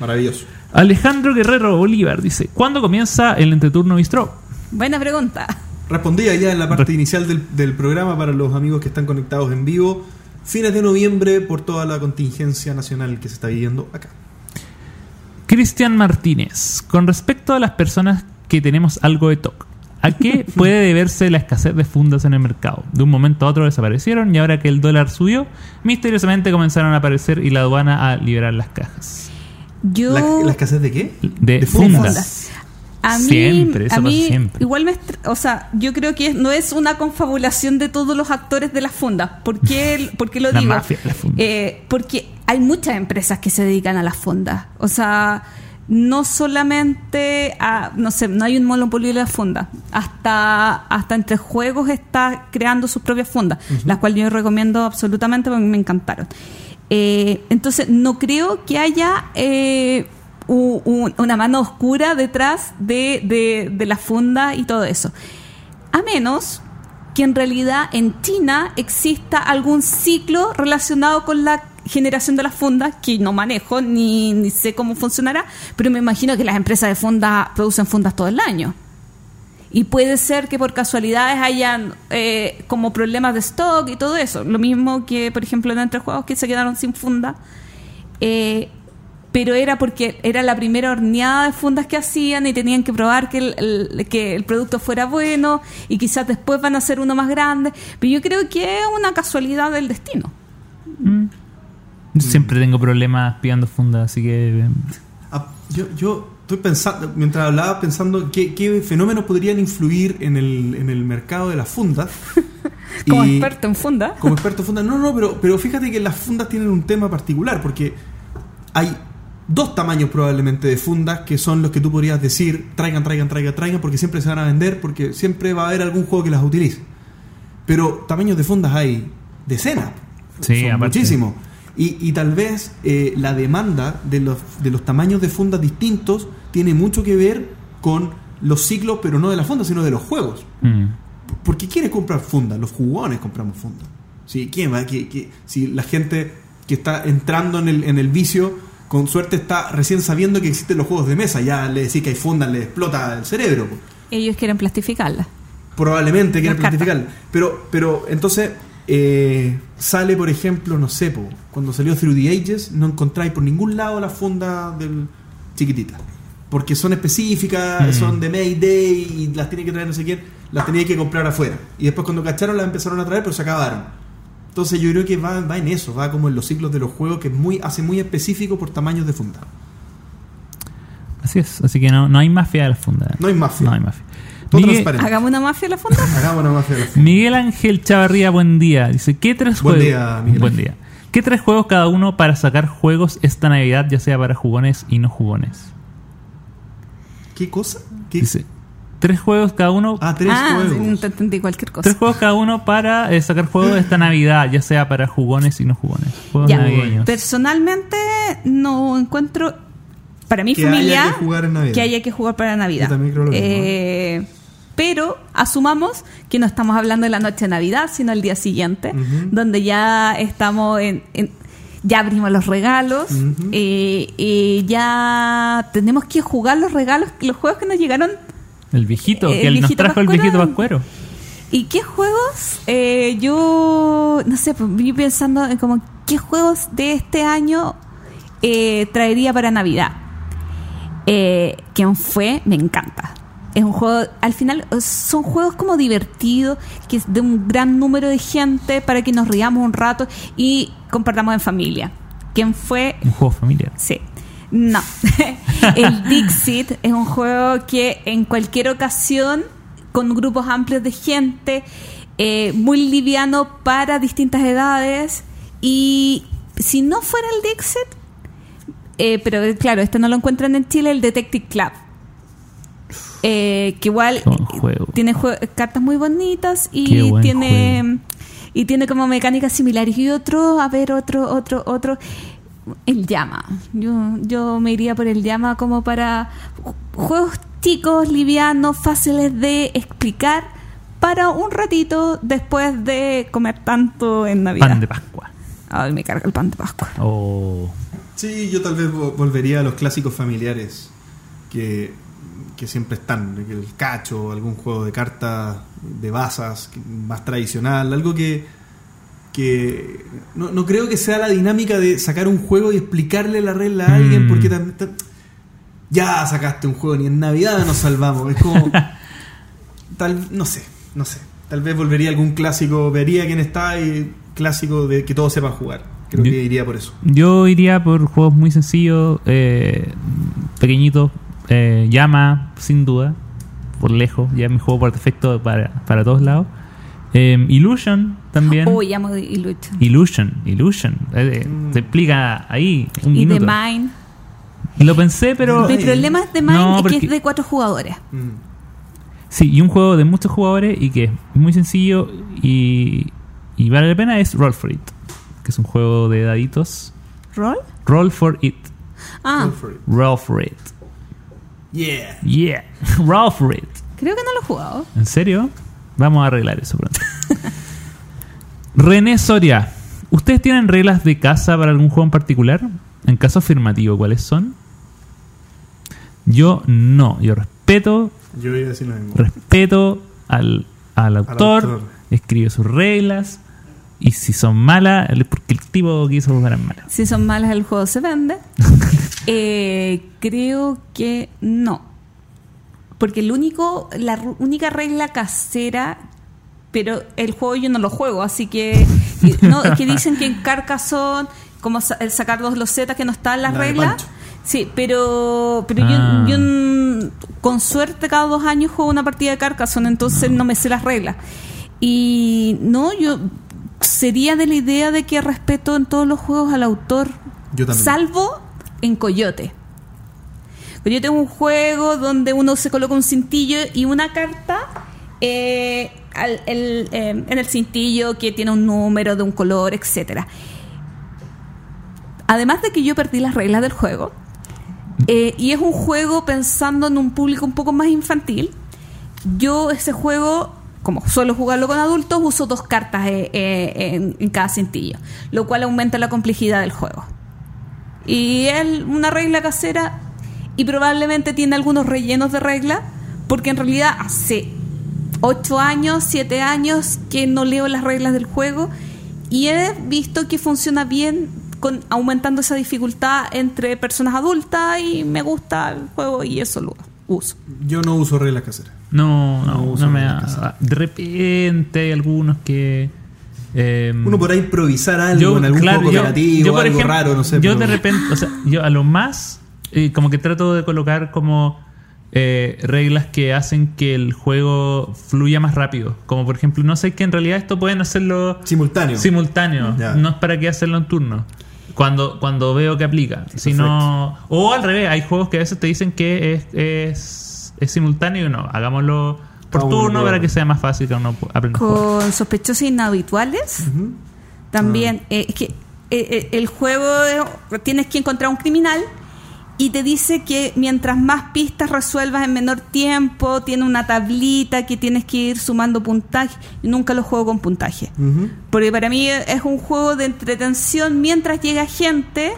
Maravilloso. Alejandro Guerrero Bolívar dice: ¿Cuándo comienza el entreturno bistro? Buena pregunta. Respondía ya en la parte Re- inicial del, del programa para los amigos que están conectados en vivo. Fines de noviembre por toda la contingencia nacional que se está viviendo acá. Cristian Martínez, con respecto a las personas que tenemos algo de TOC, ¿a qué [LAUGHS] puede deberse la escasez de fundas en el mercado? De un momento a otro desaparecieron y ahora que el dólar subió, misteriosamente comenzaron a aparecer y la aduana a liberar las cajas. Yo ¿La, la escasez de qué? De, De fundas. fundas. A mí, Siempre, eso a mí pasa siempre. igual me, o sea, yo creo que no es una confabulación de todos los actores de las fundas. ¿Por qué, [LAUGHS] por qué lo La digo? mafia. Eh, porque hay muchas empresas que se dedican a las fundas. O sea, no solamente a, no sé, no hay un monopolio de las fundas. Hasta, hasta entre juegos está creando sus propias fundas, las cuales yo recomiendo absolutamente porque me encantaron. Eh, entonces, no creo que haya eh, una mano oscura detrás de, de, la funda y todo eso. A menos que en realidad en China exista algún ciclo relacionado con la generación de las fundas que no manejo ni, ni sé cómo funcionará, pero me imagino que las empresas de fundas producen fundas todo el año. Y puede ser que por casualidades hayan eh, como problemas de stock y todo eso. Lo mismo que, por ejemplo, en Entre Juegos que se quedaron sin funda. Eh, pero era porque era la primera horneada de fundas que hacían y tenían que probar que el, el- que el producto fuera bueno y quizás después van a hacer uno más grande. Pero yo creo que es una casualidad del destino. Siempre tengo problemas pillando fundas, así que. Ah, yo, yo estoy pensando, mientras hablaba, pensando qué, qué fenómenos podrían influir en el, en el mercado de las fundas. [LAUGHS] Como Y- experto en funda. Como experto en fundas. No, no, pero, pero fíjate que las fundas tienen un tema particular, porque hay dos tamaños probablemente de fundas que son los que tú podrías decir, traigan, traigan, traigan, traigan, porque siempre se van a vender, porque siempre va a haber algún juego que las utilice. Pero tamaños de fundas hay decenas. Sí, son muchísimos. Y, y tal vez eh, la demanda de los, de los tamaños de fundas distintos tiene mucho que ver con los ciclos, pero no de las fundas, sino de los juegos. mm. Porque ¿quiénes compran fundas? Los jugones compramos fundas. ¿Sí? ¿Quién va? ¿Qui- qui- Si la gente que está entrando en el, en el vicio, con suerte está recién sabiendo que existen los juegos de mesa, ya le decís que hay fundas, le explota el cerebro. Ellos quieren plastificarla. Probablemente quieren Las cartas. planificar. Pero, pero entonces eh, sale, por ejemplo, no sé, po, cuando salió Through the Ages, no encontráis por ningún lado la funda del chiquitita. Porque son específicas, Mm. son de Mayday y las tiene que traer no sé quién, las tenía que comprar afuera. Y después cuando cacharon las empezaron a traer, pero se acabaron. Entonces yo creo que va, va en eso, va como en los ciclos de los juegos, que es muy, hace muy específico por tamaños de funda. Así es, así que no, no hay mafia de las fundas. No hay mafia. No hay mafia. Miguel. Hagamos una mafia de la funda. [LAUGHS] Hagamos una mafia de la funda. Miguel Ángel Chavarría, buen día. Dice, ¿qué tres Buen juegos? día, Miguel buen día. ¿Qué tres juegos cada uno para sacar juegos esta Navidad, ya sea para jugones y no jugones? ¿Qué cosa? ¿Qué? Dice, tres juegos cada uno. Ah, tres ah, juegos. sí, te entendí cualquier cosa. Tres juegos cada uno para eh, sacar juegos esta Navidad, ya sea para jugones y no jugones. Juegos Ya, navideños. personalmente no encuentro para mi Que familia haya que jugar en Navidad. que haya que jugar para Navidad. Yo también creo lo mismo. Eh, pero asumamos que no estamos hablando de la noche de Navidad, sino el día siguiente, donde ya estamos en, en- ya abrimos los regalos Ujú. eh, y ya tenemos que jugar los regalos, los juegos que nos llegaron El viejito, El que él nos trajo el viejito pascuero. ¿Y qué juegos? Eh, yo, no sé, pues, vi pensando en como, ¿qué juegos de este año eh, traería para Navidad? Eh, ¿Quién fue? Me encanta. Es un juego, al final son juegos como divertidos, que es de un gran número de gente para que nos riamos un rato y compartamos en familia. ¿Quién fue? Un juego familiar. Sí. No. [LAUGHS] el Dixit es un juego que en cualquier ocasión, con grupos amplios de gente, eh, muy liviano para distintas edades. Y si no fuera el Dixit, eh, pero eh, claro, este no lo encuentran en Chile, el Detective Club. Eh, que igual juego. tiene jue- cartas muy bonitas y tiene juego. y tiene como mecánicas similares y otro a ver otro otro otro el llama yo yo me iría por el llama como para ju- juegos chicos livianos fáciles de explicar para un ratito después de comer tanto en navidad Pan de Pascua. ay me carga el pan de pascua Oh. Sí, yo tal vez vo- volvería a los clásicos familiares que, que siempre están. El cacho, algún juego de cartas de basas más tradicional, algo que, que no, no creo que sea la dinámica de sacar un juego y explicarle la regla a alguien Mm. porque tam- tam- ya sacaste un juego, ni en Navidad nos salvamos. Es como... [LAUGHS] tal, no sé, no sé. Tal vez volvería a algún clásico, vería quién está y clásico de que todos sepan jugar. Creo Yo- que iría por eso. Yo iría por juegos muy sencillos, eh, pequeñitos. Eh, llama, sin duda, por lejos. Ya mi juego por defecto para, para todos lados. Eh, Illusion también. uy amo de Illusion Illusion, Illusion. Eh, Mm. Se explica ahí un y The minuto. Mine Lo pensé, pero. mi problema es The Mine No, es que porque- es de cuatro jugadores Mm. Sí, y un juego de muchos jugadores y que es muy sencillo y, y vale la pena es Roll for It, que es un juego de daditos. ¿Roll? Roll for It. ah Go for it. Roll for It. Yeah. Yeah. [LAUGHS] Roll for It. creo que no lo he jugado ¿En serio? Vamos a arreglar eso pronto. [LAUGHS] René Soria, ¿ustedes tienen reglas de casa para algún juego en particular? En caso afirmativo, ¿cuáles son? Yo no, yo respeto, Yo iba a decir lo mismo. respeto al, al autor, autor. escribe sus reglas y si son malas, es porque el tipo quiso jugar malas. Si son malas, el juego se vende. [LAUGHS] Eh, creo que no. Porque el único, la única regla casera, pero el juego yo no lo juego, así que no, es que dicen que en Carcassonne, como sa- el sacar dos losetas que no está en las La reglas. Sí, pero, pero yo- Ah. yo, con suerte cada dos años juego una partida de Carcassonne, entonces no me sé las reglas. Y no, yo sería de la idea de que respeto en todos los juegos al autor. Yo también. Salvo en Coyote. Coyote es un juego donde uno se coloca un cintillo y una carta eh, en el cintillo que tiene un número de un color, etcétera. Además de que yo perdí las reglas del juego, eh, y es un juego pensando en un público un poco más infantil, yo ese juego, como suelo jugarlo con adultos, uso dos cartas eh, eh, en, en cada cintillo, lo cual aumenta la complejidad del juego. Y es una regla casera y probablemente tiene algunos rellenos de regla, porque en realidad hace 8 años, 7 años que no leo las reglas del juego y he visto que funciona bien con aumentando esa dificultad entre personas adultas y me gusta el juego y eso lo uso. Yo no uso reglas caseras. No, No no, uso no me da. De repente hay algunos que. eh, Uno por ahí improvisar algo en algún claro, juego yo- cooperativo, yo, por algo ejemplo, raro, no sé. Yo pero- de repente, o sea, yo a lo más, eh, como que trato de colocar como eh, reglas que hacen que el juego fluya más rápido. Como por ejemplo, no sé que en realidad esto pueden hacerlo Simultáneo. simultáneo. No es para qué hacerlo en turno. Cuando, cuando veo que aplica. Si no, o al revés, hay juegos que a veces te dicen que es, es, es simultáneo y no. Hagámoslo por turno para que sea más fácil que uno aprenda. Con sospechosos inhabituales, también eh, es que eh, eh, el juego tienes que encontrar un criminal y te dice que mientras más pistas resuelvas en menor tiempo, tiene una tablita que tienes que ir sumando puntaje. Y nunca lo juego con puntaje. Porque para mí es un juego de entretención mientras llega gente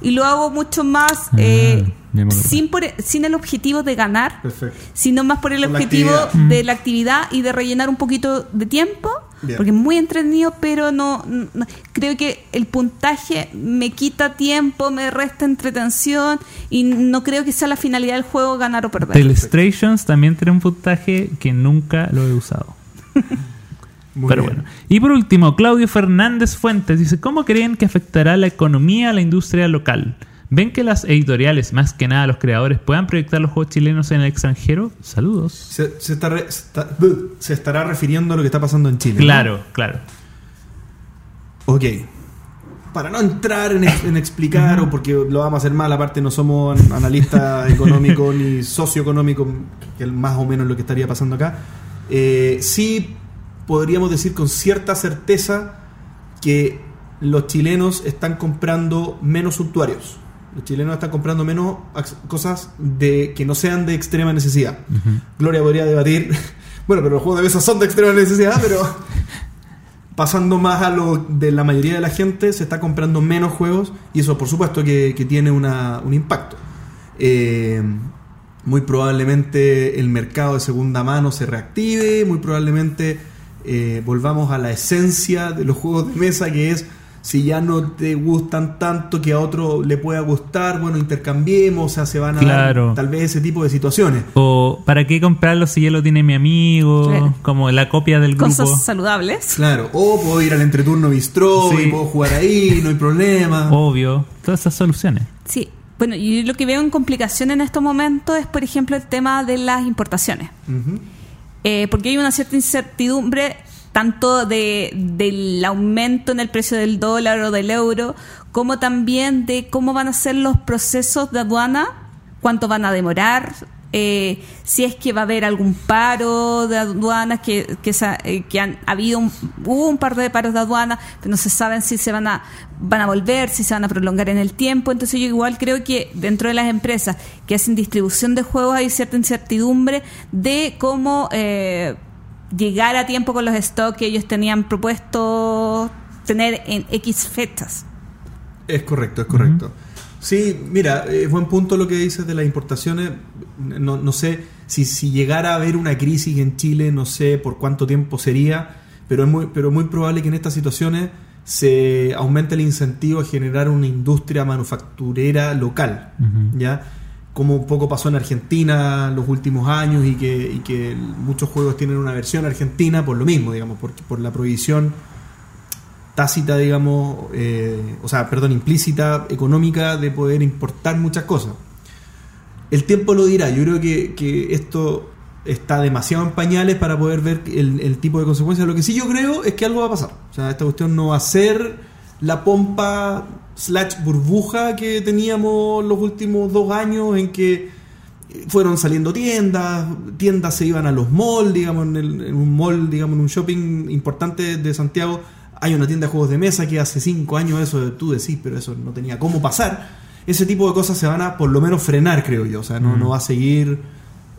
y lo hago mucho más Ah, eh, acuerdo. Sin, por- sin el objetivo de ganar, Perfecto. sino más por el Por objetivo de la actividad y de rellenar un poquito de tiempo. Bien. Porque es muy entretenido, pero no, no- creo que el puntaje me quita tiempo, me resta entretención y no creo que sea la finalidad del juego ganar o perder. Telestrations también tiene un puntaje que nunca lo he usado. Muy Pero bien. bueno. Y por último, Claudio Fernández Fuentes dice, ¿cómo creen que afectará la economía a la industria local? ¿Ven que las editoriales, más que nada los creadores, puedan proyectar los juegos chilenos en el extranjero? Saludos. Se, se está re- se está- buh, se estará refiriendo a lo que está pasando en Chile. ¿no? Claro, claro. Ok. Para no entrar en, ex- en explicar, o porque lo vamos a hacer mal, aparte no somos an- analistas [LAUGHS] económicos ni socioeconómicos, que es más o menos lo que estaría pasando acá, eh, sí podríamos decir con cierta certeza que los chilenos están comprando menos suntuarios. Los chilenos están comprando menos cosas de que no sean de extrema necesidad. Gloria podría debatir. [LAUGHS] Bueno, pero los juegos de mesa son de extrema necesidad, pero [LAUGHS] pasando más a lo de la mayoría de la gente, se está comprando menos juegos y eso por supuesto que, que tiene una- un impacto. Eh, muy probablemente el mercado de segunda mano se reactive, muy probablemente eh, volvamos a la esencia de los juegos de mesa, que es si ya no te gustan tanto que a otro le pueda gustar, bueno, intercambiemos, o sea, se van a Claro. dar tal vez ese tipo de situaciones. O ¿para qué comprarlo si ya lo tiene mi amigo? Claro. Como la copia del grupo. Cosas saludables. Claro, o puedo ir al entreturno bistró Sí. y puedo jugar ahí, no hay problema. Obvio. Todas esas soluciones. Sí. Bueno, y lo que veo en complicación en estos momentos es, por ejemplo, el tema de las importaciones. Eh, porque hay una cierta incertidumbre tanto de, del aumento en el precio del dólar o del euro, como también de cómo van a ser los procesos de aduana, cuánto van a demorar, eh, si es que va a haber algún paro de aduanas, que, que, eh, que han habido un, hubo un par de paros de aduana, pero no se saben si se van a, van a volver, si se van a prolongar en el tiempo. Entonces yo igual creo que dentro de las empresas que hacen distribución de juegos hay cierta incertidumbre de cómo... eh, llegar a tiempo con los stocks que ellos tenían propuesto tener en X fechas. Es correcto, es correcto. Sí, mira, es buen punto lo que dices de las importaciones. No, no sé si, si llegara a haber una crisis en Chile, no sé por cuánto tiempo sería, pero es muy, pero muy probable que en estas situaciones se aumente el incentivo a generar una industria manufacturera local, ¿ya? Como un poco pasó en Argentina en los últimos años y que, y que muchos juegos tienen una versión argentina por lo mismo, digamos, por, por la prohibición tácita, digamos, eh, o sea, perdón, implícita, económica de poder importar muchas cosas. El tiempo lo dirá, yo creo que, que esto está demasiado en pañales para poder ver el, el tipo de consecuencias. Lo que sí yo creo es que algo va a pasar. O sea, esta cuestión no va a ser la pompa slash burbuja que teníamos los últimos dos años en que fueron saliendo tiendas, tiendas se iban a los malls, digamos, en, el- en un mall, digamos, en un shopping importante de Santiago, hay una tienda de juegos de mesa que hace cinco años eso tú decís, pero eso no tenía cómo pasar. Ese tipo de cosas se van a por lo menos frenar, creo yo. O sea, no, Mm. no va a seguir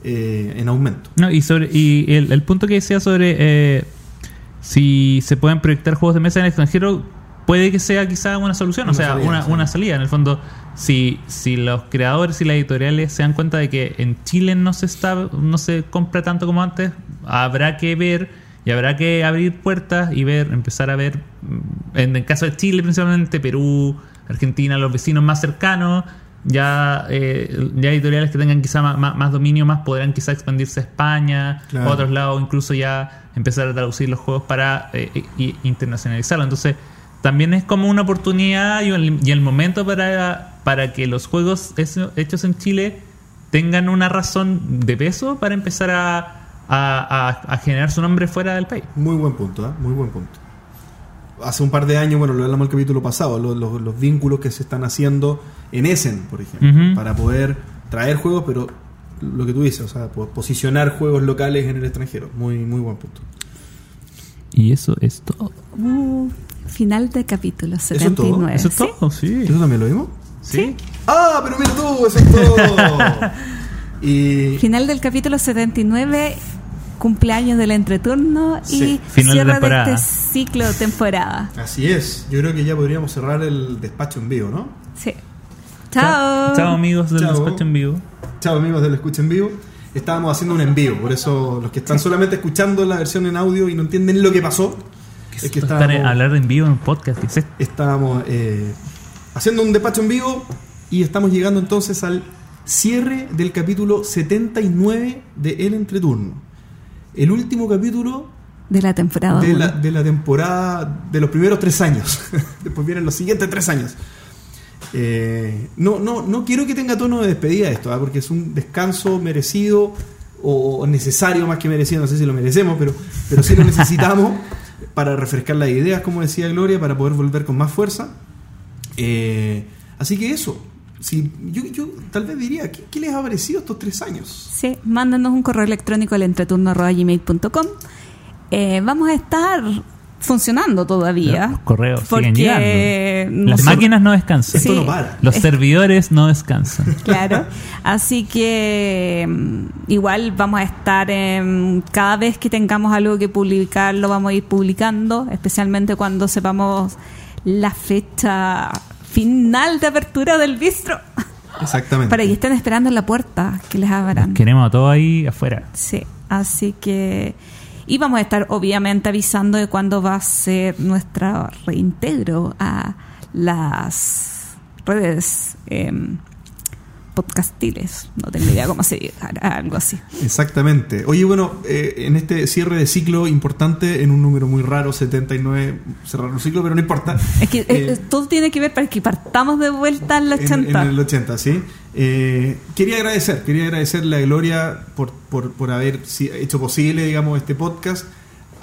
eh, en aumento. No, y sobre y el, el punto que decía sobre eh, si se pueden proyectar juegos de mesa en el extranjero, puede que sea quizá una solución, o sea, salida, una, sí. una salida. En el fondo, si, si los creadores y las editoriales se dan cuenta de que en Chile no se está no se compra tanto como antes, habrá que ver y habrá que abrir puertas y ver, empezar a ver, mm, en el caso de Chile principalmente, Perú, Argentina, los vecinos más cercanos, ya, eh, ya editoriales que tengan quizá más, más- más dominio, más podrán quizá expandirse a España, Claro. a otros lados, incluso ya empezar a traducir los juegos para eh, y- internacionalizarlo. Entonces, también es como una oportunidad y el, y el momento para, para que los juegos hechos en Chile tengan una razón de peso para empezar a, a- a- a generar su nombre fuera del país. Muy buen punto, ¿eh? muy buen punto. Hace un par de años, bueno, lo hablamos el capítulo pasado, lo- lo- los vínculos que se están haciendo en Essen, por ejemplo, para poder traer juegos, pero lo que tú dices, o sea, po- posicionar juegos locales en el extranjero. Muy, muy buen punto. Y eso es todo. Final de capítulo es todo? 79. Eso es ¿sí? todo, sí. ¿Eso también lo vimos? Sí. ¡Ah, pero mira tú! ¡Eso es todo! [LAUGHS] y Final del capítulo 79, cumpleaños del entreturno Sí. y Final cierre de, este ciclo de temporada. así es. Yo creo que ya podríamos cerrar el despacho en vivo, ¿no? Sí. Chao. Chao amigos del Chao. despacho en vivo. Chao amigos del Escucha en Vivo. Estábamos haciendo un en vivo, por eso los que están solamente escuchando la versión en audio y no entienden lo que pasó, es que Estar estábamos, hablar en vivo en un podcast. ¿qué es esto? estábamos eh, haciendo un despacho en vivo y estamos llegando entonces al cierre del capítulo 79 de El Entreturno. El último capítulo De la temporada. de la, uno. de la temporada de los primeros tres años. [LAUGHS] Después vienen los siguientes tres años. Eh, no, no, no quiero que tenga tono de despedida esto, ¿ah? porque es un descanso merecido o, o necesario más que merecido, no sé si lo merecemos, pero, pero sí lo necesitamos [LAUGHS] para refrescar las ideas, como decía Gloria, para poder volver con más fuerza. Eh, así que eso, si, yo, yo tal vez diría, ¿qué, qué les ha parecido estos tres años? Sí, mándanos un correo electrónico al entreturno.gmail.com. Eh, vamos a estar funcionando todavía. Los correos siguen porque llegando. Las máquinas no descansan. Esto Sí. no para. Los servidores no descansan. [LAUGHS] Claro. Así que mm, igual vamos a estar en- cada vez que tengamos algo que publicar, lo vamos a ir publicando, especialmente cuando sepamos la fecha final de apertura del bistro. Exactamente. Para que estén esperando en la puerta que les abran. Queremos a todos ahí afuera. Sí, así que... Y vamos a estar obviamente avisando de cuándo va a ser nuestro reintegro a las redes em, podcastiles. No tengo idea cómo se diga, algo así. Exactamente. Oye, bueno, eh, en este cierre de ciclo importante, en un número muy raro, 79, cerrar un ciclo, pero no importa. Es que eh, todo tiene que ver para que partamos de vuelta al en, 80. en el 80, sí. Eh, quería agradecer, quería agradecerle a Gloria por, por, por haber hecho posible, digamos, este podcast.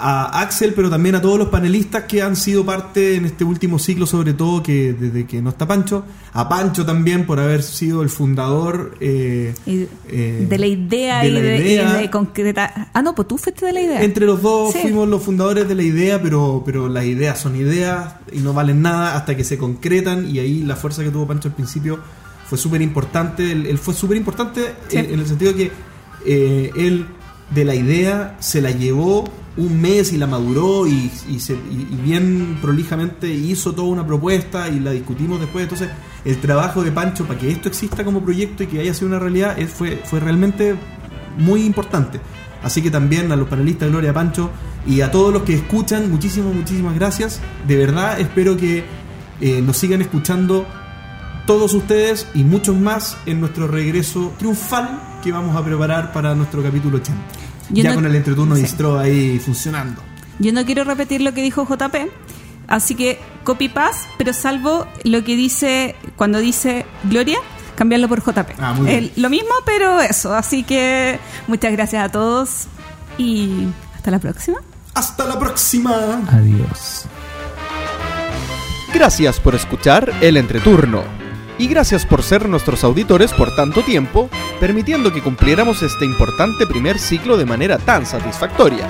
A Axel, pero también a todos los panelistas que han sido parte en este último ciclo, sobre todo que desde que no está Pancho. A Pancho también por haber sido el fundador eh, eh, de la idea, de y, la de, y idea. de concretar. Ah, no, pues tú fuiste de la idea. Entre los dos Sí. fuimos los fundadores de la idea, pero, pero las ideas son ideas y no valen nada hasta que se concretan y ahí la fuerza que tuvo Pancho al principio fue súper importante. Él, él fue súper importante Sí. en, en el sentido que eh, él de la idea se la llevó un mes y la maduró y, se- y- bien prolijamente hizo toda una propuesta y la discutimos después. Entonces, el trabajo de Pancho para que esto exista como proyecto y que haya sido una realidad fue, fue realmente muy importante. Así que también a los panelistas Gloria Pancho y a todos los que escuchan, muchísimas, muchísimas gracias. De verdad espero que eh, nos sigan escuchando todos ustedes y muchos más en nuestro regreso triunfal que vamos a preparar para nuestro capítulo 80. Yo ya no- con el entreturno sí. distro ahí funcionando. Yo no quiero repetir lo que dijo JP, así que copy paste, pero salvo lo que dice cuando dice Gloria, cambiarlo por JP. Ah, muy bien. El- lo mismo, pero eso. Así que muchas gracias a todos y hasta la próxima. Hasta la próxima. Adiós. Gracias por escuchar el entreturno. Y gracias por ser nuestros auditores por tanto tiempo, permitiendo que cumpliéramos este importante primer ciclo de manera tan satisfactoria.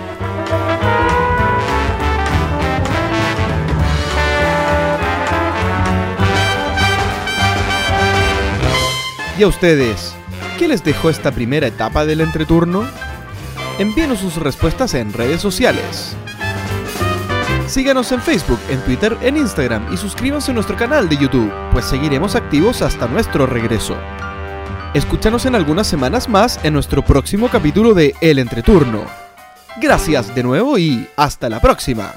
¿Y a ustedes? ¿Qué les dejó esta primera etapa del entreturno? Envíenos sus respuestas en redes sociales. Síganos en Facebook, en Twitter, en Instagram y suscríbanse a nuestro canal de YouTube, pues seguiremos activos hasta nuestro regreso. Escúchanos en algunas semanas más en nuestro próximo capítulo de El Entreturno. Gracias de nuevo y hasta la próxima.